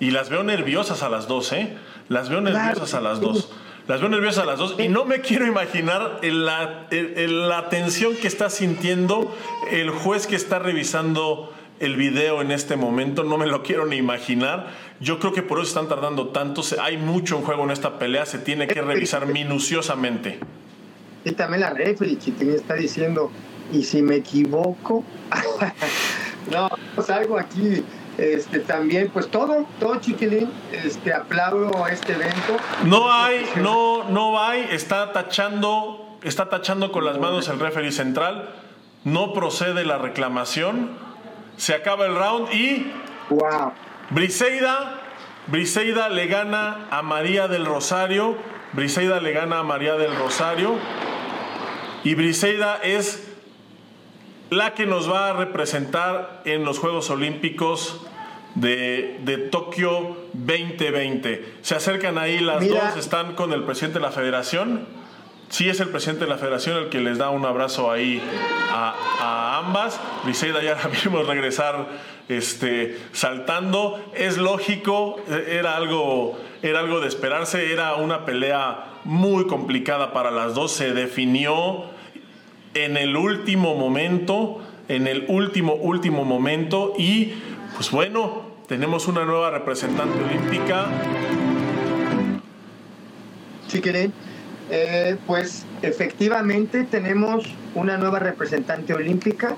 y las veo nerviosas a las dos, ¿eh? Las veo nerviosas a las dos. Las veo nerviosas a las dos y no me quiero imaginar la, la tensión que está sintiendo el juez que está revisando el video en este momento, no me lo quiero ni imaginar. Yo creo que por eso están tardando tanto. Hay mucho en juego en esta pelea, se tiene que revisar minuciosamente. Y también la referee, Chiquín, está diciendo, ¿y si me equivoco? no, pues algo aquí este, también, pues todo, todo chiquilín, este, aplaudo este evento. No hay, no, no hay, está tachando, está tachando con las manos el referee central, no procede la reclamación, se acaba el round y wow. Briseida, Briseida le gana a María del Rosario, Briseida le gana a María del Rosario. Y Briseida es la que nos va a representar en los Juegos Olímpicos de, de, Tokio 2020. Se acercan ahí las dos, están con el presidente de la federación. Sí es el presidente de la federación el que les da un abrazo ahí a, ambas. Briseida ya la vimos regresar este, saltando. Es lógico, era algo, era algo de esperarse, era una pelea muy complicada para las dos. Se definió en el último momento, en el último, último momento y pues bueno, tenemos una nueva representante olímpica. Si quieren, eh, pues efectivamente tenemos una nueva representante olímpica.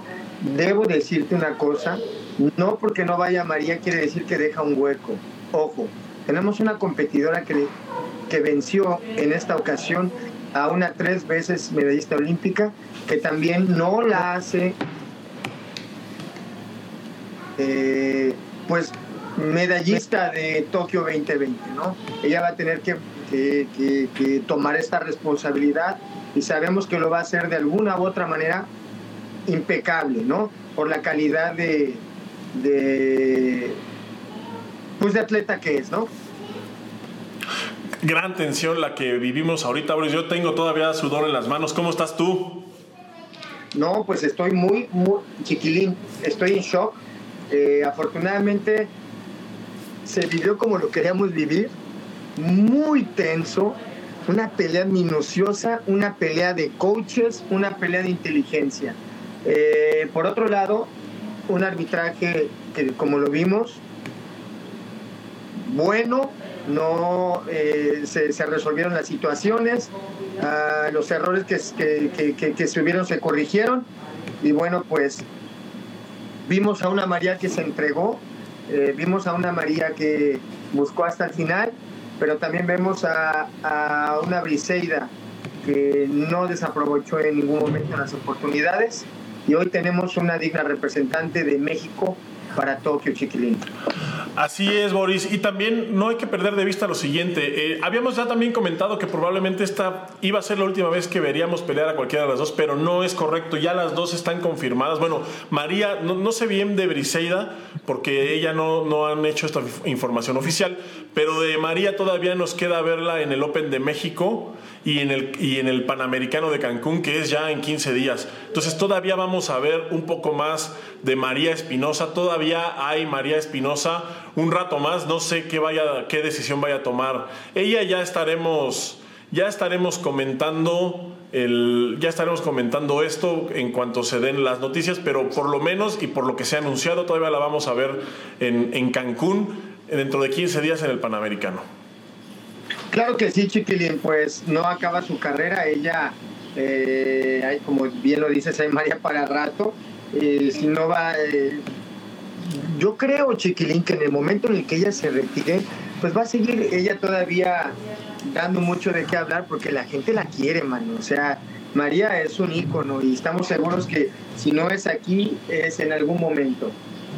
Debo decirte una cosa, no porque no vaya María quiere decir que deja un hueco. Ojo, tenemos una competidora que, que venció en esta ocasión a una tres veces medallista olímpica que también no la hace eh, pues medallista de Tokio 2020, ¿no? Ella va a tener que, tomar esta responsabilidad y sabemos que lo va a hacer de alguna u otra manera impecable, ¿no? Por la calidad de, de pues de atleta que es, ¿no? Gran tensión la que vivimos ahorita, Boris. Yo tengo todavía sudor en las manos. ¿Cómo estás tú? No, pues estoy muy, muy chiquilín, estoy en shock. Eh, afortunadamente se vivió como lo queríamos vivir, muy tenso, una pelea minuciosa, una pelea de coaches, una pelea de inteligencia. Eh, por otro lado, un arbitraje que, como lo vimos, bueno, no eh, se, resolvieron las situaciones, uh, los errores que, que, se hubieron se corrigieron y bueno, pues vimos a una María que se entregó, eh, vimos a una María que buscó hasta el final, pero también vemos a, a una Briseida que no desaprovechó en ningún momento las oportunidades. Y hoy tenemos una digna representante de México para Tokio, Chiquilín. Así es, Boris. Y también no hay que perder de vista lo siguiente. Eh, habíamos ya también comentado que probablemente esta iba a ser la última vez que veríamos pelear a cualquiera de las dos, pero no es correcto. Ya las dos están confirmadas. Bueno, María, no, no sé bien de Briseida, porque ella no, no han hecho esta información oficial, pero de María todavía nos queda verla en el Open de México y en, el, y en el Panamericano de Cancún, que es ya en 15 días. Entonces todavía vamos a ver un poco más de María Espinosa. Todavía hay María Espinosa un rato más. No sé qué, vaya, qué decisión vaya a tomar. Ella ya estaremos, ya estaremos comentando. El, ya estaremos comentando esto en cuanto se den las noticias, pero por lo menos y por lo que se ha anunciado, todavía la vamos a ver en, en Cancún dentro de 15 días en el Panamericano. Claro que sí, Chiquilín, pues no acaba su carrera, ella, eh, hay, como bien lo dices, hay María para rato, eh, si no va, eh, yo creo, Chiquilín, que en el momento en el que ella se retire, pues va a seguir ella todavía dando mucho de qué hablar porque la gente la quiere, mano, o sea, María es un ícono y estamos seguros que si no es aquí, es en algún momento.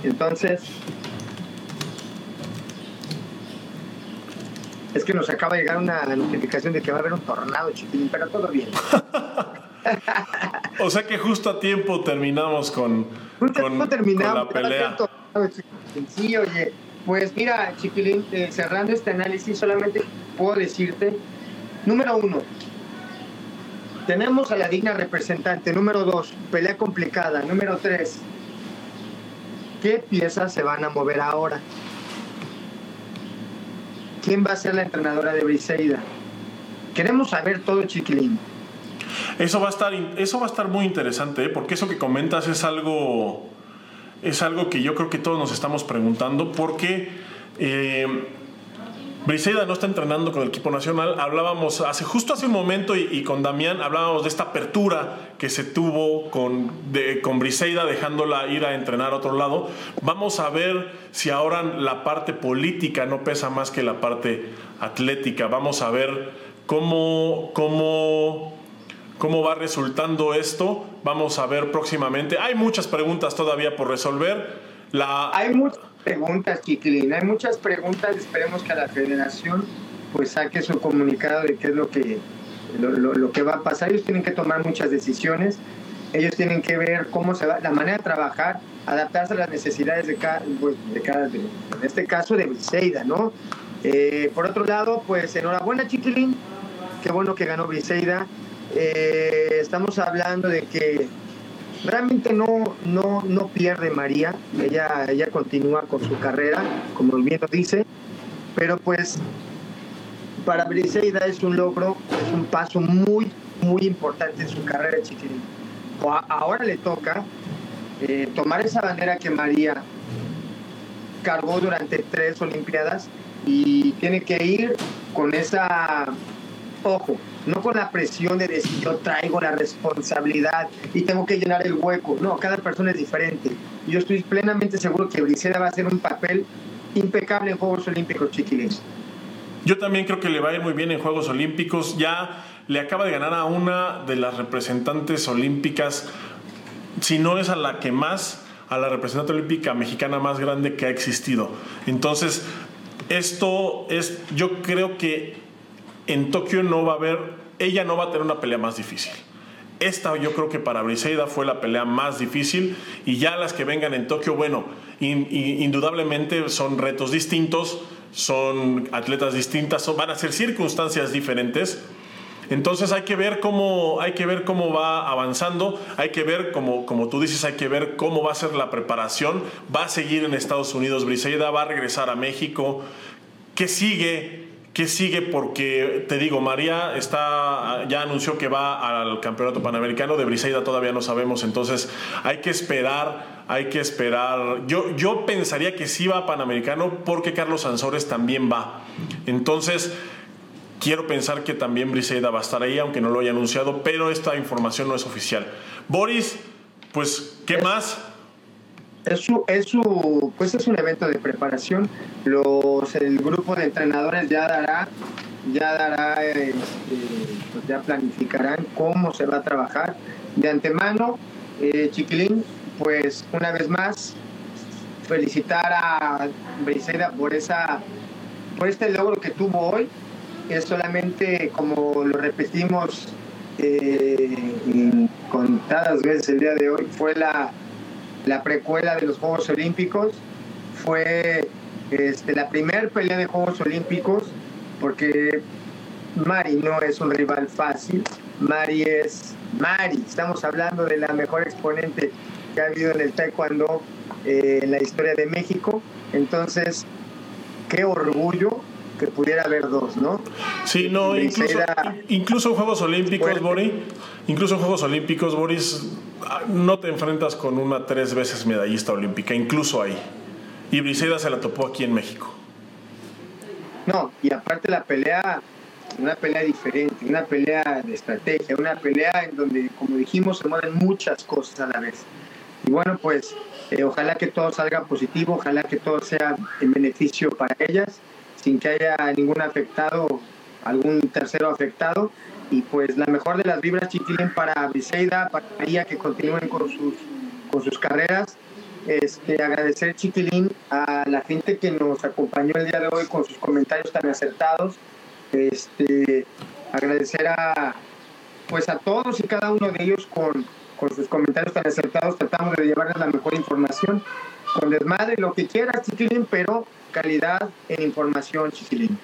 Entonces, Es que nos acaba de llegar una notificación de que va a haber un tornado, chiquilín, pero todo bien. o sea que justo a tiempo terminamos con, justo con, terminamos, con la pelea. Sí, oye, pues mira, chiquilín, eh, cerrando este análisis, solamente puedo decirte, número uno, tenemos a la digna representante. Número dos, pelea complicada. Número tres, ¿qué piezas se van a mover ahora? Quién va a ser la entrenadora de Briseida. Queremos saber todo, Chiquilín. Eso va a estar, eso va a estar muy interesante, ¿eh? porque eso que comentas es algo, es algo que yo creo que todos nos estamos preguntando, porque eh, Briseida no está entrenando con el equipo nacional. Hablábamos hace justo hace un momento y, con Damián hablábamos de esta apertura que se tuvo con, con Briseida dejándola ir a entrenar a otro lado. Vamos a ver si ahora la parte política no pesa más que la parte atlética. Vamos a ver cómo, cómo, cómo va resultando esto. Vamos a ver próximamente. Hay muchas preguntas todavía por resolver. Hay muchas preguntas, Chiquilín. Hay muchas preguntas. Esperemos que la federación pues saque su comunicado de qué es lo que, lo, lo, lo, que va a pasar. Ellos tienen que tomar muchas decisiones. Ellos tienen que ver cómo se va, la manera de trabajar, adaptarse a las necesidades de cada, pues, de cada de, en este caso de Briseida, ¿no? Eh, por otro lado, pues enhorabuena, Chiquilín. Qué bueno que ganó Briseida. Eh, estamos hablando de que realmente no, no, no pierde María, ella, ella continúa con su carrera, como bien lo dice, pero pues para Briseida es un logro, es un paso muy, muy importante en su carrera. Ahora le toca eh, tomar esa bandera que María cargó durante tres Olimpiadas y tiene que ir con esa, ojo, no con la presión de decir yo traigo la responsabilidad y tengo que llenar el hueco. No, cada persona es diferente. Yo estoy plenamente seguro que Briseida va a hacer un papel impecable en Juegos Olímpicos, chiquilines. Yo también creo que le va a ir muy bien en Juegos Olímpicos. Ya le acaba de ganar a una de las representantes olímpicas, si no es a la que más, a la representante olímpica mexicana más grande que ha existido. Entonces, esto es, yo creo que en Tokio no va a haber, ella no va a tener una pelea más difícil. Esta yo creo que para Briseida fue la pelea más difícil y ya las que vengan en Tokio, bueno, in, in, indudablemente son retos distintos, son atletas distintas, son, van a ser circunstancias diferentes. Entonces hay que ver cómo, hay que ver cómo va avanzando, hay que ver, como, como tú dices, hay que ver cómo va a ser la preparación. Va a seguir en Estados Unidos Briseida, va a regresar a México. ¿Qué sigue? ¿Qué sigue? Porque te digo, María está, ya anunció que va al Campeonato Panamericano, de Briseida todavía no sabemos, entonces hay que esperar, hay que esperar. Yo, yo pensaría que sí va a Panamericano porque Carlos Sansores también va. Entonces, quiero pensar que también Briseida va a estar ahí, aunque no lo haya anunciado, pero esta información no es oficial. Boris, pues, ¿qué más? Es es su, pues es un evento de preparación. Los, el grupo de entrenadores ya dará, ya dará, este, pues ya planificarán cómo se va a trabajar. De antemano, eh, Chiquilín, pues una vez más, felicitar a Briseida por esa, por este logro que tuvo hoy. Es solamente como lo repetimos eh, contadas veces el día de hoy, fue la la precuela de los Juegos Olímpicos. Fue este, la primera pelea de Juegos Olímpicos porque Mari no es un rival fácil. Mari es Mari. Estamos hablando de la mejor exponente que ha habido en el taekwondo eh, en la historia de México. Entonces, qué orgullo que pudiera haber dos, ¿no? Sí, no, incluso, incluso en Juegos Olímpicos, Boris, incluso en Juegos Olímpicos, Boris, no te enfrentas con una tres veces medallista olímpica, incluso ahí. Y Briseida se la topó aquí en México. No, y aparte la pelea, una pelea diferente, una pelea de estrategia, una pelea en donde, como dijimos, se mueven muchas cosas a la vez. Y bueno, pues eh, ojalá que todo salga positivo, ojalá que todo sea en beneficio para ellas, sin que haya ningún afectado, algún tercero afectado y pues la mejor de las vibras chiquilín para Briseida, para María que continúen con sus, con sus carreras. Este, agradecer chiquilín a la gente que nos acompañó el día de hoy con sus comentarios tan acertados. Este, agradecer a pues a todos y cada uno de ellos con, con sus comentarios tan acertados. Tratamos de llevarles la mejor información con desmadre, lo que quieras, chiquilín, pero calidad en información, chiquilín.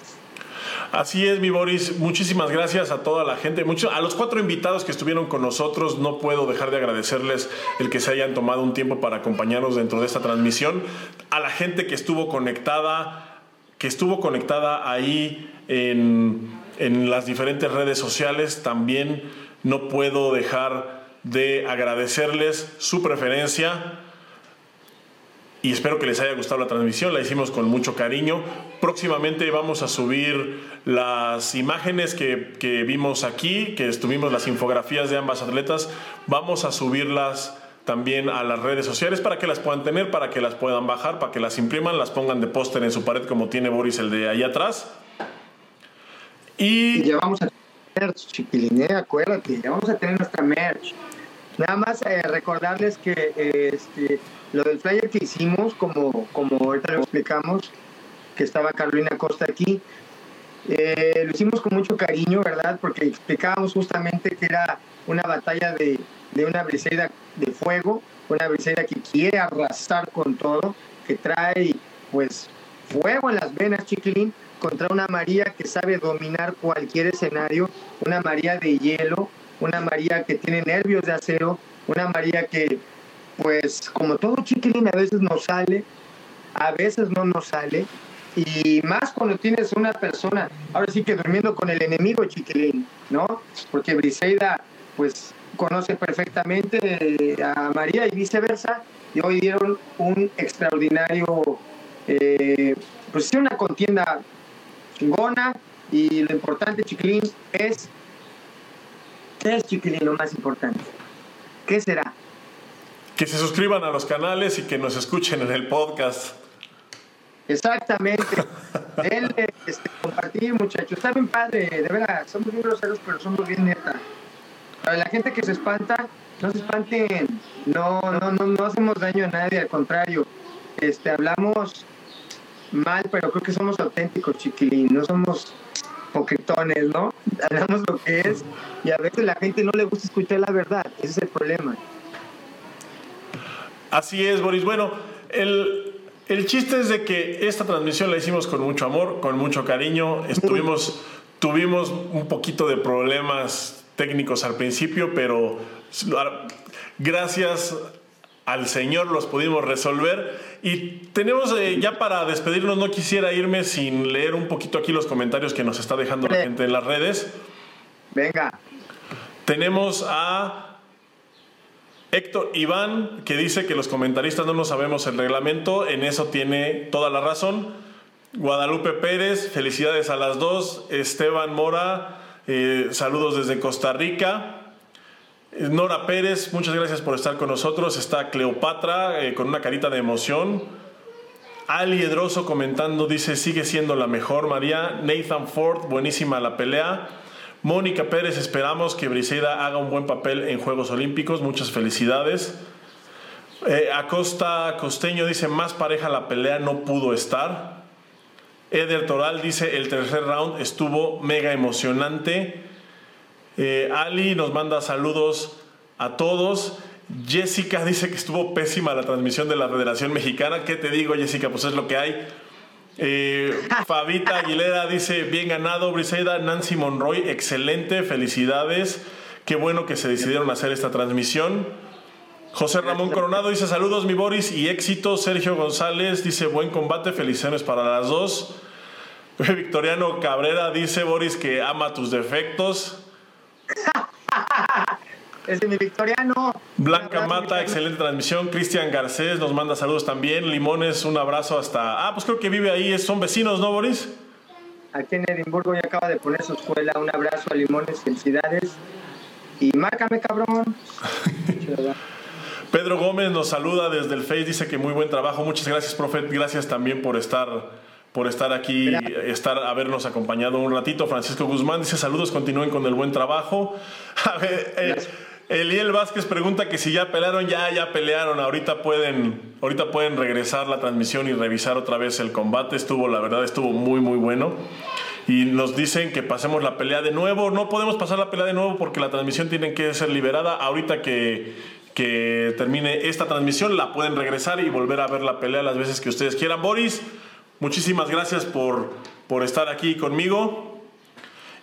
Así es, mi Boris. Muchísimas gracias a toda la gente. Mucho, a los cuatro invitados que estuvieron con nosotros, no puedo dejar de agradecerles el que se hayan tomado un tiempo para acompañarnos dentro de esta transmisión. A la gente que estuvo conectada, que estuvo conectada ahí en, en las diferentes redes sociales, también no puedo dejar de agradecerles su preferencia y espero que les haya gustado la transmisión, la hicimos con mucho cariño. Próximamente vamos a subir las imágenes que, que, vimos aquí, que estuvimos las infografías de ambas atletas, vamos a subirlas también a las redes sociales para que las puedan tener, para que las puedan bajar, para que las impriman, las pongan de póster en su pared como tiene Boris el de ahí atrás. Y, ya vamos a tener merch, chiquiline, acuérdate, ya vamos a tener nuestra merch. Nada más eh, recordarles que este, lo del flyer que hicimos, como, como ahorita lo explicamos, que estaba Carolina Costa aquí, eh, lo hicimos con mucho cariño, ¿verdad? Porque explicábamos justamente que era una batalla de, de una briseida de fuego, una briseida que quiere arrasar con todo, que trae pues fuego en las venas, chiquilín, contra una María que sabe dominar cualquier escenario, una María de hielo, una María que tiene nervios de acero, una María que, pues, como todo chiquilín, a veces no sale, a veces no nos sale, y más cuando tienes una persona, ahora sí que durmiendo con el enemigo chiquilín, ¿no? Porque Briseida, pues, conoce perfectamente a María y viceversa, y hoy dieron un extraordinario, eh, pues, una contienda chingona, y lo importante, chiquilín, es ¿Qué es Chiquilín lo más importante? ¿Qué será? Que se suscriban a los canales y que nos escuchen en el podcast. Exactamente. Denle, este, compartir, muchachos. Está bien padre, de verdad. Somos muy groseros, pero somos bien neta. Para la gente que se espanta, no se espanten. No, no, no, no hacemos daño a nadie, al contrario. Este, hablamos mal, pero creo que somos auténticos, chiquilín. No somos poquetones, ¿no? Hablamos lo que es y a veces la gente no le gusta escuchar la verdad, ese es el problema. Así es, Boris. Bueno, el, el chiste es de que esta transmisión la hicimos con mucho amor, con mucho cariño. Estuvimos tuvimos un poquito de problemas técnicos al principio, pero gracias al Señor los pudimos resolver. Y tenemos eh, ya para despedirnos, no quisiera irme sin leer un poquito aquí los comentarios que nos está dejando la gente en las redes. Venga. Tenemos a Héctor Iván, que dice que los comentaristas no nos sabemos el reglamento, en eso tiene toda la razón. Guadalupe Pérez, felicidades a las dos. Esteban Mora, eh, saludos desde Costa Rica. Nora Pérez, muchas gracias por estar con nosotros. Está Cleopatra eh, con una carita de emoción. Ali Edroso comentando, dice, sigue siendo la mejor María. Nathan Ford, buenísima la pelea. Mónica Pérez, esperamos que Briseida haga un buen papel en Juegos Olímpicos. Muchas felicidades. Eh, Acosta Costeño dice, más pareja la pelea no pudo estar. Eder Toral dice, el tercer round estuvo mega emocionante. Eh, Ali nos manda saludos a todos. Jessica dice que estuvo pésima la transmisión de la Federación Mexicana. ¿Qué te digo, Jessica? Pues es lo que hay. Eh, Fabita Aguilera dice, bien ganado, Briseida. Nancy Monroy, excelente, felicidades. Qué bueno que se decidieron hacer esta transmisión. José Ramón Coronado dice, saludos mi Boris y éxito. Sergio González dice, buen combate, felicidades para las dos. Victoriano Cabrera dice, Boris, que ama tus defectos. Es de mi victoriano. Blanca Mata, excelente transmisión. Cristian Garcés nos manda saludos también. Limones, un abrazo hasta. Ah, pues creo que vive ahí. Son vecinos, ¿no, Boris? Aquí en Edimburgo ya acaba de poner su escuela. Un abrazo a Limones, felicidades. Y márcame, cabrón. Pedro Gómez nos saluda desde el Face, dice que muy buen trabajo. Muchas gracias, profe. Gracias también por estar por estar aquí, estar, habernos acompañado un ratito. Francisco Guzmán dice saludos, continúen con el buen trabajo. A ver, eh, Eliel Vázquez pregunta que si ya pelearon, ya, ya pelearon. Ahorita pueden, ahorita pueden regresar la transmisión y revisar otra vez el combate. Estuvo, la verdad, estuvo muy, muy bueno. Y nos dicen que pasemos la pelea de nuevo. No podemos pasar la pelea de nuevo porque la transmisión tiene que ser liberada. Ahorita que, que termine esta transmisión, la pueden regresar y volver a ver la pelea las veces que ustedes quieran. Boris, Muchísimas gracias por, por estar aquí conmigo.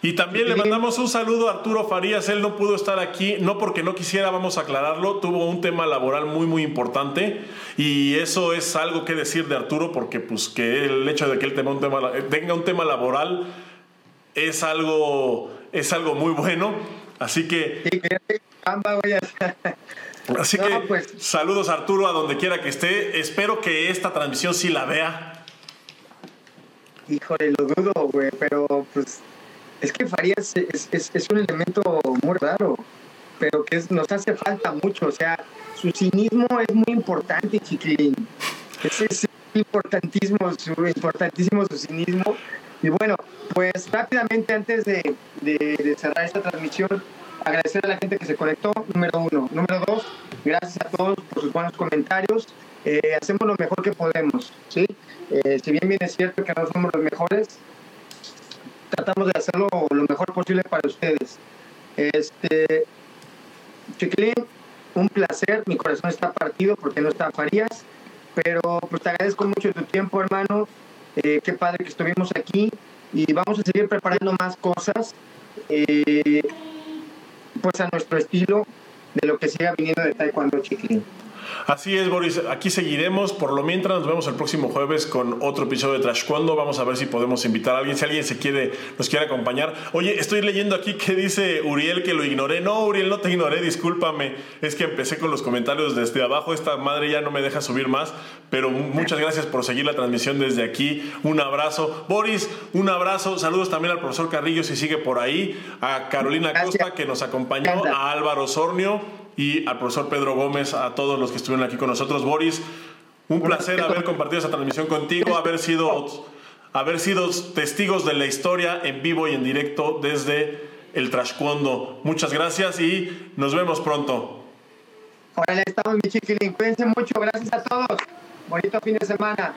Y también le mandamos un saludo a Arturo Farías. Él no pudo estar aquí, no porque no quisiera, vamos a aclararlo. Tuvo un tema laboral muy, muy importante. Y eso es algo que decir de Arturo, porque pues que el hecho de que él tenga un tema, tenga un tema laboral es algo, es algo muy bueno. Así que... Así que pues. saludos Arturo a donde quiera que esté. Espero que esta transmisión sí la vea Híjole, lo dudo, güey, pero pues es que Farías es, es, es, un elemento muy raro, pero que nos hace falta mucho. O sea, su cinismo es muy importante, Chiquilín. Es, es importantísimo, su, importantísimo su cinismo. Y bueno, pues rápidamente antes de, de, cerrar esta transmisión, agradecer a la gente que se conectó, número uno. Número dos, gracias a todos por sus buenos comentarios. Eh, hacemos lo mejor que podemos, ¿sí? Eh, si bien bien es cierto que no somos los mejores, tratamos de hacerlo lo mejor posible para ustedes. Este, Chiquilín, un placer, mi corazón está partido porque no está Farías, pero pues te agradezco mucho tu tiempo, hermano. Eh, qué padre que estuvimos aquí y vamos a seguir preparando más cosas, pues a nuestro estilo de lo que siga viniendo de Taekwondo Chiquilín. Así es, Boris. Aquí seguiremos. Por lo mientras, nos vemos el próximo jueves con otro episodio de Trash Cuando. Vamos a ver si podemos invitar a alguien. Si alguien se quiere, nos quiere acompañar. Oye, estoy leyendo aquí que dice Uriel que lo ignoré. No, Uriel, no te ignoré. Discúlpame. Es que empecé con los comentarios desde abajo. Esta madre ya no me deja subir más. Pero muchas gracias por seguir la transmisión desde aquí. Un abrazo. Boris, un abrazo. Saludos también al profesor Carrillo si sigue por ahí. A Carolina Costa que nos acompañó. A Álvaro Sornio y al profesor Pedro Gómez, a todos los que estuvieron aquí con nosotros. Boris, un placer haber compartido esta transmisión contigo, haber sido, haber sido testigos de la historia en vivo y en directo desde el Trashcuondo. Muchas gracias y nos vemos pronto. Órale, estamos mi chiquilín. Cuídense mucho. Gracias a todos. Bonito fin de semana.